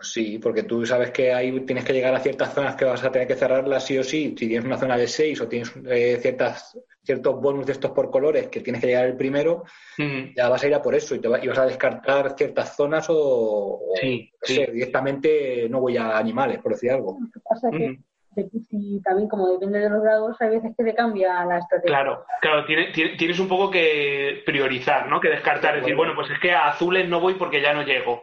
Sí, porque tú sabes que ahí tienes que llegar a ciertas zonas que vas a tener que cerrarlas sí o sí. Si tienes una zona de 6 o tienes eh, ciertas, ciertos bonus de estos por colores que tienes que llegar el primero, mm, ya vas a ir a por eso y, te va- y vas a descartar ciertas zonas o, Sí, sí. sé, directamente no voy a animales, por decir algo. Lo que pasa que, Mm. sí, también como depende de los grados, hay veces que te cambia la estrategia. Claro, claro, tiene- tiene- tienes un poco que priorizar, ¿no? Que descartar, decir, bueno, pues es que a azules no voy porque ya no llego.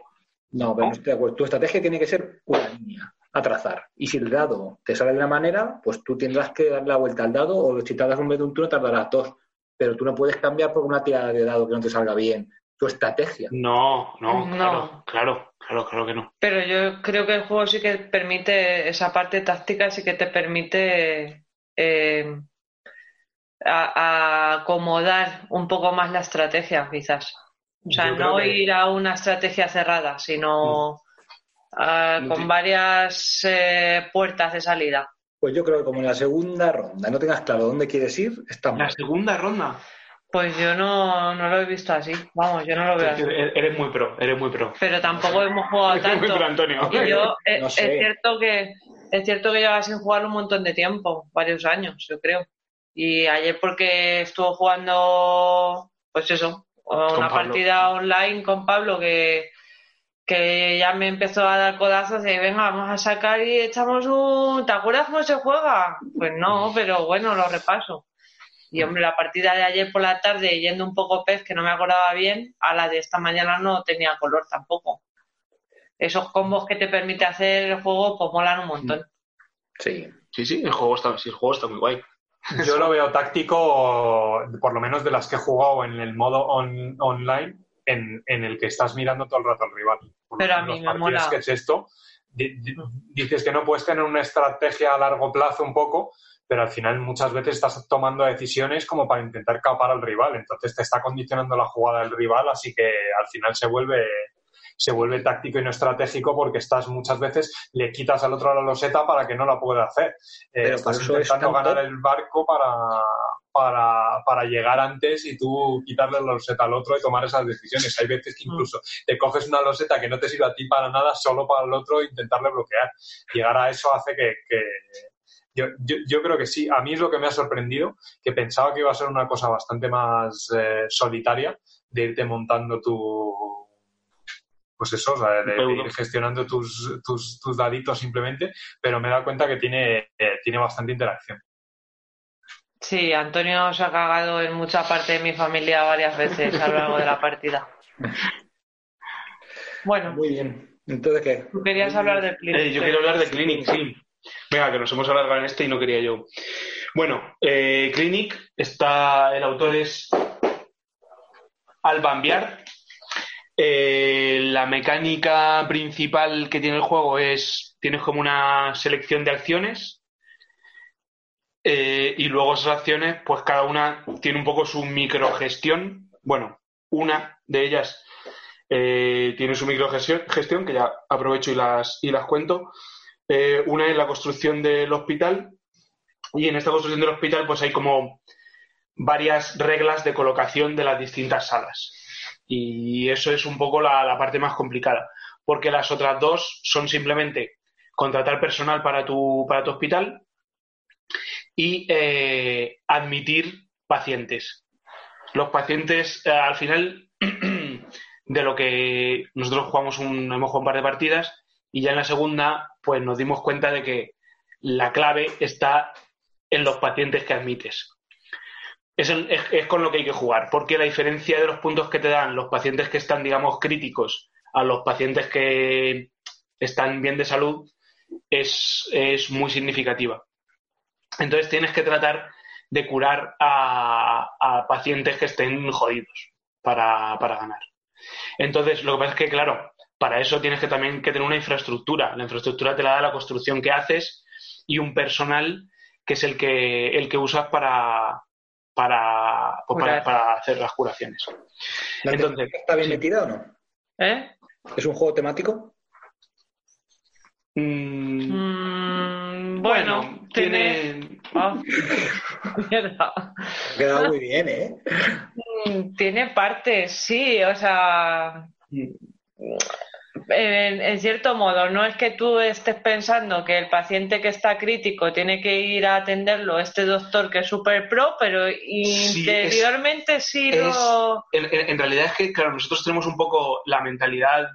No, pero no acuerdo. Tu estrategia tiene que ser una línea a trazar. Y si el dado te sale de una manera, pues tú tendrás que dar la vuelta al dado o si tardas un vez de un turno tardarás dos. Pero tú no puedes cambiar por una tirada de dado que no te salga bien. Tu estrategia. No, no, No. claro, claro, claro, claro que no. pero yo creo que el juego sí que permite, esa parte táctica sí que te permite eh, a- a acomodar un poco más la estrategia, quizás. O sea, no que- ir a una estrategia cerrada, sino ah, No con te- varias eh, puertas de salida. Pues yo creo que como en la segunda ronda no tengas claro dónde quieres ir, está La segunda ronda. Pues yo no, no lo he visto así. Vamos, yo no lo veo así. Eres muy pro, eres muy pro. Pero tampoco hemos jugado muy tanto. pro, Antonio. Y yo, eh, No es, sé. cierto que es cierto que lleva sin jugar un montón de tiempo, varios años, yo creo. Y ayer porque estuvo jugando, pues eso, una Pablo. partida online con Pablo que, que ya me empezó a dar codazos de venga, vamos a sacar y echamos un... ¿Te acuerdas cómo se juega? Pues no, pero bueno, lo repaso. Y hombre, la partida de ayer por la tarde, yendo un poco pez, que no me acordaba bien, a la de esta mañana no tenía color tampoco. Esos combos que te permite hacer el juego, pues molan un montón. Sí. Sí, sí, el juego está, sí, el juego está muy guay. Yo lo veo táctico, por lo menos de las que he jugado en el modo on- online, en, en el que estás mirando todo el rato al rival. Por Pero a mí los me partidos mola. que es esto, di- di- dices que no puedes tener una estrategia a largo plazo un poco, pero al final muchas veces estás tomando decisiones como para intentar capar al rival. Entonces te está condicionando la jugada del rival, así que al final se vuelve se vuelve táctico y no estratégico porque estás muchas veces le quitas al otro la loseta para que no la pueda hacer. Eh, estás intentando ganar el barco para, para, para llegar antes y tú quitarle la loseta al otro y tomar esas decisiones. Hay veces que incluso te coges una loseta que no te sirve a ti para nada, solo para el otro e intentarle bloquear. Llegar a eso hace que... que- yo, yo, yo creo que sí. A mí es lo que me ha sorprendido, que pensaba que iba a ser una cosa bastante más eh, solitaria, de irte montando tu... Pues eso, o sea, de, ir gestionando tus, tus, tus daditos simplemente, pero me he dado cuenta que tiene, eh, tiene bastante interacción. Sí, Antonio se ha cagado en mucha parte de mi familia varias veces a lo largo de la partida. Bueno, Muy bien. Entonces, ¿qué? tú querías hablar del Clinic. Eh, yo quiero hablar de Clinic, sí. Venga, que nos hemos alargado en este y no quería yo. Bueno, eh, Clinic está, el autor es Alban Biar. Eh, la mecánica principal que tiene el juego es, tienes como una selección de acciones eh, y luego esas acciones, pues cada una tiene un poco su microgestión. Bueno, una de ellas eh, tiene su microgestión, gestión, que ya aprovecho y las, y las cuento. Eh, una es la construcción del hospital y en esta construcción del hospital pues hay como varias reglas de colocación de las distintas salas. Y eso es un poco la, la parte más complicada, porque las otras dos son simplemente contratar personal para tu, para tu hospital y eh, admitir pacientes. Los pacientes, eh, al final, [CLEARS THROAT] de lo que nosotros jugamos un, hemos jugado un par de partidas y ya en la segunda, pues nos dimos cuenta de que la clave está en los pacientes que admites. Es, es con lo que hay que jugar, porque la diferencia de los puntos que te dan los pacientes que están, digamos, críticos a los pacientes que están bien de salud es, es muy significativa. Entonces tienes que tratar de curar a, a pacientes que estén jodidos para, para ganar. Entonces, lo que pasa es que, claro, para eso tienes que también que tener una infraestructura. La infraestructura te la da la construcción que haces y un personal que es el que, el que usas para, para, pues para, para, hacer las curaciones. ¿La Entonces, ¿Está bien metida o no? ¿Eh? ¿Es un juego temático? Mm, Bueno, tiene. [LAUGHS] Ha quedado muy bien, ¿eh? Mm, Tiene partes, sí, o sea. En, en cierto modo, no es que tú estés pensando que el paciente que está crítico tiene que ir a atenderlo este doctor que es super pro, pero interiormente sí, es- lo. En, en- en realidad es que, claro, nosotros tenemos un poco la mentalidad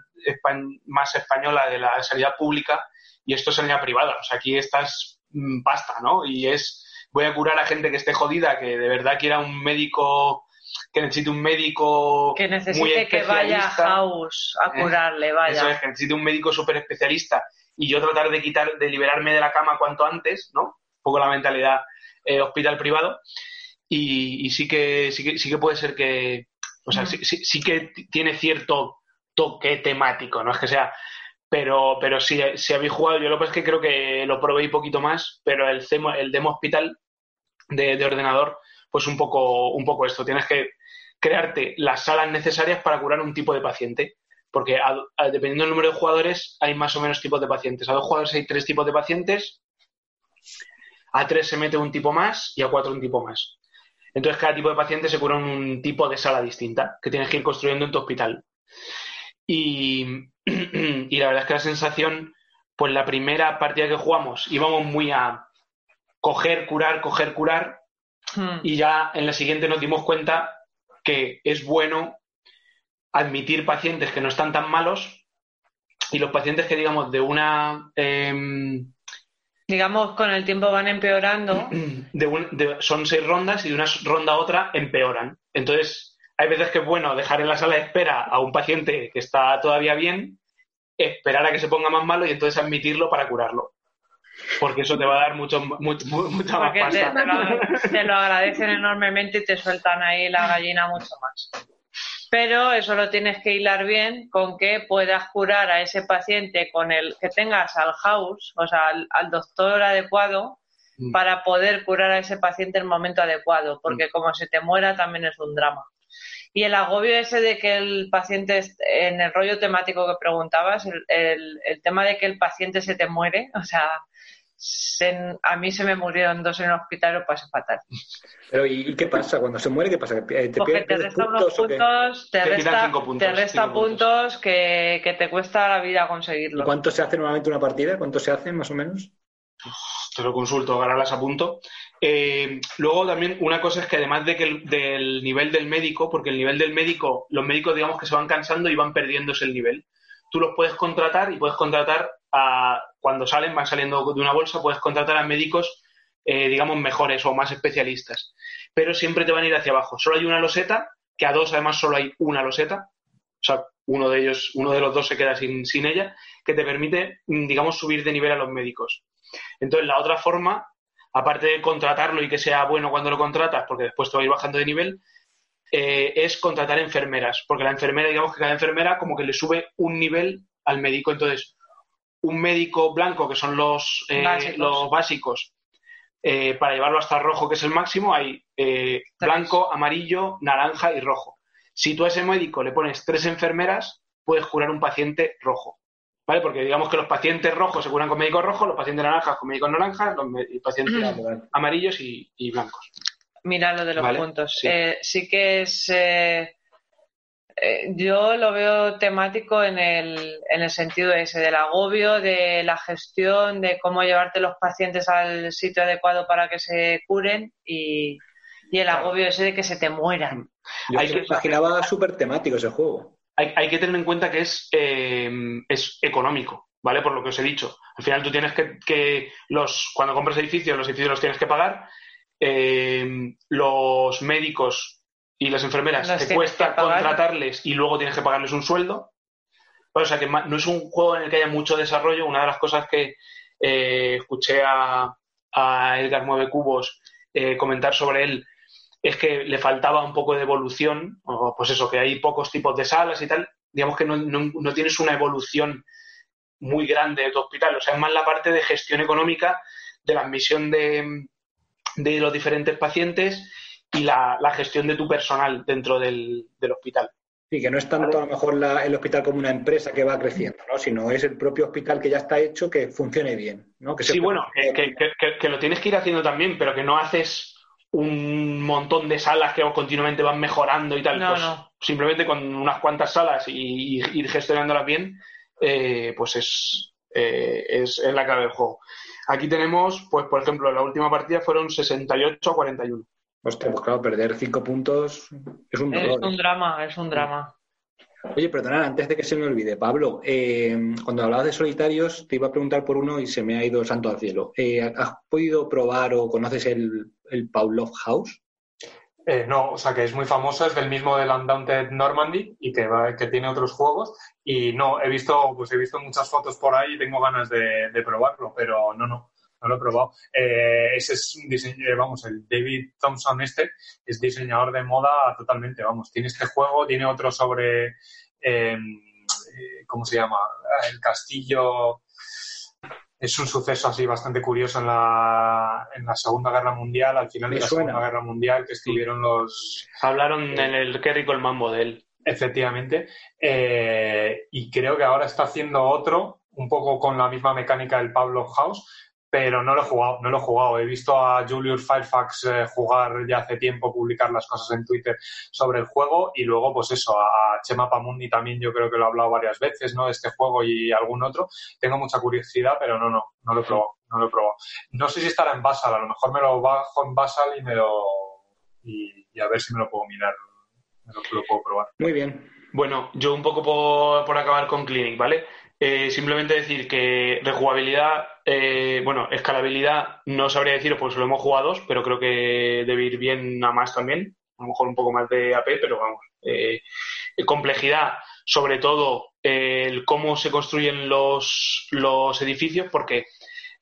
más española de la sanidad pública y esto es sanidad privada. O sea, aquí estás mm, pasta, ¿no? Y es, voy a curar a gente que esté jodida, que de verdad quiera un médico, que necesite un médico Que muy necesite que vaya a especialista. House a Eh, curarle, Eso vaya. es, que necesite un médico súper especialista y yo tratar de quitar, de liberarme de la cama cuanto antes, ¿no? Un poco la mentalidad eh, hospital privado. Y, y sí que sí que sí que puede ser que o sea sí, sí, sí que tiene cierto toque temático no es que sea pero pero si, si habéis jugado yo lo que es que creo que lo probé un poquito más pero el demo, el demo hospital de, de ordenador pues un poco un poco esto. Tienes que crearte las salas necesarias para curar un tipo de paciente porque dependiendo del número de jugadores hay más o menos tipos de pacientes. A dos jugadores hay tres tipos de pacientes a tres se mete un tipo más y a cuatro un tipo más. Entonces, cada tipo de paciente se cura en un tipo de sala distinta que tienes que ir construyendo en tu hospital. Y, [CLEARS THROAT] y la verdad es que la sensación, pues la primera partida que jugamos íbamos muy a coger, curar, coger, curar. Mm. Y ya en la siguiente nos dimos cuenta que es bueno admitir pacientes que no están tan malos y los pacientes que, digamos, de una. em, Digamos, con el tiempo van empeorando. [CLEARS THROAT] de un- de- son seis rondas y de una ronda a otra empeoran. Entonces, hay veces que es bueno dejar en la sala de espera a un paciente que está todavía bien, esperar a que se ponga más malo y entonces admitirlo para curarlo. Porque eso te va a dar mucho, mucho- mu- mucha más pasta. te lo, te lo agradecen enormemente y te sueltan ahí la gallina mucho más. Pero eso lo tienes que hilar bien con que puedas curar a ese paciente con el que tengas al house, o sea, al, al doctor adecuado, Mm. para poder curar a ese paciente en el momento adecuado, porque como se te muera también es un drama. Y el agobio ese de que el paciente, en el rollo temático que preguntabas, el, el- el tema de que el paciente se te muere, o sea, se- a mí se me murieron dos en el hospital lo pasé fatal. Pero ¿y qué pasa? Cuando se muere, ¿qué pasa? ¿Que ¿Te Porque te pierdes resta unos o qué? puntos, te Te resta, cinco puntos, te resta cinco puntos. puntos que, que te cuesta la vida ¿Y conseguirlo. cuánto se hace normalmente una partida? ¿Cuánto se hace más o menos? te lo consulto, ahora las apunto. Eh, luego también una cosa es que además de que el- del nivel del médico, porque el nivel del médico, los médicos digamos que se van cansando y van perdiéndose el nivel. Tú los puedes contratar y puedes contratar a, cuando salen, van saliendo de una bolsa, puedes contratar a médicos, eh, digamos, mejores o más especialistas. Pero siempre te van a ir hacia abajo. Solo hay una loseta, que a dos además solo hay una loseta. O sea, uno de ellos, uno de los dos se queda sin, sin ella, que te permite, mm, digamos, subir de nivel a los médicos. Entonces, la otra forma, aparte de contratarlo y que sea bueno cuando lo contratas, porque después te va a ir bajando de nivel, eh, es contratar enfermeras. Porque la enfermera, digamos que cada enfermera como que le sube un nivel al médico. Entonces, un médico blanco, que son los, eh, Básicos. los básicos, eh, para llevarlo hasta rojo, que es el máximo, hay eh, blanco, amarillo, naranja y rojo. Si tú a ese médico le pones tres enfermeras, puedes curar un paciente rojo. ¿Vale? Porque digamos que los pacientes rojos se curan con médicos rojos, los pacientes naranjas con médicos naranjas, los pacientes vale. amarillos y, y blancos. Mira lo de los Vale, puntos. sí. Eh, sí que es. eh, eh, yo lo veo temático en el, en el sentido ese del agobio, de la gestión, de cómo llevarte los pacientes al sitio adecuado para que se curen y, y el Claro. agobio ese de que se te mueran. Yo Hay que- imaginaba súper temático ese juego. Hay, hay que tener en cuenta que es, eh, es económico, ¿vale? Por lo que os he dicho. Al final tú tienes que, que los, cuando compras edificios, los edificios los tienes que pagar. eh, los médicos y las enfermeras Los te cuesta contratarles y luego tienes que pagarles un sueldo. O sea que no es un juego en el que haya mucho desarrollo. Una de las cosas que eh, escuché a, a Edgar Mueve Cubos eh, comentar sobre él es que le faltaba un poco de evolución, o pues eso, que hay pocos tipos de salas y tal, digamos que no, no tienes una evolución muy grande de tu hospital, o sea, es más la parte de gestión económica, de la admisión de, de los diferentes pacientes y la, gestión de tu personal dentro del, hospital. Sí, que no es tanto a lo mejor el hospital como una empresa que va creciendo, ¿no? sino es el propio hospital que ya está hecho que funcione bien. ¿no? sí, bueno, que, lo tienes que ir haciendo también, pero que no haces un montón de salas que continuamente van mejorando y tal. pues simplemente con unas cuantas salas y, ir gestionándolas bien, eh, pues es, eh, es, es, la clave del juego. Aquí tenemos, pues por ejemplo, la última partida fueron 68 a 41. Hostia, pues claro, perder cinco puntos es un Es un drama, es un drama. Oye, perdonad, antes de que se me olvide, Pablo, eh, cuando hablabas de solitarios, te iba a preguntar por uno y se me ha ido el santo al cielo. Eh, ¿Has podido probar o conoces el, el Pavlov House? Eh, no, o sea que es muy famoso, es del mismo del Undaunted Normandy y que, que tiene otros juegos. Y no, he visto, pues he visto muchas fotos por ahí y tengo ganas de probarlo, pero no, no no lo he probado. Eh, ese es un diseño, eh, vamos, el David Thompson este es diseñador de moda totalmente, vamos, tiene este juego, tiene otro sobre, eh, ¿cómo se llama? El castillo. Es un suceso así bastante curioso en la, en la Segunda Guerra Mundial, al final de la Segunda Guerra Mundial, que estuvieron los... Hablaron en el Kerry Coleman Model. Efectivamente. y creo que ahora está haciendo otro, un poco con la misma mecánica del Pablo House, pero no lo he jugado, no lo he jugado. He visto a Julius Firefax eh, jugar ya hace tiempo, publicar las cosas en Twitter sobre el juego y luego, pues eso, a Chema Pamundi también yo creo que lo he hablado varias veces, ¿no? De este juego y algún otro. Tengo mucha curiosidad, pero no, no, no lo he probado, no lo he probado. No sé si estará en Basal, a lo mejor me lo bajo en Basal y me lo... y, a ver si me lo puedo mirar, me lo, puedo probar. Muy bien. Bueno, yo un poco por, por acabar con Clinic, ¿vale? Eh, simplemente decir que de jugabilidad, eh, bueno, escalabilidad no sabría deciros porque solo hemos jugado pero creo que debe ir bien a más también. A lo mejor un poco más de AP, pero vamos. Eh, complejidad, sobre todo el cómo se construyen los, los edificios, porque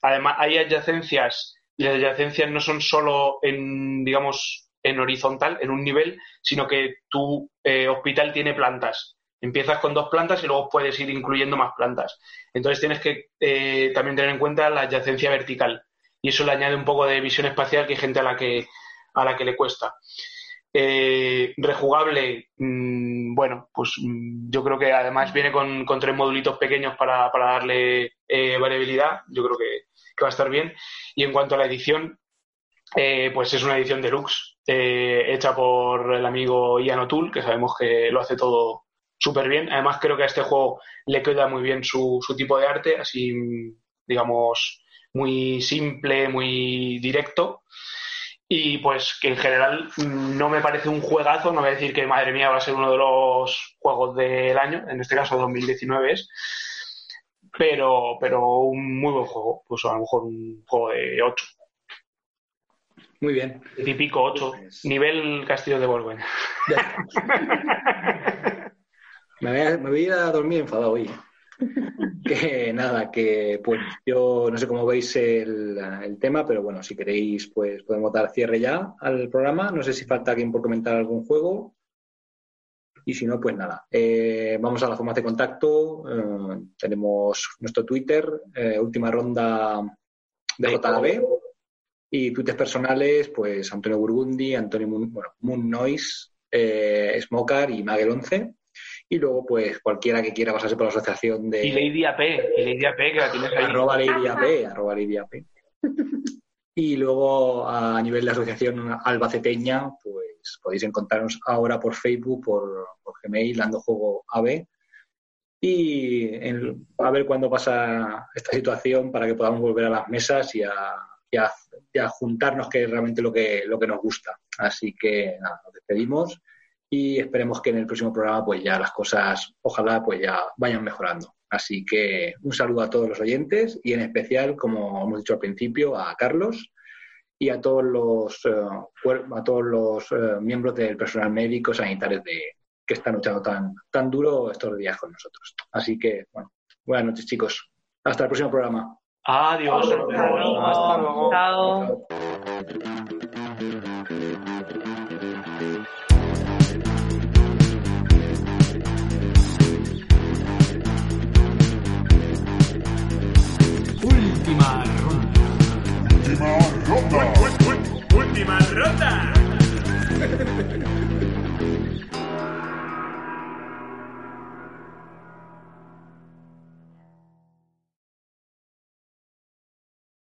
además hay adyacencias y las adyacencias no son solo en, digamos, en horizontal, en un nivel, sino que tu hospital tiene plantas. Empiezas con dos plantas y luego puedes ir incluyendo más plantas. Entonces tienes que eh, también tener en cuenta la adyacencia vertical. Y eso le añade un poco de visión espacial que hay gente a la que, a la que le cuesta. Eh, rejugable, mm, bueno, pues mm, yo creo que además viene con, tres modulitos pequeños para, darle eh, variabilidad. Yo creo que, va a estar bien. Y en cuanto a la edición, pues es una edición deluxe hecha por el amigo Ian O'Toole, que sabemos que lo hace todo súper bien. Además, creo que a este juego le queda muy bien su, su tipo de arte, así, digamos, muy simple, muy directo. Y pues que en general no me parece un juegazo, no voy a decir que madre mía va a ser uno de los juegos del año, en este caso 2019 es, pero, pero un muy buen juego, pues a lo mejor un juego de 8. Muy bien. Típico 8, pues nivel Castillo de Borgoñ. [LAUGHS] Me voy, a, ir a dormir enfadado hoy. [LAUGHS] que nada, que pues yo no sé cómo veis el, tema, pero bueno, si queréis, pues podemos dar cierre ya al programa. No sé si falta alguien por comentar algún juego. Y si no, pues nada. Eh, vamos a la forma de contacto. Eh, tenemos nuestro Twitter, eh, última ronda de JB. Y tweets personales, pues Antonio Burgundi, Antonio Moon, bueno, Moon Noise, Smoker y Magel 11 y luego pues cualquiera que quiera pasarse por la asociación de... Y Lady AP, y Lady AP que la tienes ahí. Arroba Lady AP, arroba Lady AP. [LAUGHS] Y luego a nivel de asociación albaceteña, pues podéis encontrarnos ahora por Facebook, por, Gmail, dando juego AB. Y a ver cuándo pasa esta situación para que podamos volver a las mesas y a, y a, juntarnos, que es realmente lo que, lo que nos gusta. Así que nada, nos despedimos y esperemos que en el próximo programa pues ya las cosas ojalá pues ya vayan mejorando. Así que un saludo a todos los oyentes y en especial, como hemos dicho al principio, a Carlos y a todos los eh, a todos los eh, miembros del personal médico sanitario de, que están luchando tan, tan duro estos días con nosotros. Así que, bueno, buenas noches chicos. Hasta el próximo programa. Adiós. Hasta luego. Chao. Última ronda. Última ronda. Última [LAUGHS] ronda.